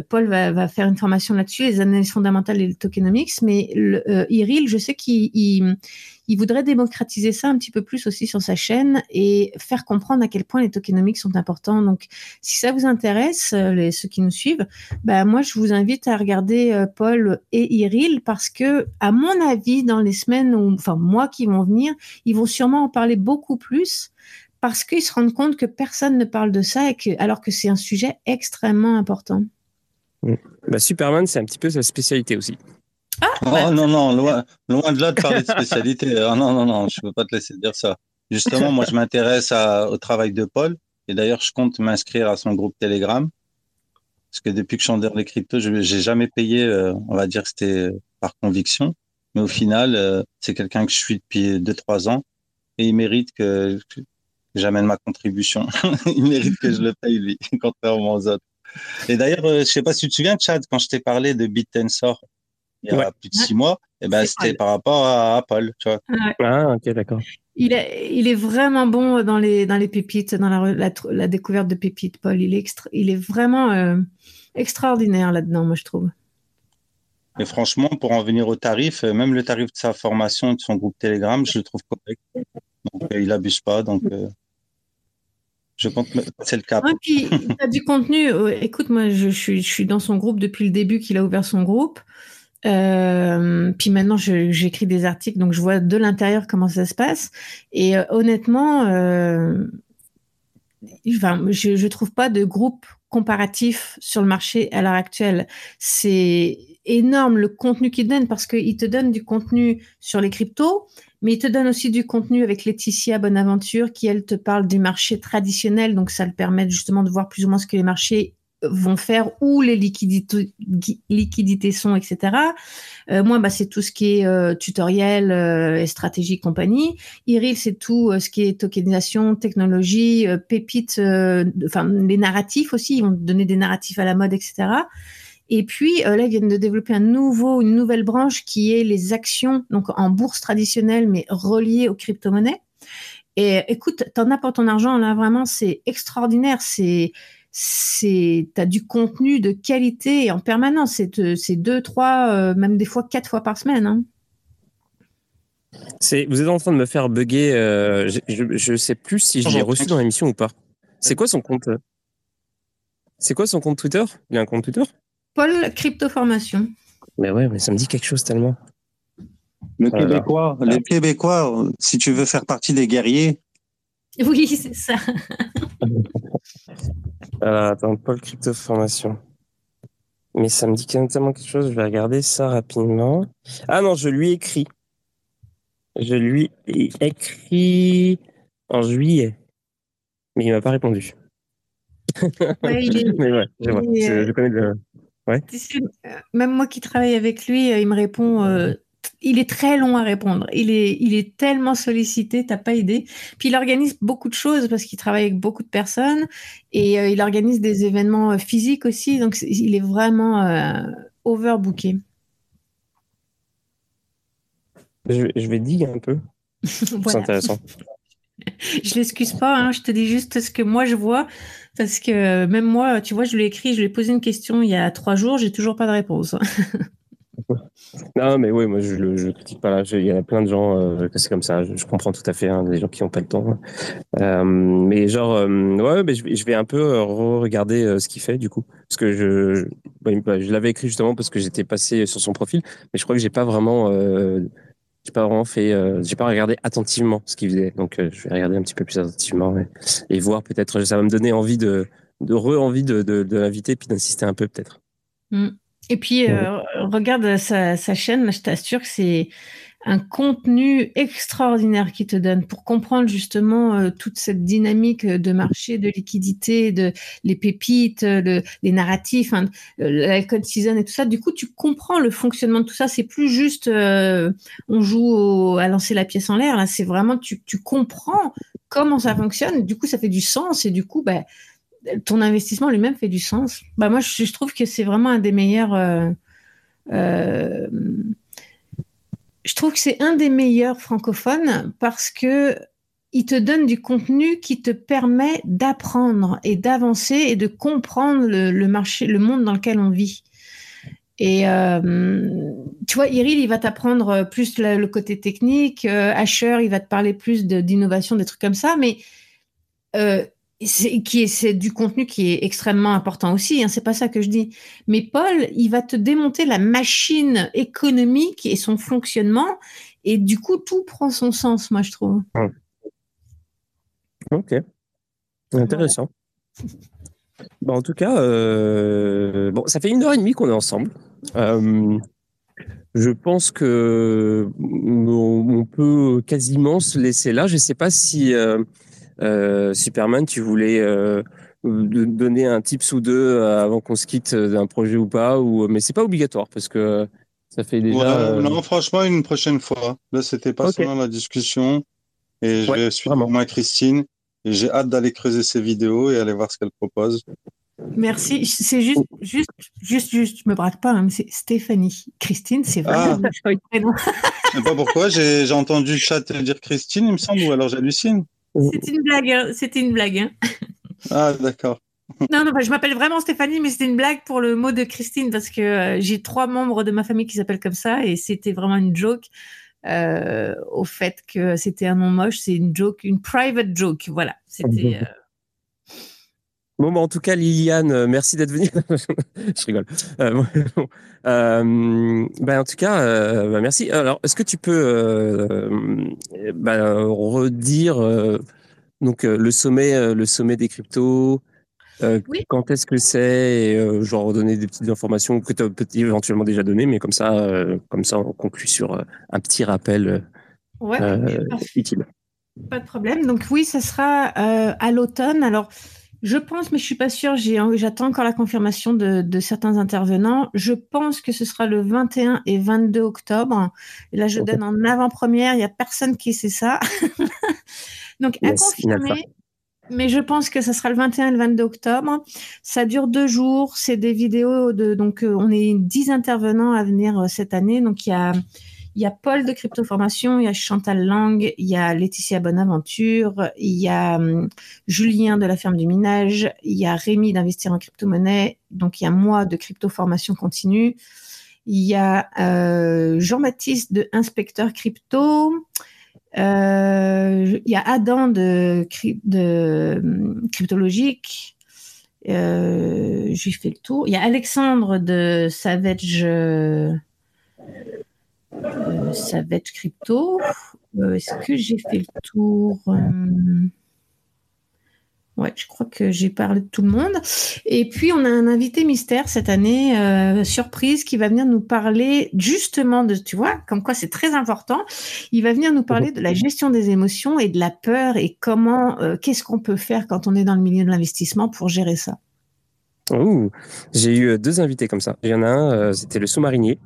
Paul va, va, faire une formation là-dessus, les analyses fondamentales et le tokenomics. Mais le, Iril, je sais qu'il il voudrait démocratiser ça un petit peu plus aussi sur sa chaîne et faire comprendre à quel point les tokenomics sont importants. Donc, si ça vous intéresse, euh, ceux qui nous suivent, bah, moi, je vous invite à regarder euh, Paul et Iril parce que, à mon avis, dans les semaines ou, enfin, mois qui vont venir, ils vont sûrement en parler beaucoup plus parce qu'ils se rendent compte que personne ne parle de ça alors que c'est un sujet extrêmement important. Bah, Superman, c'est un petit peu sa spécialité aussi. Ah, oh, non, non, loin, loin de là de parler de spécialité. Ah, non, non, non, je ne peux pas te laisser dire ça. Justement, moi, je m'intéresse au travail de Paul. Et d'ailleurs, je compte m'inscrire à son groupe Telegram. Parce que depuis que je suis en les cryptos, je n'ai jamais payé, euh, on va dire que c'était par conviction. Mais au final, euh, c'est quelqu'un que je suis depuis 2-3 ans. Et il mérite que, que j'amène ma contribution. il mérite que je le paye, lui, contrairement aux autres. Et d'ailleurs, euh, je ne sais pas si tu te souviens, Chad, quand je t'ai parlé de BitTensor, il y a plus de six mois, et eh ben, c'était par rapport à Apple. Tu vois. Ah, ok, d'accord. Il est, il est vraiment bon dans les, dans les pépites, dans la, la, découverte de pépites, Paul. Il est, extra, il est vraiment euh, extraordinaire là-dedans, moi, je trouve. Et franchement, pour en venir au tarif, euh, même le tarif de sa formation de son groupe Telegram, je le trouve correct. Donc, euh, il n'abuse pas. Donc, je compte c'est le cap. Ah, puis, il a du contenu. Écoute, moi, je, je, suis, je suis dans son groupe depuis le début qu'il a ouvert son groupe. Euh, puis maintenant, j'écris des articles, donc je vois de l'intérieur comment ça se passe. Et euh, honnêtement, euh, je ne trouve pas de groupe comparatif sur le marché à l'heure actuelle. C'est énorme le contenu qu'il donne parce qu'il te donne du contenu sur les cryptos, mais il te donne aussi du contenu avec Laetitia Bonaventure qui, elle, te parle du marché traditionnel. Donc, ça le permet justement de voir plus ou moins ce que les marchés vont faire, où les liquidités, sont, etc. Euh, moi, bah, c'est tout ce qui est euh, tutoriel euh, et stratégie compagnie. Iril, c'est tout ce qui est tokenisation, technologie, pépites, enfin les narratifs aussi. Ils vont donner des narratifs à la mode, etc. Et puis là, ils viennent de développer un nouveau, une nouvelle branche qui est les actions, donc en bourse traditionnelle, mais reliées aux crypto-monnaies. Et écoute, t'en as pour ton argent, là, vraiment, c'est extraordinaire. C'est c'est, as du contenu de qualité en permanence. C'est, deux, trois, même des fois quatre fois par semaine. Hein. C'est, vous êtes en train de me faire bugger. je ne sais plus si je l'ai reçu dans l'émission ou pas. C'est quoi son compte C'est quoi son compte Twitter? Il a un compte Twitter? Paul Crypto Formation. Mais ouais, mais ça me dit quelque chose tellement. Le Québécois, les Québécois, si tu veux faire partie des guerriers. Oui, c'est ça. euh, attends, Paul Crypto Formation. Mais ça me dit tellement quelque chose, je vais regarder ça rapidement. Ah non, je lui écris. Je lui ai écrit en juillet. Mais il m'a pas répondu. Ouais, il est... Mais ouais, je, vois. je connais le. Ouais. Même moi qui travaille avec lui, euh, il me répond euh, il est très long à répondre. Il est, il est tellement sollicité, t'as pas idée. Puis il organise beaucoup de choses parce qu'il travaille avec beaucoup de personnes et euh, il organise des événements euh, physiques aussi. Donc il est vraiment euh, overbooké. Je, je, vais dire un peu. C'est intéressant. je l'excuse pas, hein, je te dis juste ce que moi je vois parce que même moi, tu vois, je lui ai écrit, je lui ai posé une question il y a trois jours, j'ai toujours pas de réponse. Non, mais oui, moi je ne critique pas là. Il y a plein de gens euh, que c'est comme ça. Je, comprends tout à fait, hein, des gens qui n'ont pas le temps. Euh, mais genre, euh, ouais, mais je, vais un peu regarder ce qu'il fait du coup, parce que je, bah, je l'avais écrit justement parce que j'étais passé sur son profil, mais je crois que j'ai pas vraiment, j'ai pas vraiment fait, j'ai pas regardé attentivement ce qu'il faisait. Donc je vais regarder un petit peu plus attentivement et, voir peut-être, ça va me donner envie de, de re envie de, de, de l'inviter puis d'insister un peu peut-être. Mm. Et puis, euh, regarde sa, sa, chaîne, je t'assure que c'est un contenu extraordinaire qui te donne pour comprendre justement euh, toute cette dynamique de marché, de liquidité, de les pépites, le, les narratifs, hein, la code season et tout ça. Du coup, tu comprends le fonctionnement de tout ça. C'est plus juste euh, on joue à lancer la pièce en l'air. Là, c'est vraiment tu, tu comprends comment ça fonctionne. Du coup, ça fait du sens et du coup, bah, ton investissement lui-même fait du sens. Bah moi, je, trouve que c'est vraiment un des meilleurs. Euh, euh, je trouve que c'est un des meilleurs francophones parce que il te donne du contenu qui te permet d'apprendre et d'avancer et de comprendre le, marché, le monde dans lequel on vit. Et euh, tu vois, Iril, il va t'apprendre plus le, côté technique. Asher, il va te parler plus d'innovation, des trucs comme ça. Mais c'est qui c'est du contenu qui est extrêmement important aussi hein, c'est pas ça que je dis. Mais Paul il va te démonter la machine économique et son fonctionnement. Et du coup tout prend son sens moi je trouve. Ok. Intéressant. Bon, en tout cas euh, bon ça fait une heure et demie qu'on est ensemble. Euh, je pense que on peut quasiment se laisser là. Je sais pas si euh, Superman, tu voulais euh, donner un tips ou deux euh, avant qu'on se quitte d'un projet ou pas, ou mais c'est pas obligatoire parce que ça fait déjà. non, franchement, une prochaine fois. Là, c'était pas seulement la discussion, et je vais suivre moi Christine. Et j'ai hâte d'aller creuser ses vidéos et aller voir ce qu'elle propose. Merci. C'est juste, juste, juste, juste, je me braque pas, hein, c'est Stéphanie. Christine, c'est vraiment ah. Je sais pas pourquoi, j'ai entendu le chat dire Christine, il me semble, ou alors j'hallucine. C'était une blague. Hein. C'était une blague. Hein. Ah, d'accord. Non, non, je m'appelle vraiment Stéphanie, mais c'était une blague pour le mot de Christine parce que euh, j'ai trois membres de ma famille qui s'appellent comme ça et c'était vraiment une joke euh, au fait que c'était un nom moche. C'est une joke, une private joke. Voilà. C'était. Euh, bon, en tout cas, Liliane, merci d'être venue. je rigole. ben, en tout cas, ben, merci. Alors, est-ce que tu peux ben, redire donc euh, le sommet, euh, le sommet des cryptos. Euh, quand est-ce que c'est et genre donner des petites informations que tu as peut-être éventuellement déjà données, mais comme ça, comme ça, on conclut sur un petit rappel utile. Pas de problème. Donc oui, ça sera à l'automne. Alors, je pense, mais je suis pas sûre. J'attends encore la confirmation de, de, certains intervenants. Je pense que ce sera le 21 et 22 octobre. Et là, je donne en avant-première. Il y a personne qui sait ça. Donc, à confirmer. Mais je pense que ça sera le 21 et le 22 octobre. Ça dure deux jours. C'est des vidéos de, donc, euh, on est 10 intervenants à venir euh, cette année. Donc, il y a, Il y a Paul de Crypto Formation, il y a Chantal Lang, il y a Laetitia Bonaventure, il y a hum, Julien de la ferme du minage, il y a Rémi d'investir en crypto-monnaie, donc il y a moi de Crypto Formation continue, il y a euh, Jean-Baptiste de Inspecteur Crypto, euh, il y a Adam de, hum, Cryptologique, euh, j'ai fait le tour. Il y a Alexandre de Savage, euh, euh, Savage Crypto. Est-ce que j'ai fait le tour Ouais, je crois que j'ai parlé de tout le monde. Et puis, on a un invité mystère cette année, surprise, qui va venir nous parler justement de, tu vois, comme quoi c'est très important. Il va venir nous parler de la gestion des émotions et de la peur et comment, qu'est-ce qu'on peut faire quand on est dans le milieu de l'investissement pour gérer ça. j'ai eu deux invités comme ça. Il y en a un, c'était le sous-marinier,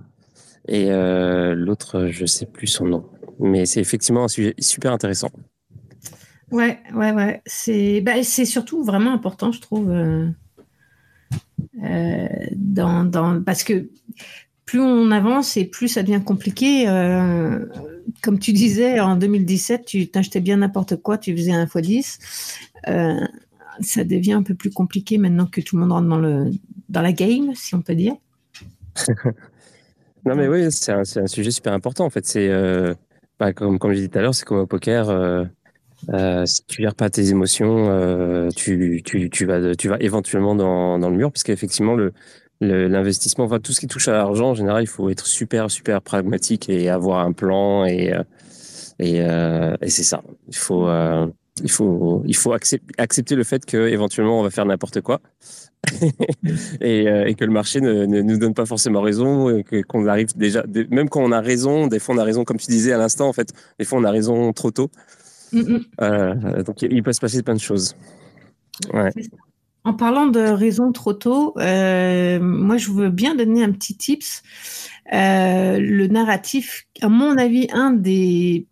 et l'autre, je sais plus son nom. Mais c'est effectivement un sujet super intéressant. Ouais, ouais, ouais. C'est bah, surtout vraiment important, je trouve, euh, euh, dans, dans, parce que plus on avance et plus ça devient compliqué. Euh, comme tu disais, en 2017, tu t'achetais bien n'importe quoi, tu faisais un x10. ça devient un peu plus compliqué maintenant que tout le monde rentre dans, le, dans la game, si on peut dire. non, mais oui, c'est un, un, sujet super important. En fait, c'est bah, comme, comme je disais tout à l'heure, c'est comme au poker euh, si tu gères pas tes émotions, euh, tu, tu, tu, vas, tu vas éventuellement dans, dans le mur, parce qu'effectivement, le, l'investissement, enfin tout ce qui touche à l'argent, en général, il faut être super, super pragmatique et avoir un plan et, euh, et, euh, et c'est ça. Il faut, euh, il faut, il faut accepter, le fait que éventuellement on va faire n'importe quoi. et, et, que le marché ne, ne, nous donne pas forcément raison, que qu'on arrive déjà, même quand on a raison, des fois on a raison, comme tu disais à l'instant, en fait, des fois on a raison trop tôt. Euh, donc il peut se passer plein de choses. En parlant de raison trop tôt, euh, moi je veux bien donner un petit tips. Euh, le narratif, à mon avis, un des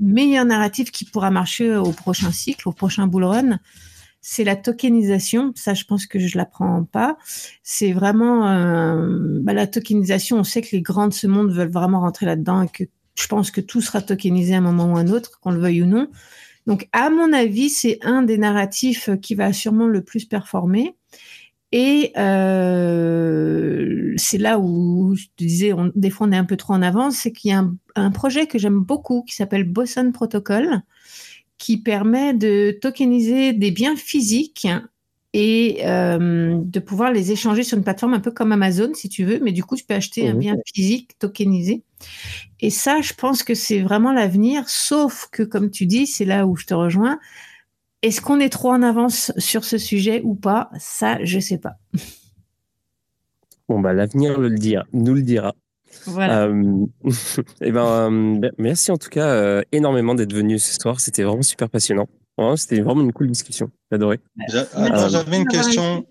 meilleurs narratifs qui pourra marcher au prochain cycle, au prochain bull run, c'est la tokenisation. Ça, je pense que je l'apprends pas. C'est vraiment bah, la tokenisation. On sait que les grands de ce monde veulent vraiment rentrer là-dedans et que je pense que tout sera tokenisé à un moment ou à un autre, qu'on le veuille ou non. Donc, à mon avis, c'est un des narratifs qui va sûrement le plus performer. Et euh, c'est là où je te disais, des fois on est un peu trop en avance, c'est qu'il y a un, projet que j'aime beaucoup qui s'appelle Boson Protocol, qui permet de tokeniser des biens physiques et euh, de pouvoir les échanger sur une plateforme un peu comme Amazon si tu veux, mais du coup tu peux acheter un mmh bien physique tokenisé. Et ça, je pense que c'est vraiment l'avenir, sauf que comme tu dis, c'est là où je te rejoins. Est-ce qu'on est trop en avance sur ce sujet ou pas? Ça, je sais pas. Bon bah l'avenir le dira, nous le dira. Voilà. Euh, et eh ben, euh, ben, merci en tout cas euh, énormément d'être venu ce soir. C'était vraiment super passionnant. C'était vraiment une cool discussion. J'ai adoré. J'avais une question.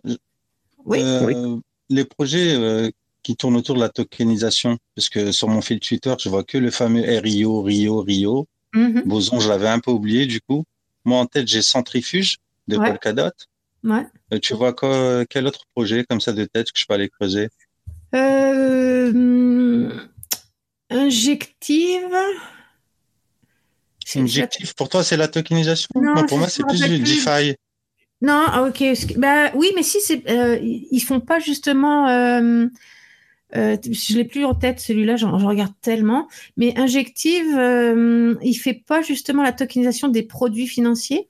Oui. Euh, les projets euh, qui tournent autour de la tokenisation, parce que sur mon fil Twitter, je vois que le fameux Rio, Rio, Rio. Mm-hmm. Boson, je l'avais un peu oublié du coup. Moi, en tête, j'ai Centrifuge de ouais. Polkadot. Ouais. Euh, tu vois quoi, quel autre projet comme ça de tête que je peux aller creuser? Injective. Injectif, pour toi, c'est la tokenisation? Non, pour moi, c'est plus du DeFi. Non, ah, ok. Bah, oui, mais si, c'est, euh, ils font pas justement. Euh, je l'ai plus en tête celui-là, j'en, regarde tellement. Mais Injective, euh, il fait pas justement la tokenisation des produits financiers?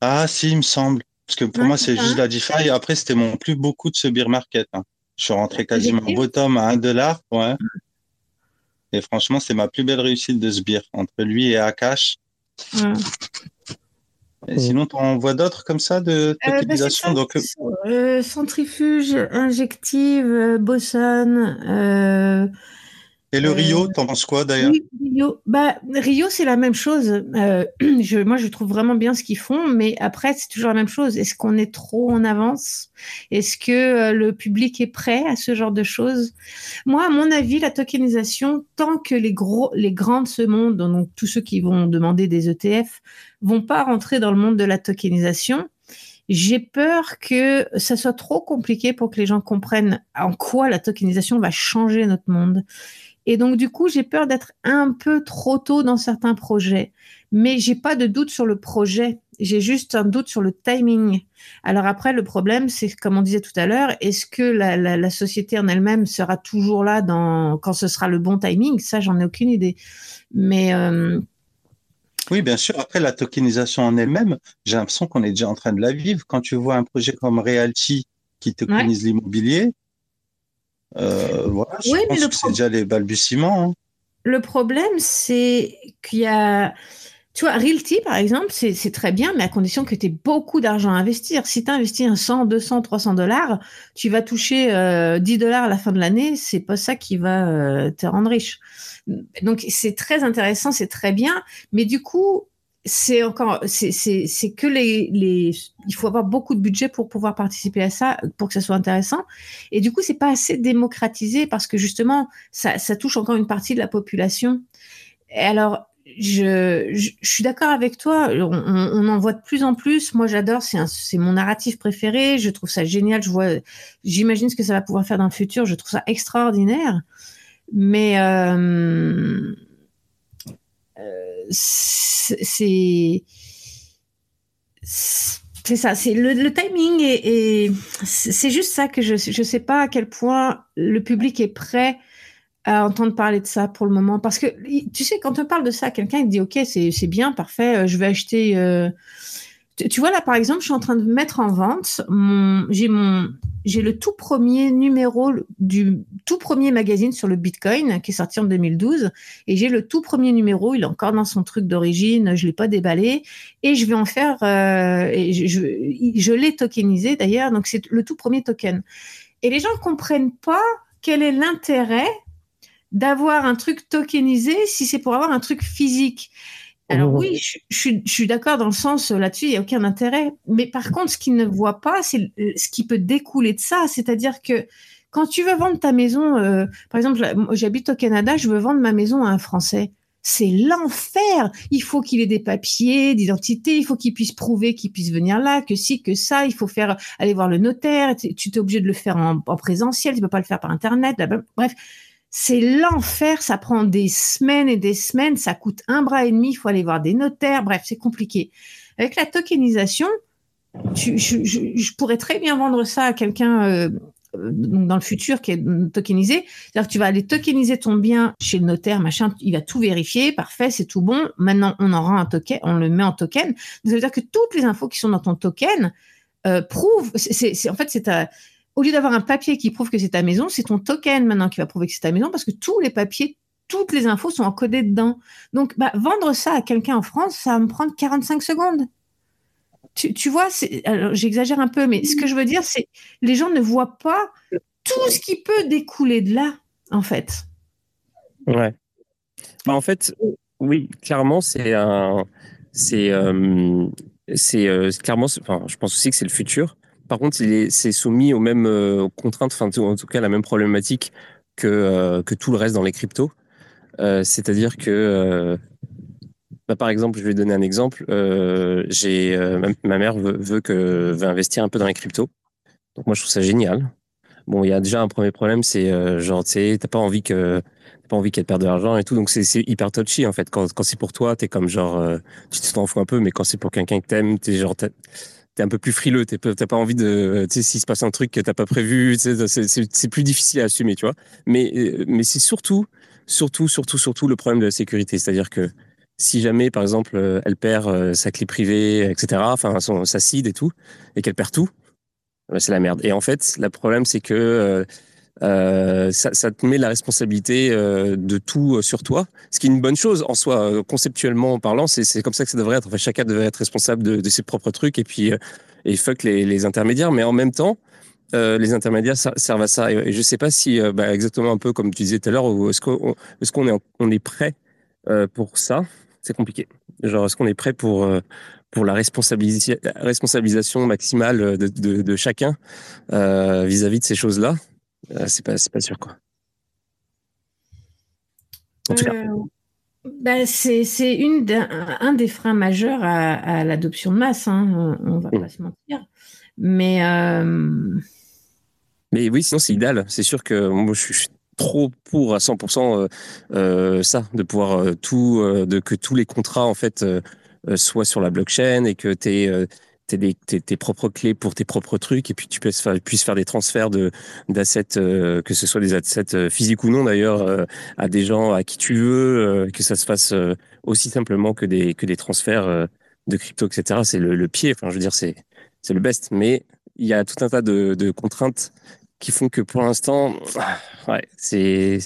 Ah, si, il me semble. Parce que pour moi, c'est juste la DeFi. Après, c'était mon plus beaucoup de ce beer market. Hein. Je suis rentré quasiment bottom à 1 dollar. Ouais. Et franchement, c'est ma plus belle réussite de ce beer entre lui et Akash. Et sinon, tu en vois d'autres comme ça de euh, bah, euh, Centrifuge, Injective, Boson, et le Rio, euh, t'en penses quoi d'ailleurs? Rio, bah, Rio c'est la même chose. Euh, je, moi, je trouve vraiment bien ce qu'ils font, mais après, c'est toujours la même chose. Est-ce qu'on est trop en avance? Est-ce que euh, le public est prêt à ce genre de choses? Moi, à mon avis, la tokenisation, tant que les gros, les grands de ce monde, donc tous ceux qui vont demander des ETF, vont pas rentrer dans le monde de la tokenisation, j'ai peur que ça soit trop compliqué pour que les gens comprennent en quoi la tokenisation va changer notre monde. Et donc, du coup, j'ai peur d'être un peu trop tôt dans certains projets. Mais j'ai pas de doute sur le projet. J'ai juste un doute sur le timing. Alors après, le problème, c'est comme on disait tout à l'heure, est-ce que la, société en elle-même sera toujours là dans, quand ce sera le bon timing? Ça, j'en ai aucune idée. Mais euh, oui, bien sûr. Après, la tokenisation en elle-même, j'ai l'impression qu'on est déjà en train de la vivre. Quand tu vois un projet comme Realty qui tokenise l'immobilier, voilà, je pense que c'est déjà les balbutiements. Hein. Le problème, c'est qu'il y a. Tu vois, Realty, par exemple, c'est très bien, mais à condition que tu aies beaucoup d'argent à investir. Si tu investis un 100, 200, 300 dollars, tu vas toucher 10 euh, dollars à la fin de l'année. C'est pas ça qui va euh, te rendre riche. Donc, c'est très intéressant, c'est très bien. Mais du coup, c'est encore, c'est que les, les, il faut avoir beaucoup de budget pour pouvoir participer à ça, pour que ça soit intéressant. Et du coup, c'est pas assez démocratisé parce que justement, ça, ça touche encore une partie de la population. Et alors, je, je, suis d'accord avec toi. On, on, en voit de plus en plus. Moi, j'adore. C'est mon narratif préféré. Je trouve ça génial. Je vois, j'imagine ce que ça va pouvoir faire dans le futur. Je trouve ça extraordinaire. Mais euh, c'est c'est ça, c'est le, timing et, c'est juste ça que je je sais pas à quel point le public est prêt à entendre parler de ça pour le moment. Parce que tu sais quand on parle de ça quelqu'un dit ok c'est c'est bien parfait euh, je vais acheter euh, tu vois là par exemple je suis en train de mettre en vente mon j'ai mon j'ai le tout premier numéro du tout premier magazine sur le Bitcoin qui est sorti en 2012 et j'ai le tout premier numéro, il est encore dans son truc d'origine, je l'ai pas déballé et je vais en faire, euh, et je, l'ai tokenisé d'ailleurs, donc c'est le tout premier token. Et les gens comprennent pas quel est l'intérêt d'avoir un truc tokenisé si c'est pour avoir un truc physique. Alors oui, je, suis d'accord dans le sens euh, là-dessus, il n'y a aucun intérêt. Mais par contre, ce qu'ils ne voient pas, c'est ce qui peut découler de ça. C'est-à-dire que quand tu veux vendre ta maison, euh, par exemple, j'habite au Canada, je veux vendre ma maison à un Français. C'est l'enfer. Il faut qu'il ait des papiers d'identité, il faut qu'il puisse prouver qu'il puisse venir là, que si, que ça. Il faut faire aller voir le notaire. Tu es obligé de le faire en, en présentiel, tu peux pas le faire par internet. Bref, c'est l'enfer, ça prend des semaines et des semaines, ça coûte un bras et demi, il faut aller voir des notaires, bref, c'est compliqué. Avec la tokenisation, je, pourrais très bien vendre ça à quelqu'un euh, dans le futur qui est tokenisé. C'est-à-dire que tu vas aller tokeniser ton bien chez le notaire, machin, il va tout vérifier, parfait, c'est tout bon. Maintenant, on en rend un token, on le met en token. Ça veut dire que toutes les infos qui sont dans ton token euh, prouvent, c'est en fait, c'est ta au lieu d'avoir un papier qui prouve que c'est ta maison, c'est ton token maintenant qui va prouver que c'est ta maison parce que tous les papiers, toutes les infos sont encodées dedans. Donc, bah, vendre ça à quelqu'un en France, ça va me prendre 45 secondes. Tu, vois, j'exagère un peu, mais ce que je veux dire, c'est les gens ne voient pas tout ce qui peut découler de là, en fait. Ouais. Bah, en fait, oui, clairement, c'est un. C'est. Euh, euh, clairement. Je pense aussi que c'est le futur. Par contre, c'est soumis aux mêmes euh, contraintes, enfin, en tout cas, la même problématique que, euh, que tout le reste dans les cryptos. Euh, c'est-à-dire que, bah, par exemple, je vais donner un exemple. j'ai ma, mère veut, que veut investir un peu dans les cryptos. Donc moi, je trouve ça génial. Bon, il y a déjà un premier problème, c'est genre, tu sais, t'as pas envie que pas envie qu'elle perde de l'argent et tout. Donc c'est hyper touchy en fait. Quand, quand c'est pour toi, t'es comme genre, tu t'en fous un peu, mais quand c'est pour quelqu'un que t'aimes, t'es genre, un peu plus frileux, t'as pas envie de, tu sais, s'il se passe un truc que t'as pas prévu, c'est plus difficile à assumer, tu vois. Mais, euh, mais c'est surtout, surtout, surtout, surtout le problème de la sécurité. C'est-à-dire que si jamais, par exemple, euh, elle perd euh, sa clé privée, etc., enfin, son, sa seed et tout, et qu'elle perd tout, bah, c'est la merde. Et en fait, le problème, c'est que euh, ça, ça, te met la responsabilité euh, de tout euh, sur toi, ce qui est une bonne chose en soi, conceptuellement parlant, c'est comme ça que ça devrait être. En fait, chacun devrait être responsable de, de ses propres trucs et puis et fuck les, les, intermédiaires, mais en même temps, les intermédiaires servent à ça. Et, je sais pas si, bah, exactement un peu comme tu disais tout à l'heure, est-ce qu'on est, qu'on est, on est prêt pour ça? C'est compliqué. Genre, est-ce qu'on est prêt pour pour la responsabilisation maximale de, de, de chacun vis-à-vis -vis de ces choses-là? euh, c'est pas, pas sûr, quoi. Euh, bah, c'est un des freins majeurs à, l'adoption de masse, hein, on, va mm. pas se mentir. Mais, euh, Mais oui, sinon c'est idéal. C'est sûr que moi, je, suis trop pour à 100% ça, de pouvoir tout, de que tous les contrats en fait soient sur la blockchain et que tu aies tes, tes, propres clés pour tes propres trucs et puis tu puisses faire, des transferts de d'assets, que ce soit des assets physiques ou non d'ailleurs, à des gens à qui tu veux, que ça se fasse aussi simplement que des que des transferts de crypto, etc. C'est le, le, pied. Enfin, je veux dire, c'est c'est le best. Mais il y a tout un tas de, de contraintes qui font que pour l'instant, ouais, c'est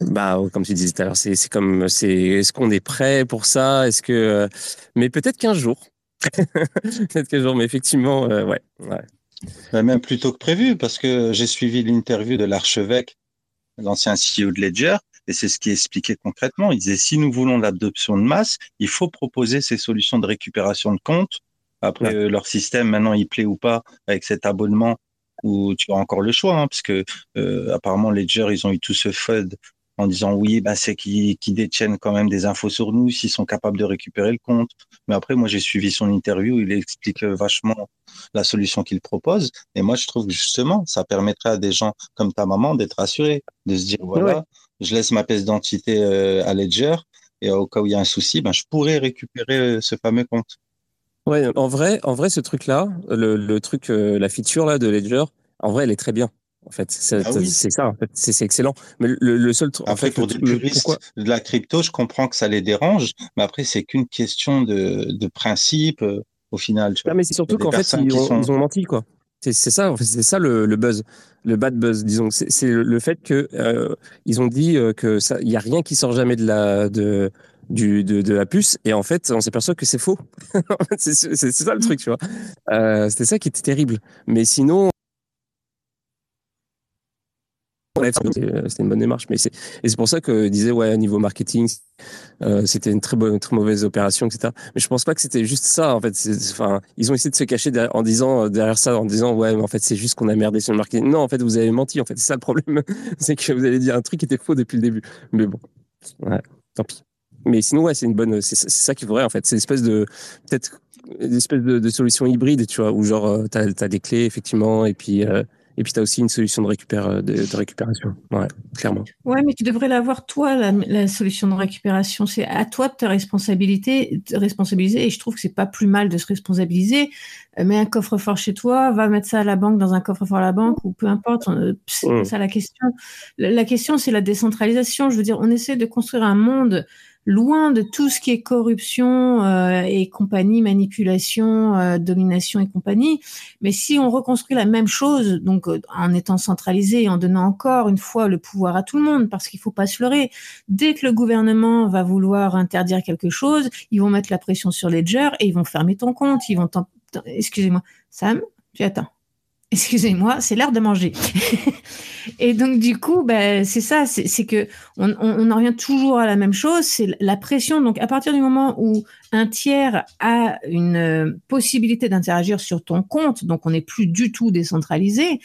bah comme tu disais tout à l'heure, c'est c'est comme c'est est-ce qu'on est prêt pour ça? Est-ce que mais peut-être qu'un jour, peut-être qu'un jour, mais effectivement, euh, ouais, ouais. Bah, même plus tôt que prévu, parce que j'ai suivi l'interview de l'archevêque, l'ancien CEO de Ledger, et c'est ce qui expliqué concrètement. Il disait si nous voulons l'adoption de masse, il faut proposer ces solutions de récupération de comptes. Après, euh, leur système, maintenant, il plaît ou pas avec cet abonnement où tu as encore le choix, hein, parce que euh, apparemment Ledger, ils ont eu tout ce FUD en disant oui, bah, c'est qu'ils qui détiennent quand même des infos sur nous, s'ils sont capables de récupérer le compte. Mais après, moi, j'ai suivi son interview, il explique vachement la solution qu'il propose. Et moi, je trouve que justement, ça permettrait à des gens comme ta maman d'être rassurés, de se dire, voilà, je laisse ma pièce d'identité euh, à Ledger et au cas où il y a un souci, ben, je pourrais récupérer euh, ce fameux compte. Ouais, en vrai, en vrai, ce truc-là, le, le truc, euh, la feature là de Ledger, en vrai, elle est très bien. En fait, c'est ah ça. En fait, c'est excellent. Mais le, le seul en fait, pour des puristes de la crypto, je comprends que ça les dérange, mais après, c'est qu'une question de, de principe au final. Tu vois. mais c'est surtout qu'en fait, ils ont, ils ont, menti, quoi. C'est ça, c'est ça le, le, buzz, le bad buzz, disons. C'est le fait que euh, ils ont dit que ça, il y a rien qui sort jamais de la de du, de, de la puce et en fait on s'aperçoit que c'est faux c'est ça le truc tu vois euh, c'était ça qui était terrible mais sinon c'était une bonne démarche. Mais c'est, et c'est pour ça que je disais, ouais, niveau marketing, euh, c'était une très bonne, très mauvaise opération, etc. Mais je pense pas que c'était juste ça, en fait. enfin, ils ont essayé de se cacher derrière, en disant, derrière ça, en disant, ouais, mais en fait, c'est juste qu'on a merdé sur le marketing. Non, en fait, vous avez menti, en fait. C'est ça le problème. c'est que vous avez dit un truc qui était faux depuis le début. Mais bon. Ouais, tant pis. Mais sinon, ouais, c'est une bonne, c'est, ça qu'il faudrait, en fait. C'est une espèce de, peut-être, une espèce de, de, solution hybride, tu vois, où genre, euh, t'as, as des clés, effectivement, et puis, euh, et puis, tu as aussi une solution de, récupère, euh, de, de, récupération. Ouais, clairement. Ouais, mais tu devrais l'avoir, toi, la, la, solution de récupération. C'est à toi de te responsabiliser, te responsabiliser. Et je trouve que c'est pas plus mal de se responsabiliser. Euh, mets un coffre-fort chez toi, va mettre ça à la banque dans un coffre-fort à la banque ou peu importe. Euh, c'est mmh. ça la question. La, la question, c'est la décentralisation. Je veux dire, on essaie de construire un monde loin de tout ce qui est corruption euh, et compagnie, manipulation, euh, domination et compagnie. Mais si on reconstruit la même chose, donc euh, en étant centralisé et en donnant encore une fois le pouvoir à tout le monde, parce qu'il faut pas se leurrer, dès que le gouvernement va vouloir interdire quelque chose, ils vont mettre la pression sur Ledger et ils vont fermer ton compte, ils vont excusez-moi, Sam, tu attends excusez-moi, c'est l'heure de manger. et donc du coup, ben, c'est ça, c'est que on, on, en revient toujours à la même chose, c'est la pression. Donc à partir du moment où un tiers a une euh, possibilité d'interagir sur ton compte, donc on n'est plus du tout décentralisé,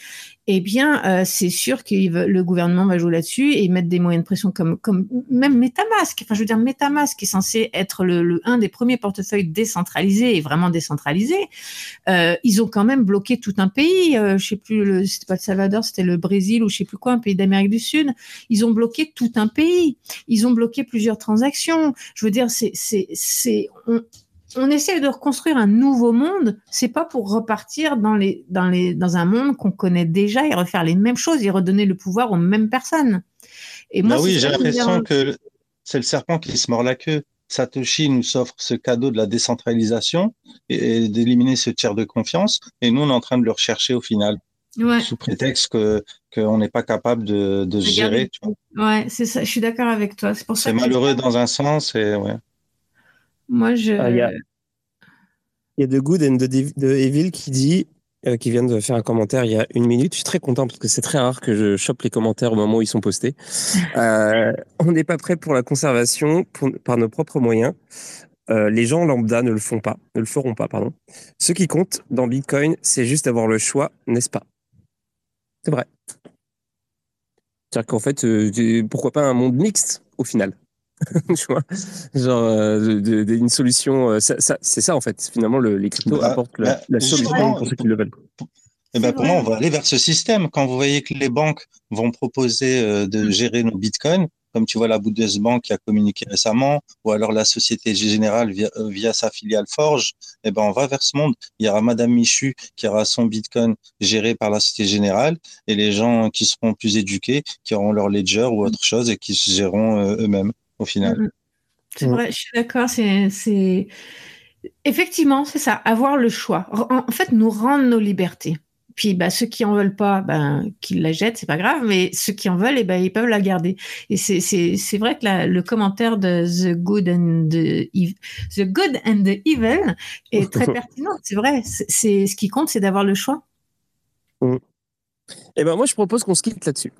eh bien, euh, c'est sûr que le gouvernement va jouer là-dessus et mettre des moyens de pression comme, comme même MetaMask. Enfin, je veux dire, MetaMask est censé être le, le un des premiers portefeuilles décentralisés et vraiment décentralisés. Euh, ils ont quand même bloqué tout un pays. Euh, je sais plus, c'était pas le Salvador, c'était le Brésil ou je sais plus quoi, un pays d'Amérique du Sud. Ils ont bloqué tout un pays. Ils ont bloqué plusieurs transactions. Je veux dire, c'est, c'est, c'est, on essaie de reconstruire un nouveau monde, c'est pas pour repartir dans les dans les dans un monde qu'on connaît déjà et refaire les mêmes choses et redonner le pouvoir aux mêmes personnes. Et moi, bah oui, j'ai l'impression que c'est le serpent qui se mord la queue. Satoshi nous offre ce cadeau de la décentralisation et, d'éliminer ce tiers de confiance, et nous on est en train de le rechercher au final. Sous prétexte que qu'on n'est pas capable de, de gérer. Tu Ouais, c'est ça. Je suis d'accord avec toi. C'est pour ça. C'est malheureux dans un sens et ouais. Moi, je. Ah, il y, a, y a The Good and the, Evil qui dit, euh, qui vient de faire un commentaire il y a une minute. Je suis très content parce que c'est très rare que je chope les commentaires au moment où ils sont postés. Euh, on n'est pas prêt pour la conservation par nos propres moyens. Euh, les gens lambda ne le font pas, ne le feront pas, pardon. Ce qui compte dans Bitcoin, c'est juste d'avoir le choix, n'est-ce pas? C'est vrai. C'est-à-dire qu'en fait, pourquoi pas un monde mixte au final? tu vois genre euh, une solution euh, ça, c'est ça en fait finalement le, les cryptos bah, apportent la, bah, solution pour ceux qui le veulent Eh ben, pour moi, on va aller vers ce système. Quand vous voyez que les banques vont proposer euh, de mm. gérer nos bitcoins, comme tu vois la Bundesbank qui a communiqué récemment, ou alors la Société Générale via, euh, via sa filiale Forge, eh ben, on va vers ce monde. Il y aura Madame Michu qui aura son bitcoin géré par la Société Générale et les gens qui seront plus éduqués, qui auront leur ledger ou autre chose et qui se géreront euh, eux-mêmes au final. Mm, c'est vrai, je suis d'accord. C'est effectivement, c'est ça, avoir le choix. En fait, nous rendre nos libertés. Puis bah, ceux qui en veulent pas, ben qu'ils la jettent, c'est pas grave. Mais ceux qui en veulent, eh ben ils peuvent la garder. Et c'est c'est vrai que le commentaire de the good and the, the good and the evil est très pertinent. C'est vrai. C'est ce qui compte, c'est d'avoir le choix. Mm. Et eh ben moi je propose qu'on se quitte là-dessus.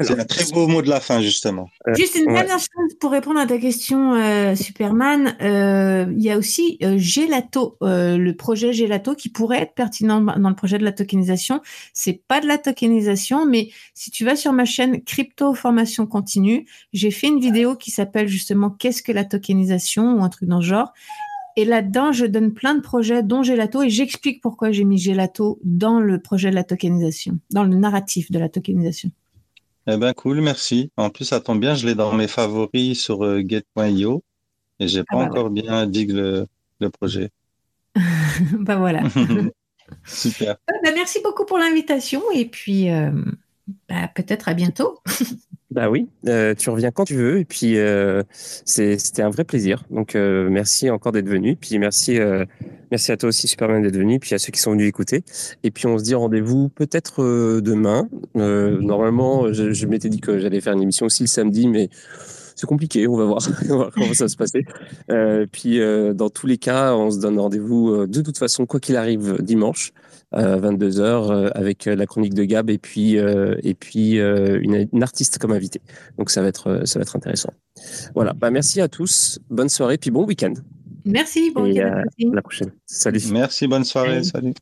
C'est un très beau mot de la fin, justement. Euh, Juste une dernière chose pour répondre à ta question, euh, Superman. Euh, il y a aussi Gelato, le projet Gelato, qui pourrait être pertinent dans le projet de la tokenisation. C'est pas de la tokenisation, mais si tu vas sur ma chaîne Crypto Formation Continue, j'ai fait une vidéo qui s'appelle justement Qu'est-ce que la tokenisation? ou un truc dans ce genre. Et là-dedans, je donne plein de projets, dont Gelato, et j'explique pourquoi j'ai mis Gelato dans le projet de la tokenisation, dans le narratif de la tokenisation. Eh ben cool, merci. En plus, ça tombe bien, je l'ai dans mes favoris sur euh, get.io et j'ai pas ah bah encore bien dit le, le projet. bah voilà. Super. Bah, merci beaucoup pour l'invitation et puis euh, peut-être à bientôt. Bah oui, euh, tu reviens quand tu veux. Et puis, euh, c'était un vrai plaisir. Donc, euh, merci encore d'être venu. Puis, merci, euh, merci à toi aussi, Superman, d'être venu. Puis, à ceux qui sont venus écouter. Et puis, on se dit rendez-vous peut-être demain. normalement, je, je m'étais dit que j'allais faire une émission aussi le samedi, mais c'est compliqué. On va voir, on va voir comment ça va se passer. puis, dans tous les cas, on se donne rendez-vous de toute façon, quoi qu'il arrive, dimanche. 22h euh, avec euh, la chronique de Gab et puis euh, et puis une, une, artiste comme invité. Donc ça va être ça va être intéressant. Voilà. Bah merci à tous. Bonne soirée puis bon week-end. Merci. Bon week-end. à la prochaine. Salut. Merci. Bonne soirée. Salut.